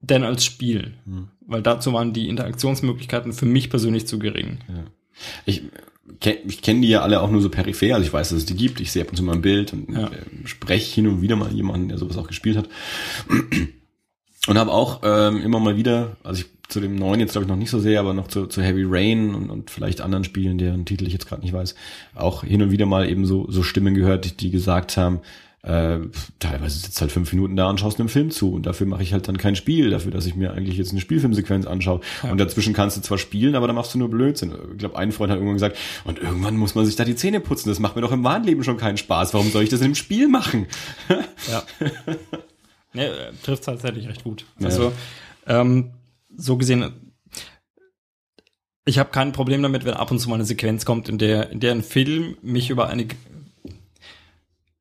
denn als Spiel. Hm. Weil dazu waren die Interaktionsmöglichkeiten für mich persönlich zu gering. Ich, kenn- ich kenne die ja alle auch nur so peripher, also ich weiß, dass es die gibt, ich sehe ab und zu mal ein Bild und Ja. äh, spreche hin und wieder mal jemanden, der sowas auch gespielt hat. Und habe auch ähm, immer mal wieder, also ich zu dem neuen jetzt glaube ich noch nicht so sehr, aber noch zu, zu Heavy Rain und, und vielleicht anderen Spielen, deren Titel ich jetzt gerade nicht weiß, auch hin und wieder mal eben so, so Stimmen gehört, die, die gesagt haben, äh, teilweise sitzt halt fünf Minuten da und schaust einem Film zu und dafür mache ich halt dann kein Spiel, dafür, dass ich mir eigentlich jetzt eine Spielfilmsequenz anschaue. Und dazwischen kannst du zwar spielen, aber dann machst du nur Blödsinn. Ich glaube, ein Freund hat irgendwann gesagt, und irgendwann muss man sich da die Zähne putzen, das macht mir doch im wahren Leben schon keinen Spaß. Warum soll ich das in einem Spiel machen? Ja. ne, trifft tatsächlich recht gut. Ja. Also, ähm, so gesehen, ich habe kein Problem damit, wenn ab und zu mal eine Sequenz kommt, in der, in der ein Film mich über eine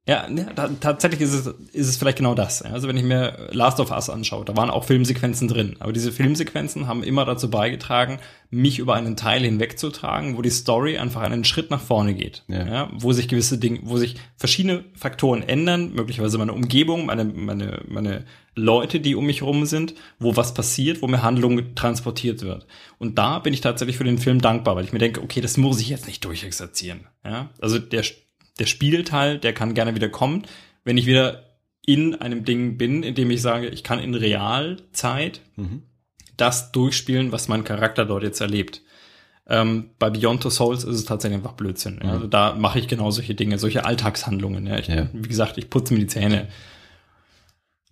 ja, ne, ta- tatsächlich ist es, ist es vielleicht genau das. Ja. Also wenn ich mir Last of Us anschaue, da waren auch Filmsequenzen drin. Aber diese Filmsequenzen haben immer dazu beigetragen, mich über einen Teil hinwegzutragen, wo die Story einfach einen Schritt nach vorne geht. Ja. wo sich gewisse Dinge, wo sich verschiedene Faktoren ändern, möglicherweise meine Umgebung, meine, meine, meine Leute, die um mich rum sind, wo was passiert, wo mir Handlung transportiert wird. Und da bin ich tatsächlich für den Film dankbar, weil ich mir denke, okay, das muss ich jetzt nicht durchexerzieren. Ja. Also der der Spielteil, der kann gerne wieder kommen, wenn ich wieder in einem Ding bin, in dem ich sage, ich kann in Realzeit Mhm. das durchspielen, was mein Charakter dort jetzt erlebt. Ähm, bei Beyond the Souls ist es tatsächlich einfach Blödsinn. Ja. Also da mache ich genau solche Dinge, solche Alltagshandlungen. Ja. Ich, Ja. Wie gesagt, ich putze mir die Zähne.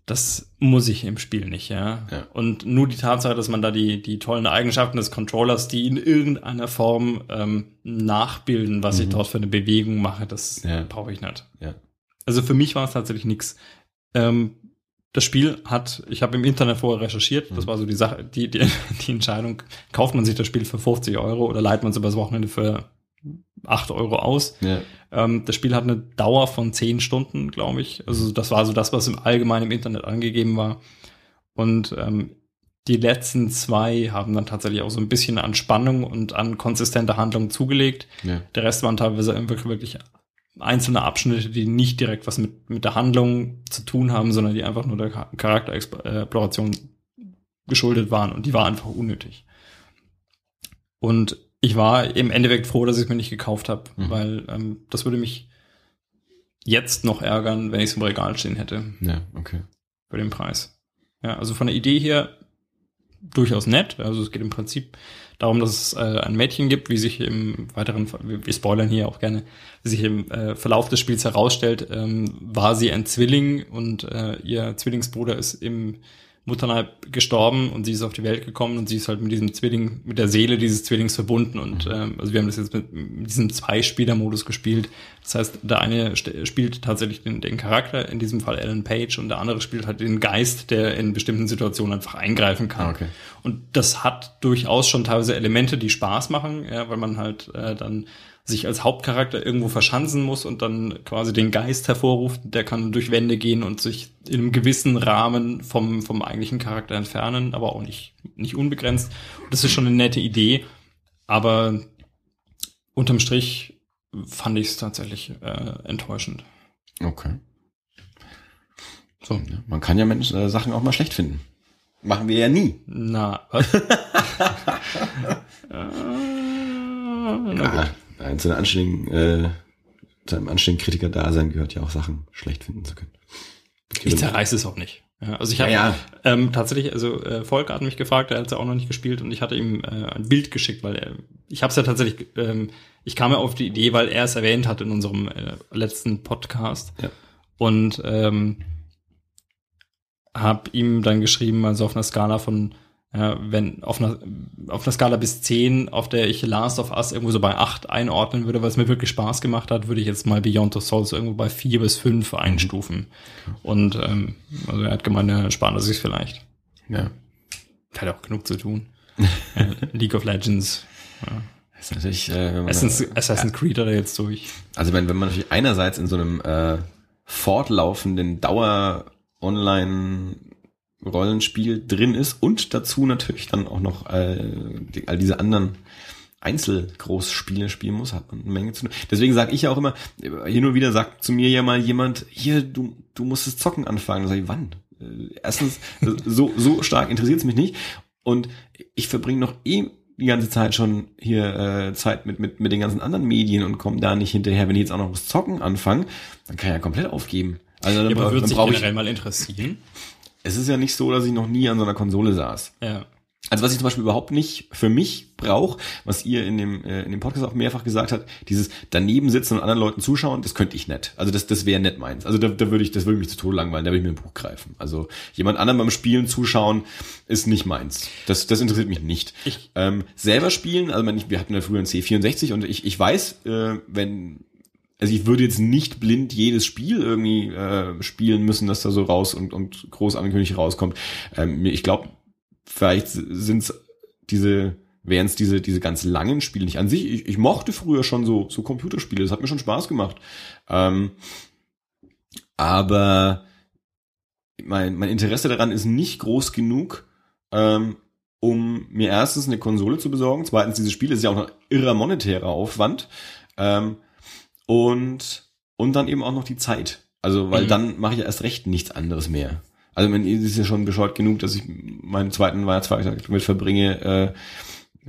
Das muss ich im Spiel nicht, ja. Ja. Und nur die Tatsache, dass man da die, die tollen Eigenschaften des Controllers, die in irgendeiner Form ähm, nachbilden, was ich dort für eine Bewegung mache, das Mhm. Ja. brauche ich nicht. Ja. Also für mich war es tatsächlich nix. Ähm, das Spiel hat, ich habe im Internet vorher recherchiert, Mhm. das war so die Sache, die, die, die Entscheidung, kauft man sich das Spiel für 50 Euro oder leiht man es übers Wochenende für 8 Euro aus. Ja. Ähm, das Spiel hat eine Dauer von 10 Stunden, glaube ich. Also das war so das, was im Allgemeinen im Internet angegeben war. Und ähm, die letzten zwei haben dann tatsächlich auch so ein bisschen an Spannung und an konsistenter Handlung zugelegt. Ja. Der Rest waren teilweise wirklich, wirklich einzelne Abschnitte, die nicht direkt was mit, mit der Handlung zu tun haben, sondern die einfach nur der Cha- Charakterexploration geschuldet waren und die war einfach unnötig. Und ich war im Endeffekt froh, dass ich es mir nicht gekauft habe, Mhm. weil ähm, das würde mich jetzt noch ärgern, wenn ich es im Regal stehen hätte Ja, okay. für den Preis. Ja, also von der Idee her durchaus nett. Also es geht im Prinzip darum, dass es äh, ein Mädchen gibt, wie sich im weiteren, wir, wir spoilern hier auch gerne, wie sich im äh, Verlauf des Spiels herausstellt, ähm, war sie ein Zwilling und äh, ihr Zwillingsbruder ist im Mutterleib gestorben und sie ist auf die Welt gekommen und sie ist halt mit diesem Zwilling, mit der Seele dieses Zwillings verbunden und ähm, also wir haben das jetzt mit, mit diesem Zwei-Spieler-Modus gespielt. Das heißt, der eine spielt tatsächlich den, den Charakter, in diesem Fall Alan Page, und der andere spielt halt den Geist, der in bestimmten Situationen einfach eingreifen kann. Ah, okay. Und das hat durchaus schon teilweise Elemente, die Spaß machen, ja, weil man halt äh, dann sich als Hauptcharakter irgendwo verschanzen muss und dann quasi den Geist hervorruft. Der kann durch Wände gehen und sich in einem gewissen Rahmen vom, vom eigentlichen Charakter entfernen, aber auch nicht, nicht unbegrenzt. Das ist schon eine nette Idee, aber unterm Strich fand ich es tatsächlich äh, enttäuschend. Okay. So, Ja, Man kann ja Menschen, äh, Sachen auch mal schlecht finden. Machen wir ja nie. na, was? äh, na gut. Ja, ein- zu einem anständigen, äh, zu einem anständigen Kritiker-Dasein gehört ja auch Sachen schlecht finden zu können. Ich zerreiße es auch nicht. Ja, also ich habe Ja, ja. ähm, tatsächlich, also äh, Volker hat mich gefragt, er hat es ja auch noch nicht gespielt und ich hatte ihm äh, ein Bild geschickt, weil er, ich habe es ja tatsächlich, ähm, ich kam ja auf die Idee, weil er es erwähnt hat in unserem äh, letzten Podcast Ja. und ähm, habe ihm dann geschrieben, also auf einer Skala von ja, wenn auf einer, auf einer Skala bis 10, auf der ich Last of Us irgendwo so bei 8 einordnen würde, weil es mir wirklich Spaß gemacht hat, würde ich jetzt mal Beyond the Souls irgendwo bei 4 bis 5 einstufen. Und ähm, also er hat gemeint, er sparen sich vielleicht. Ja. Hat auch genug zu tun. League of Legends. Ja. Das ist natürlich, äh, wenn man Assassin's, Assassin's Creed hat er jetzt durch. Also wenn, wenn man natürlich einerseits in so einem äh, fortlaufenden Dauer-Online-Rollenspiel drin ist und dazu natürlich dann auch noch äh, die, all diese anderen Einzelgroßspiele spielen muss, hat man eine Menge zu tun. Deswegen sage ich ja auch immer, hier nur wieder sagt zu mir ja mal jemand, hier, du, du musst das Zocken anfangen. Dann sag ich, wann? Äh, Erstens, so, so stark interessiert es mich nicht. Und ich verbringe noch eh die ganze Zeit schon hier äh, Zeit mit, mit, mit den ganzen anderen Medien und komme da nicht hinterher. Wenn ich jetzt auch noch das Zocken anfange, dann kann ich ja komplett aufgeben. Also dann, Ja, aber würde sich brauche ich. generell mal interessieren. Es ist ja nicht so, dass ich noch nie an so einer Konsole saß. Ja. Also was ich zum Beispiel überhaupt nicht für mich brauche, was ihr in dem, äh, in dem Podcast auch mehrfach gesagt habt, dieses daneben sitzen und anderen Leuten zuschauen, das könnte ich nicht. Also das, das wäre nicht meins. Also da, da würde ich, das würde mich zu Tode langweilen, da würde ich mir ein Buch greifen. Also jemand anderem beim Spielen zuschauen, ist nicht meins. Das, das interessiert mich nicht. Ich- ähm, selber spielen, also man, ich, wir hatten ja früher einen C64 und ich, ich weiß, äh, wenn also ich würde jetzt nicht blind jedes Spiel irgendwie äh, spielen müssen, dass da so raus und, und groß angekündigt rauskommt. Ähm, ich glaube, vielleicht sind es diese, wären es diese, diese ganz langen Spiele nicht an sich. Ich, ich mochte früher schon so, so Computerspiele, das hat mir schon Spaß gemacht. Ähm, aber mein, mein Interesse daran ist nicht groß genug, ähm, um mir erstens eine Konsole zu besorgen, zweitens diese Spiele ist ja auch noch irrer monetärer Aufwand ähm, und und dann eben auch noch die Zeit. Also weil Mhm. dann mache ich ja erst recht nichts anderes mehr. Also man es ist ja schon bescheuert genug, dass ich meinen zweiten Weihnachtsfeiertag damit verbringe,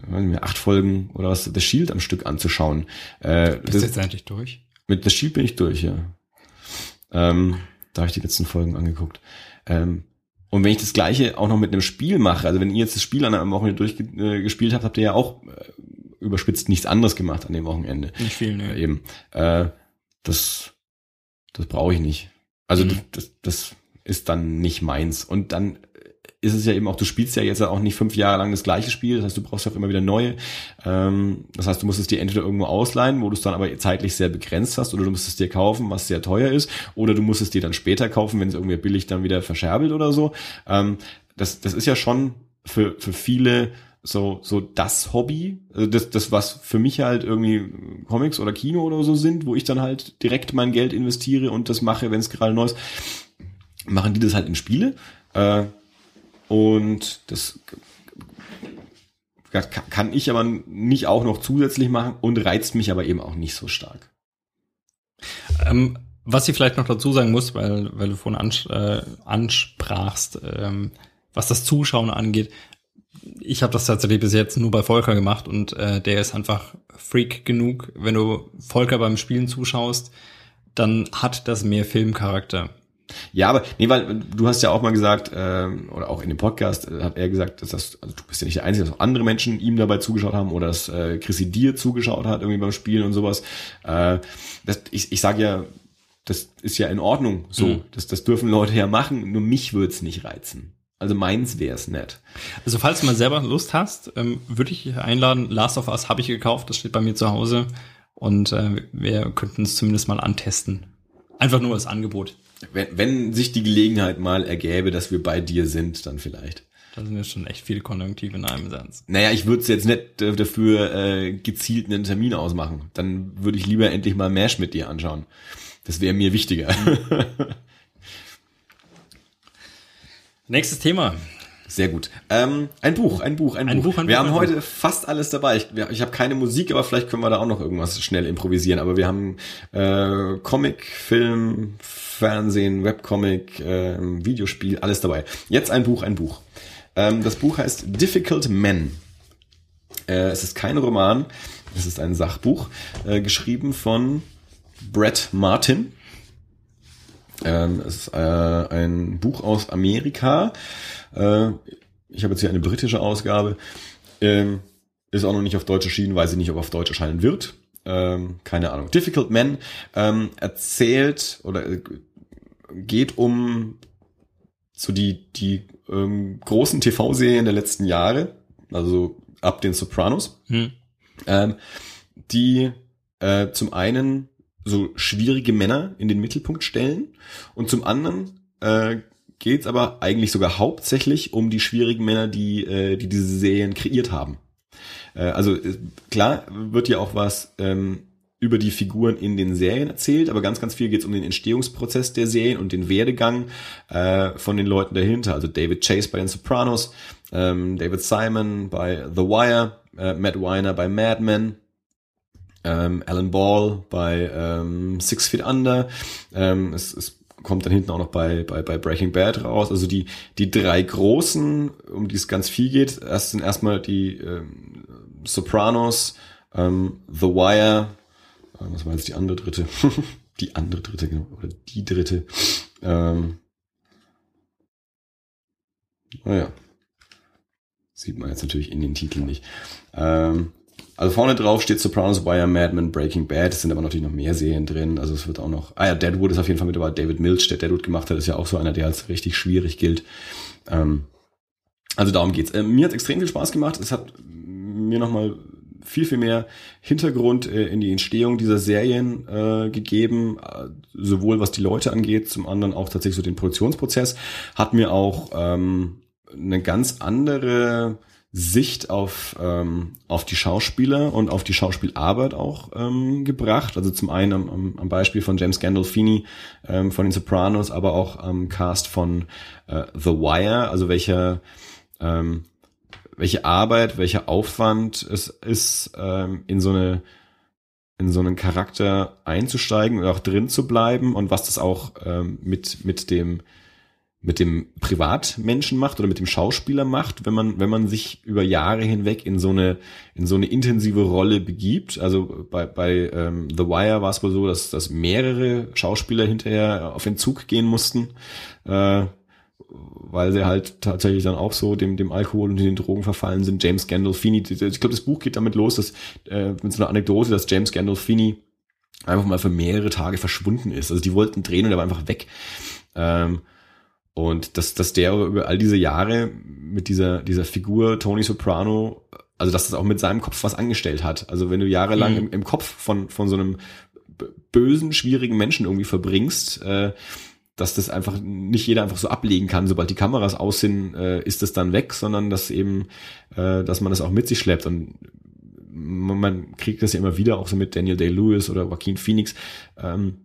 äh, nicht acht Folgen oder was The Shield am Stück anzuschauen. Äh, Bist du jetzt endlich durch? Mit The Shield bin ich durch, ja. Ähm, da habe ich die letzten Folgen angeguckt. Ähm, und wenn ich das gleiche auch noch mit einem Spiel mache, also wenn ihr jetzt das Spiel an einem Wochenende durchgespielt habt, habt ihr ja auch äh, überspitzt nichts anderes gemacht an dem Wochenende. Nicht viel, ne? Eben. Äh, das das brauche ich nicht. Also Mhm. das, das ist dann nicht meins. Und dann ist es ja eben auch, du spielst ja jetzt auch nicht fünf Jahre lang das gleiche Spiel, das heißt, du brauchst ja auch immer wieder neue. Ähm, das heißt, du musst es dir entweder irgendwo ausleihen, wo du es dann aber zeitlich sehr begrenzt hast, oder du musst es dir kaufen, was sehr teuer ist, oder du musst es dir dann später kaufen, wenn es irgendwie billig dann wieder verscherbelt oder so. Ähm, das, das ist ja schon für, für viele so, so das Hobby, also das, das, was für mich halt irgendwie Comics oder Kino oder so sind, wo ich dann halt direkt mein Geld investiere und das mache, wenn es gerade neu ist, machen die das halt in Spiele. Äh, und das kann ich aber nicht auch noch zusätzlich machen und reizt mich aber eben auch nicht so stark. Ähm, was ich vielleicht noch dazu sagen muss, weil, weil du vorhin ans äh, ansprachst, ähm, was das Zuschauen angeht. Ich habe das tatsächlich bis jetzt nur bei Volker gemacht und äh, der ist einfach Freak genug. Wenn du Volker beim Spielen zuschaust, dann hat das mehr Filmcharakter. Ja, aber nee, weil du hast ja auch mal gesagt, ähm, oder auch in dem Podcast äh, hat er gesagt, dass das, also du bist ja nicht der Einzige, dass auch andere Menschen ihm dabei zugeschaut haben oder dass äh, Chrissy dir zugeschaut hat irgendwie beim Spielen und sowas. Äh, das, ich ich sage ja, das ist ja in Ordnung so. Mhm. Das, das dürfen Leute ja machen, nur mich würd's nicht reizen. Also meins wär's nett. Also falls du mal selber Lust hast, ähm, würde ich dich einladen. Last of Us habe ich gekauft, das steht bei mir zu Hause und äh, wir könnten es zumindest mal antesten. Einfach nur als Angebot. Wenn, wenn sich die Gelegenheit mal ergäbe, dass wir bei dir sind, dann vielleicht. Da sind ja schon echt viele Konjunktive in einem Satz. Naja, ich würde es jetzt nicht äh, dafür äh, gezielt einen Termin ausmachen. Dann würde ich lieber endlich mal Mash mit dir anschauen. Das wäre mir wichtiger. Nächstes Thema. Sehr gut. Ähm, ein Buch, ein Buch, ein, Ein Buch. Buch, ein wir Buch, haben heute fast alles dabei. Ich, ich habe keine Musik, aber vielleicht können wir da auch noch irgendwas schnell improvisieren. Aber wir haben äh, Comic, Film, Fernsehen, Webcomic, äh, Videospiel, alles dabei. Jetzt ein Buch, ein Buch. Ähm, das Buch heißt Difficult Men. Äh, es ist kein Roman, es ist ein Sachbuch, äh, geschrieben von Brett Martin. Ähm, es ist äh, ein Buch aus Amerika. Äh, ich habe jetzt hier eine britische Ausgabe. Ähm, ist auch noch nicht auf Deutsch erschienen, weiß ich nicht, ob auf Deutsch erscheinen wird. Ähm, keine Ahnung. Difficult Men ähm, erzählt oder äh, geht um so die, die ähm, großen TV-Serien der letzten Jahre, also ab den Sopranos Hm. ähm, die äh, zum einen so schwierige Männer in den Mittelpunkt stellen und zum anderen äh, geht es aber eigentlich sogar hauptsächlich um die schwierigen Männer, die, äh, die diese Serien kreiert haben. Äh, also äh, klar wird ja auch was ähm, über die Figuren in den Serien erzählt, aber ganz, ganz viel geht es um den Entstehungsprozess der Serien und den Werdegang äh, von den Leuten dahinter. Also David Chase bei den Sopranos, ähm, David Simon bei The Wire, äh, Matt Weiner bei Mad Men, ähm, Alan Ball bei ähm, Six Feet Under. Ähm, es, es kommt dann hinten auch noch bei, bei, bei Breaking Bad raus. Also die, die drei großen, um die es ganz viel geht, erst sind erstmal die ähm, Sopranos, ähm, The Wire, äh, was war jetzt die andere dritte? die andere dritte, genau, oder die dritte. Ähm, naja. Sieht man jetzt natürlich in den Titeln nicht. Ähm, also vorne drauf steht Sopranos, Wire, Mad Men, Breaking Bad. Es sind aber natürlich noch mehr Serien drin. Also es wird auch noch. Ah ja, Deadwood ist auf jeden Fall mit dabei. David Milch, der Deadwood gemacht hat, ist ja auch so einer, der als richtig schwierig gilt. Ähm, also darum geht's. Ähm, mir hat extrem viel Spaß gemacht. Es hat mir nochmal viel, viel mehr Hintergrund äh, in die Entstehung dieser Serien äh, gegeben, äh, sowohl was die Leute angeht, zum anderen auch tatsächlich so den Produktionsprozess. Hat mir auch ähm, eine ganz andere Sicht auf, ähm, auf die Schauspieler und auf die Schauspielarbeit auch ähm, gebracht. Also zum einen am, am, Beispiel von James Gandolfini ähm, von den Sopranos, aber auch am Cast von äh, The Wire, also welcher ähm, welche Arbeit, welcher Aufwand es ist, ähm, in so eine in so einen Charakter einzusteigen und auch drin zu bleiben und was das auch ähm, mit mit dem mit dem Privatmenschen macht oder mit dem Schauspieler macht, wenn man wenn man sich über Jahre hinweg in so eine in so eine intensive Rolle begibt. Also bei bei ähm, The Wire war es wohl so, dass dass mehrere Schauspieler hinterher auf den Zug gehen mussten, äh, weil sie halt tatsächlich dann auch so dem dem Alkohol und den Drogen verfallen sind. James Gandolfini, ich glaube, das Buch geht damit los, dass äh, mit so einer Anekdote, dass James Gandolfini einfach mal für mehrere Tage verschwunden ist. Also die wollten drehen und er war einfach weg. Ähm, und dass, dass der über all diese Jahre mit dieser, dieser Figur Tony Soprano, also dass das auch mit seinem Kopf was angestellt hat. Also wenn du jahrelang mhm. im, im Kopf von, von so einem bösen, schwierigen Menschen irgendwie verbringst, äh, dass das einfach nicht jeder einfach so ablegen kann, sobald die Kameras aus sind, äh, ist das dann weg, sondern dass eben, äh, dass man das auch mit sich schleppt und man kriegt das ja immer wieder auch so mit Daniel Day-Lewis oder Joaquin Phoenix, ähm,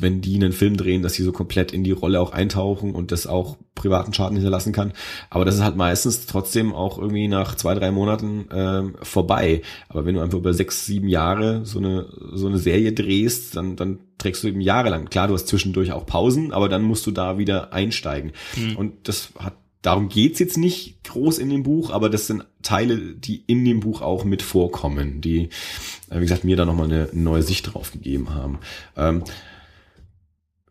wenn die einen Film drehen, dass sie so komplett in die Rolle auch eintauchen und das auch privaten Schaden hinterlassen kann. Aber das ist halt meistens trotzdem auch irgendwie nach zwei, drei Monaten ähm, vorbei. Aber wenn du einfach über sechs, sieben Jahre so eine, so eine Serie drehst, dann, dann trägst du eben jahrelang. Klar, du hast zwischendurch auch Pausen, aber dann musst du da wieder einsteigen. Mhm. Und das hat Darum geht's jetzt nicht groß in dem Buch, aber das sind Teile, die in dem Buch auch mit vorkommen, die, äh, wie gesagt, mir da nochmal eine neue Sicht drauf gegeben haben. Ähm,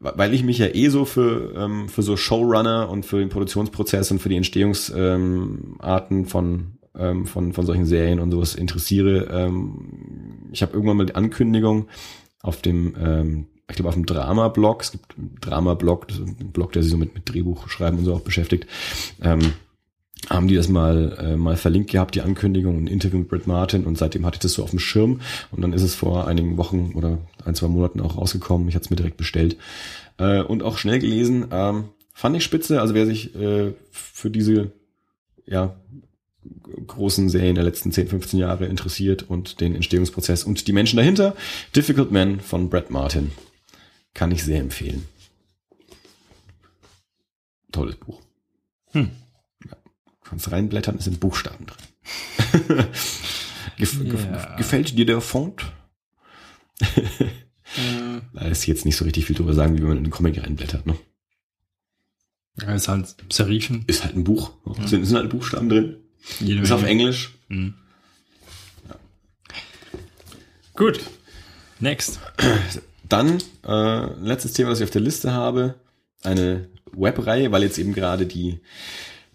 weil ich mich ja eh so für, ähm, für so Showrunner und für den Produktionsprozess und für die Entstehungsarten ähm, von, ähm, von, von solchen Serien und sowas interessiere. Ähm, ich habe irgendwann mal die Ankündigung auf dem, ähm, ich glaube auf dem Drama-Blog, es gibt einen Drama-Blog, ein Blog, der sich so mit, mit Drehbuch schreiben und so auch beschäftigt, ähm, haben die das mal äh, mal verlinkt gehabt, die Ankündigung, ein Interview mit Brett Martin und seitdem hatte ich das so auf dem Schirm und dann ist es vor einigen Wochen oder ein, zwei Monaten auch rausgekommen. Ich hatte es mir direkt bestellt äh, und auch schnell gelesen. Ähm, fand ich spitze, also wer sich äh, für diese ja großen Serien der letzten 10, 15 Jahre interessiert und den Entstehungsprozess und die Menschen dahinter, Difficult Man von Brett Martin. Kann ich sehr empfehlen. Tolles Buch. Hm kannst reinblättern, es sind Buchstaben drin. Gef yeah. Gefällt dir der Font? äh. Da ist jetzt nicht so richtig viel drüber sagen, wie man in den Comic reinblättert, ne? Ja, ist halt Serifen. Ist halt ein Buch. Ja. Sind, sind halt Buchstaben drin. Jede ist auf Englisch. Mhm. Ja. Gut. Next. Dann, äh, letztes Thema, das ich auf der Liste habe. Eine Webreihe, weil jetzt eben gerade die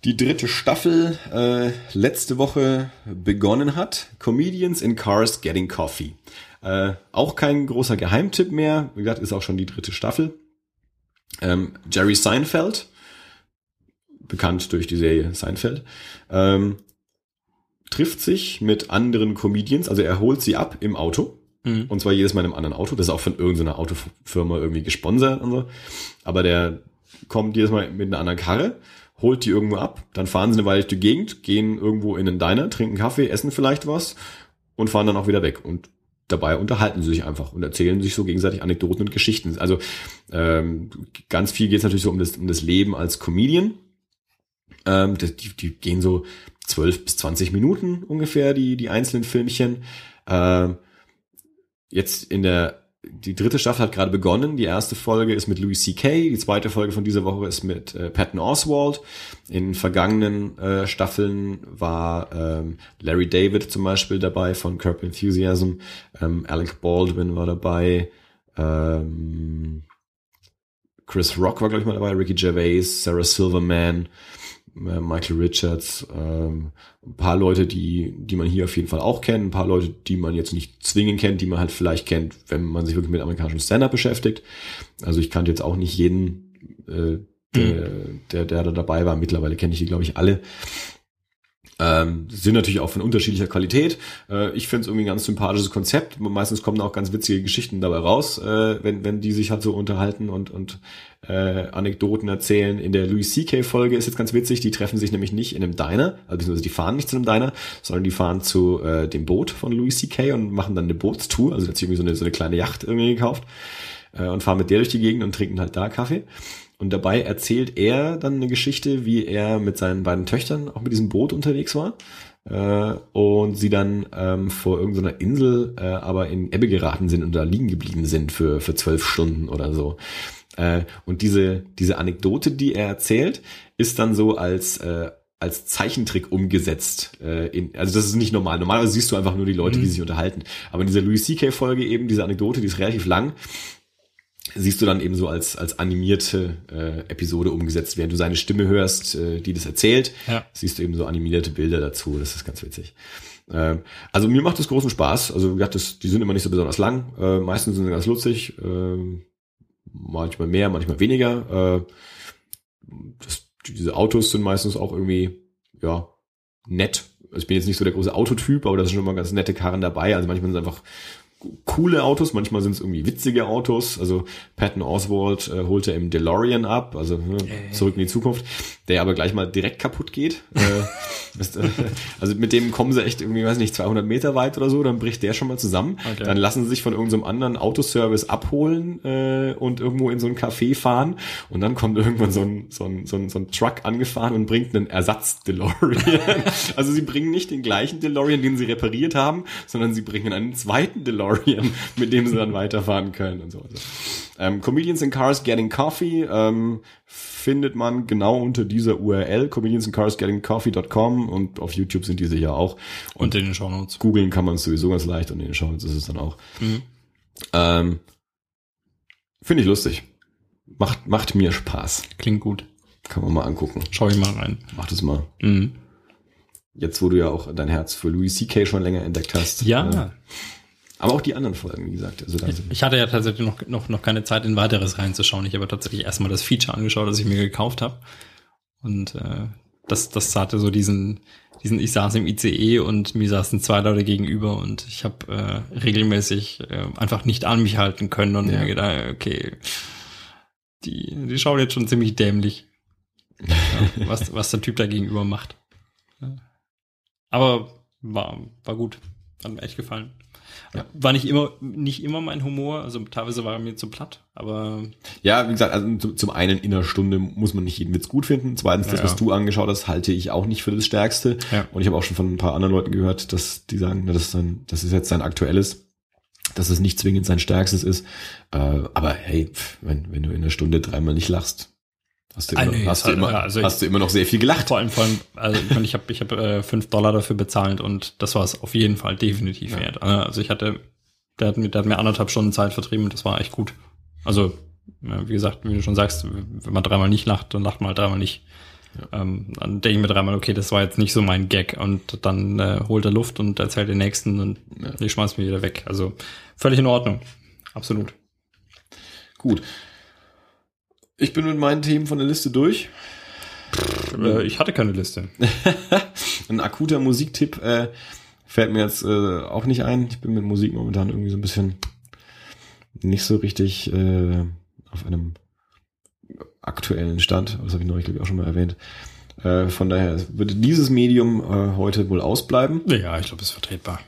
die dritte Staffel äh, letzte Woche begonnen hat. Comedians in Cars Getting Coffee. Äh, auch kein großer Geheimtipp mehr. Wie gesagt, ist auch schon die dritte Staffel. Ähm, Jerry Seinfeld, bekannt durch die Serie Seinfeld, ähm, trifft sich mit anderen Comedians, also er holt sie ab im Auto. Mhm. Und zwar jedes Mal in einem anderen Auto. Das ist auch von irgendeiner Autofirma irgendwie gesponsert und so. Aber der kommt jedes Mal mit einer anderen Karre holt die irgendwo ab, dann fahren sie eine Weile durch die Gegend, gehen irgendwo in einen Diner, trinken Kaffee, essen vielleicht was und fahren dann auch wieder weg. Und dabei unterhalten sie sich einfach und erzählen sich so gegenseitig Anekdoten und Geschichten. Also ähm, ganz viel geht es natürlich so um das, um das Leben als Comedian. Ähm, die, die gehen so zwölf bis zwanzig Minuten ungefähr, die, die einzelnen Filmchen. Ähm, jetzt in der die dritte Staffel hat gerade begonnen. Die erste Folge ist mit Louis C.K., die zweite Folge von dieser Woche ist mit äh, Patton Oswald. In vergangenen äh, Staffeln war ähm, Larry David zum Beispiel dabei von Curb Enthusiasm, ähm, Alec Baldwin war dabei, ähm, Chris Rock war, glaube ich, mal dabei, Ricky Gervais, Sarah Silverman, Michael Richards, ähm, ein paar Leute, die, die man hier auf jeden Fall auch kennt, ein paar Leute, die man jetzt nicht zwingend kennt, die man halt vielleicht kennt, wenn man sich wirklich mit amerikanischem Stand-up beschäftigt. Also ich kannte jetzt auch nicht jeden, äh, der, mhm. der, der da dabei war. Mittlerweile kenne ich die, glaube ich, alle. Ähm, sind natürlich auch von unterschiedlicher Qualität. Äh, ich finde es irgendwie ein ganz sympathisches Konzept. Meistens kommen auch ganz witzige Geschichten dabei raus, äh, wenn, wenn die sich halt so unterhalten und, und äh, Anekdoten erzählen. In der Louis C.K. Folge ist jetzt ganz witzig, die treffen sich nämlich nicht in einem Diner, also beziehungsweise die fahren nicht zu einem Diner, sondern die fahren zu äh, dem Boot von Louis C.K. und machen dann eine Bootstour, also hat sich irgendwie so eine, so eine kleine Yacht irgendwie gekauft äh, und fahren mit der durch die Gegend und trinken halt da Kaffee. Und dabei erzählt er dann eine Geschichte, wie er mit seinen beiden Töchtern auch mit diesem Boot unterwegs war äh, und sie dann ähm, vor irgendeiner Insel äh, aber in Ebbe geraten sind und da liegen geblieben sind für für zwölf Stunden oder so. Äh, und diese, diese Anekdote, die er erzählt, ist dann so als, äh, als Zeichentrick umgesetzt. Äh, in, also das ist nicht normal. Normalerweise siehst du einfach nur die Leute, Mhm. die sich unterhalten. Aber in dieser Louis C.K. Folge eben, diese Anekdote, die ist relativ lang, siehst du dann eben so als, als animierte äh, Episode umgesetzt. Während du seine Stimme hörst, äh, die das erzählt, Ja. siehst du eben so animierte Bilder dazu. Das ist ganz witzig. Ähm, also mir macht das großen Spaß. Also wie gesagt, das, die sind immer nicht so besonders lang. Äh, meistens sind sie ganz lustig. Äh, manchmal mehr, manchmal weniger. Äh, das, diese Autos sind meistens auch irgendwie, ja, nett. Also ich bin jetzt nicht so der große Autotyp, aber da sind schon mal ganz nette Karren dabei. Also manchmal sind einfach coole Autos, manchmal sind es irgendwie witzige Autos. Also Patton Oswald äh, holte im DeLorean ab, also ne, zurück in die Zukunft, der aber gleich mal direkt kaputt geht. äh, das, äh, also mit dem kommen sie echt irgendwie, weiß nicht, 200 Meter weit oder so, dann bricht der schon mal zusammen. Okay. Dann lassen sie sich von irgendeinem anderen Autoservice abholen äh, und irgendwo in so ein Café fahren und dann kommt irgendwann so ein, so ein, so ein, so ein Truck angefahren und bringt einen Ersatz-DeLorean. also sie bringen nicht den gleichen DeLorean, den sie repariert haben, sondern sie bringen einen zweiten DeLorean, mit dem sie dann weiterfahren können und so. Also, ähm, Comedians in Cars Getting Coffee ähm, findet man genau unter dieser URL, comediansandcarsgettingcoffee.com und auf YouTube sind die sicher auch. Und in den Shownotes. Googeln kann man es sowieso ganz leicht und in den Shownotes ist es dann auch. Ähm, Finde ich lustig. Macht, macht mir Spaß. Klingt gut. Kann man mal angucken. Schau ich mal rein. Mach das mal. Mhm. Jetzt, wo du ja auch dein Herz für Louis C.K. schon länger entdeckt hast. Ja. Äh, aber auch die anderen Folgen, wie gesagt. Also sind, Ich hatte ja tatsächlich noch, noch, noch keine Zeit, in weiteres reinzuschauen. Ich habe tatsächlich erstmal das Feature angeschaut, das ich mir gekauft habe. Und äh, das, das hatte so diesen, diesen, ich saß im ICE und mir saßen zwei Leute gegenüber und ich habe äh, regelmäßig äh, einfach nicht an mich halten können und Ja. mir gedacht, okay, die, die schauen jetzt schon ziemlich dämlich, ja, was, was der Typ da gegenüber macht. Aber war, war gut. Hat mir echt gefallen. Ja. War nicht immer, nicht immer mein Humor, also teilweise war er mir zu platt, aber ja, wie gesagt, also zum, zum einen in einer Stunde muss man nicht jeden Witz gut finden. Zweitens, das, Ja. was du angeschaut hast, halte ich auch nicht für das Stärkste. Ja. Und ich habe auch schon von ein paar anderen Leuten gehört, dass die sagen, das ist, sein, das ist jetzt sein aktuelles, dass es nicht zwingend sein stärkstes ist. Äh, aber hey, wenn, wenn du in einer Stunde dreimal nicht lachst, hast du Ah, immer, nee, hast du halt- immer, ja, also hast du immer noch sehr viel gelacht. vor allem, vor allem, also ich, meine, ich habe ich hab, äh, fünf Dollar dafür bezahlt und das war es auf jeden Fall definitiv Ja. wert. Also ich hatte, der hat, mir, der hat mir anderthalb Stunden Zeit vertrieben und das war echt gut. Also, ja, wie gesagt, wie du schon sagst, wenn man dreimal nicht lacht, dann lacht man halt dreimal nicht. Ähm, dann denke ich mir dreimal, okay, das war jetzt nicht so mein Gag und dann äh, holt er Luft und erzählt den nächsten und Ja. ich schmeiß mir wieder weg. Also völlig in Ordnung. Absolut. Gut. Ich bin mit meinen Themen von der Liste durch. Äh, ich hatte keine Liste. Ein akuter Musiktipp äh, fällt mir jetzt äh, auch nicht ein. Ich bin mit Musik momentan irgendwie so ein bisschen nicht so richtig äh, auf einem aktuellen Stand. Das habe ich neulich, glaube ich, auch schon mal erwähnt. Äh, von daher wird dieses Medium äh, heute wohl ausbleiben. Ja, ich glaube, es ist vertretbar.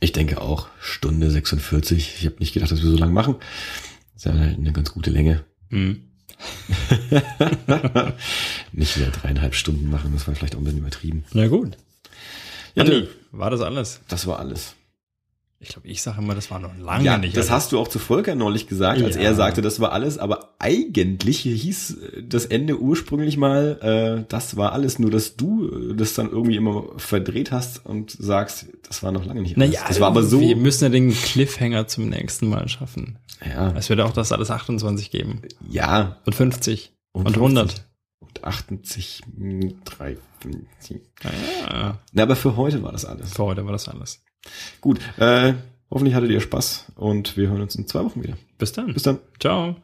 Ich denke auch Stunde 46. Ich habe nicht gedacht, dass wir so lange machen. Das ist ja eine ganz gute Länge. Hm. nicht wieder dreieinhalb Stunden machen, das war vielleicht auch ein bisschen übertrieben. Na gut. Ja, Andi, nö. war das alles? Das war alles. Ich glaube, ich sage immer, das war noch lange Ja, nicht. das alles. hast du auch zu Volker neulich gesagt, als Ja. er sagte, das war alles, aber eigentlich hieß äh, das Ende ursprünglich mal, äh, das war alles, nur dass du äh, das dann irgendwie immer verdreht hast und sagst, das war noch lange nicht alles. Naja, das war aber so, Wir müssen ja den Cliffhanger zum nächsten Mal schaffen. ja, Es wird auch das alles 28 geben. ja, Und 50. Und, 50. 100. und 80, mh, 3, 50. Ja, Na, aber für heute war das alles. für heute war das alles. Gut, äh, hoffentlich hattet ihr Spaß und wir hören uns in zwei Wochen wieder. Bis dann. Bis dann. Ciao.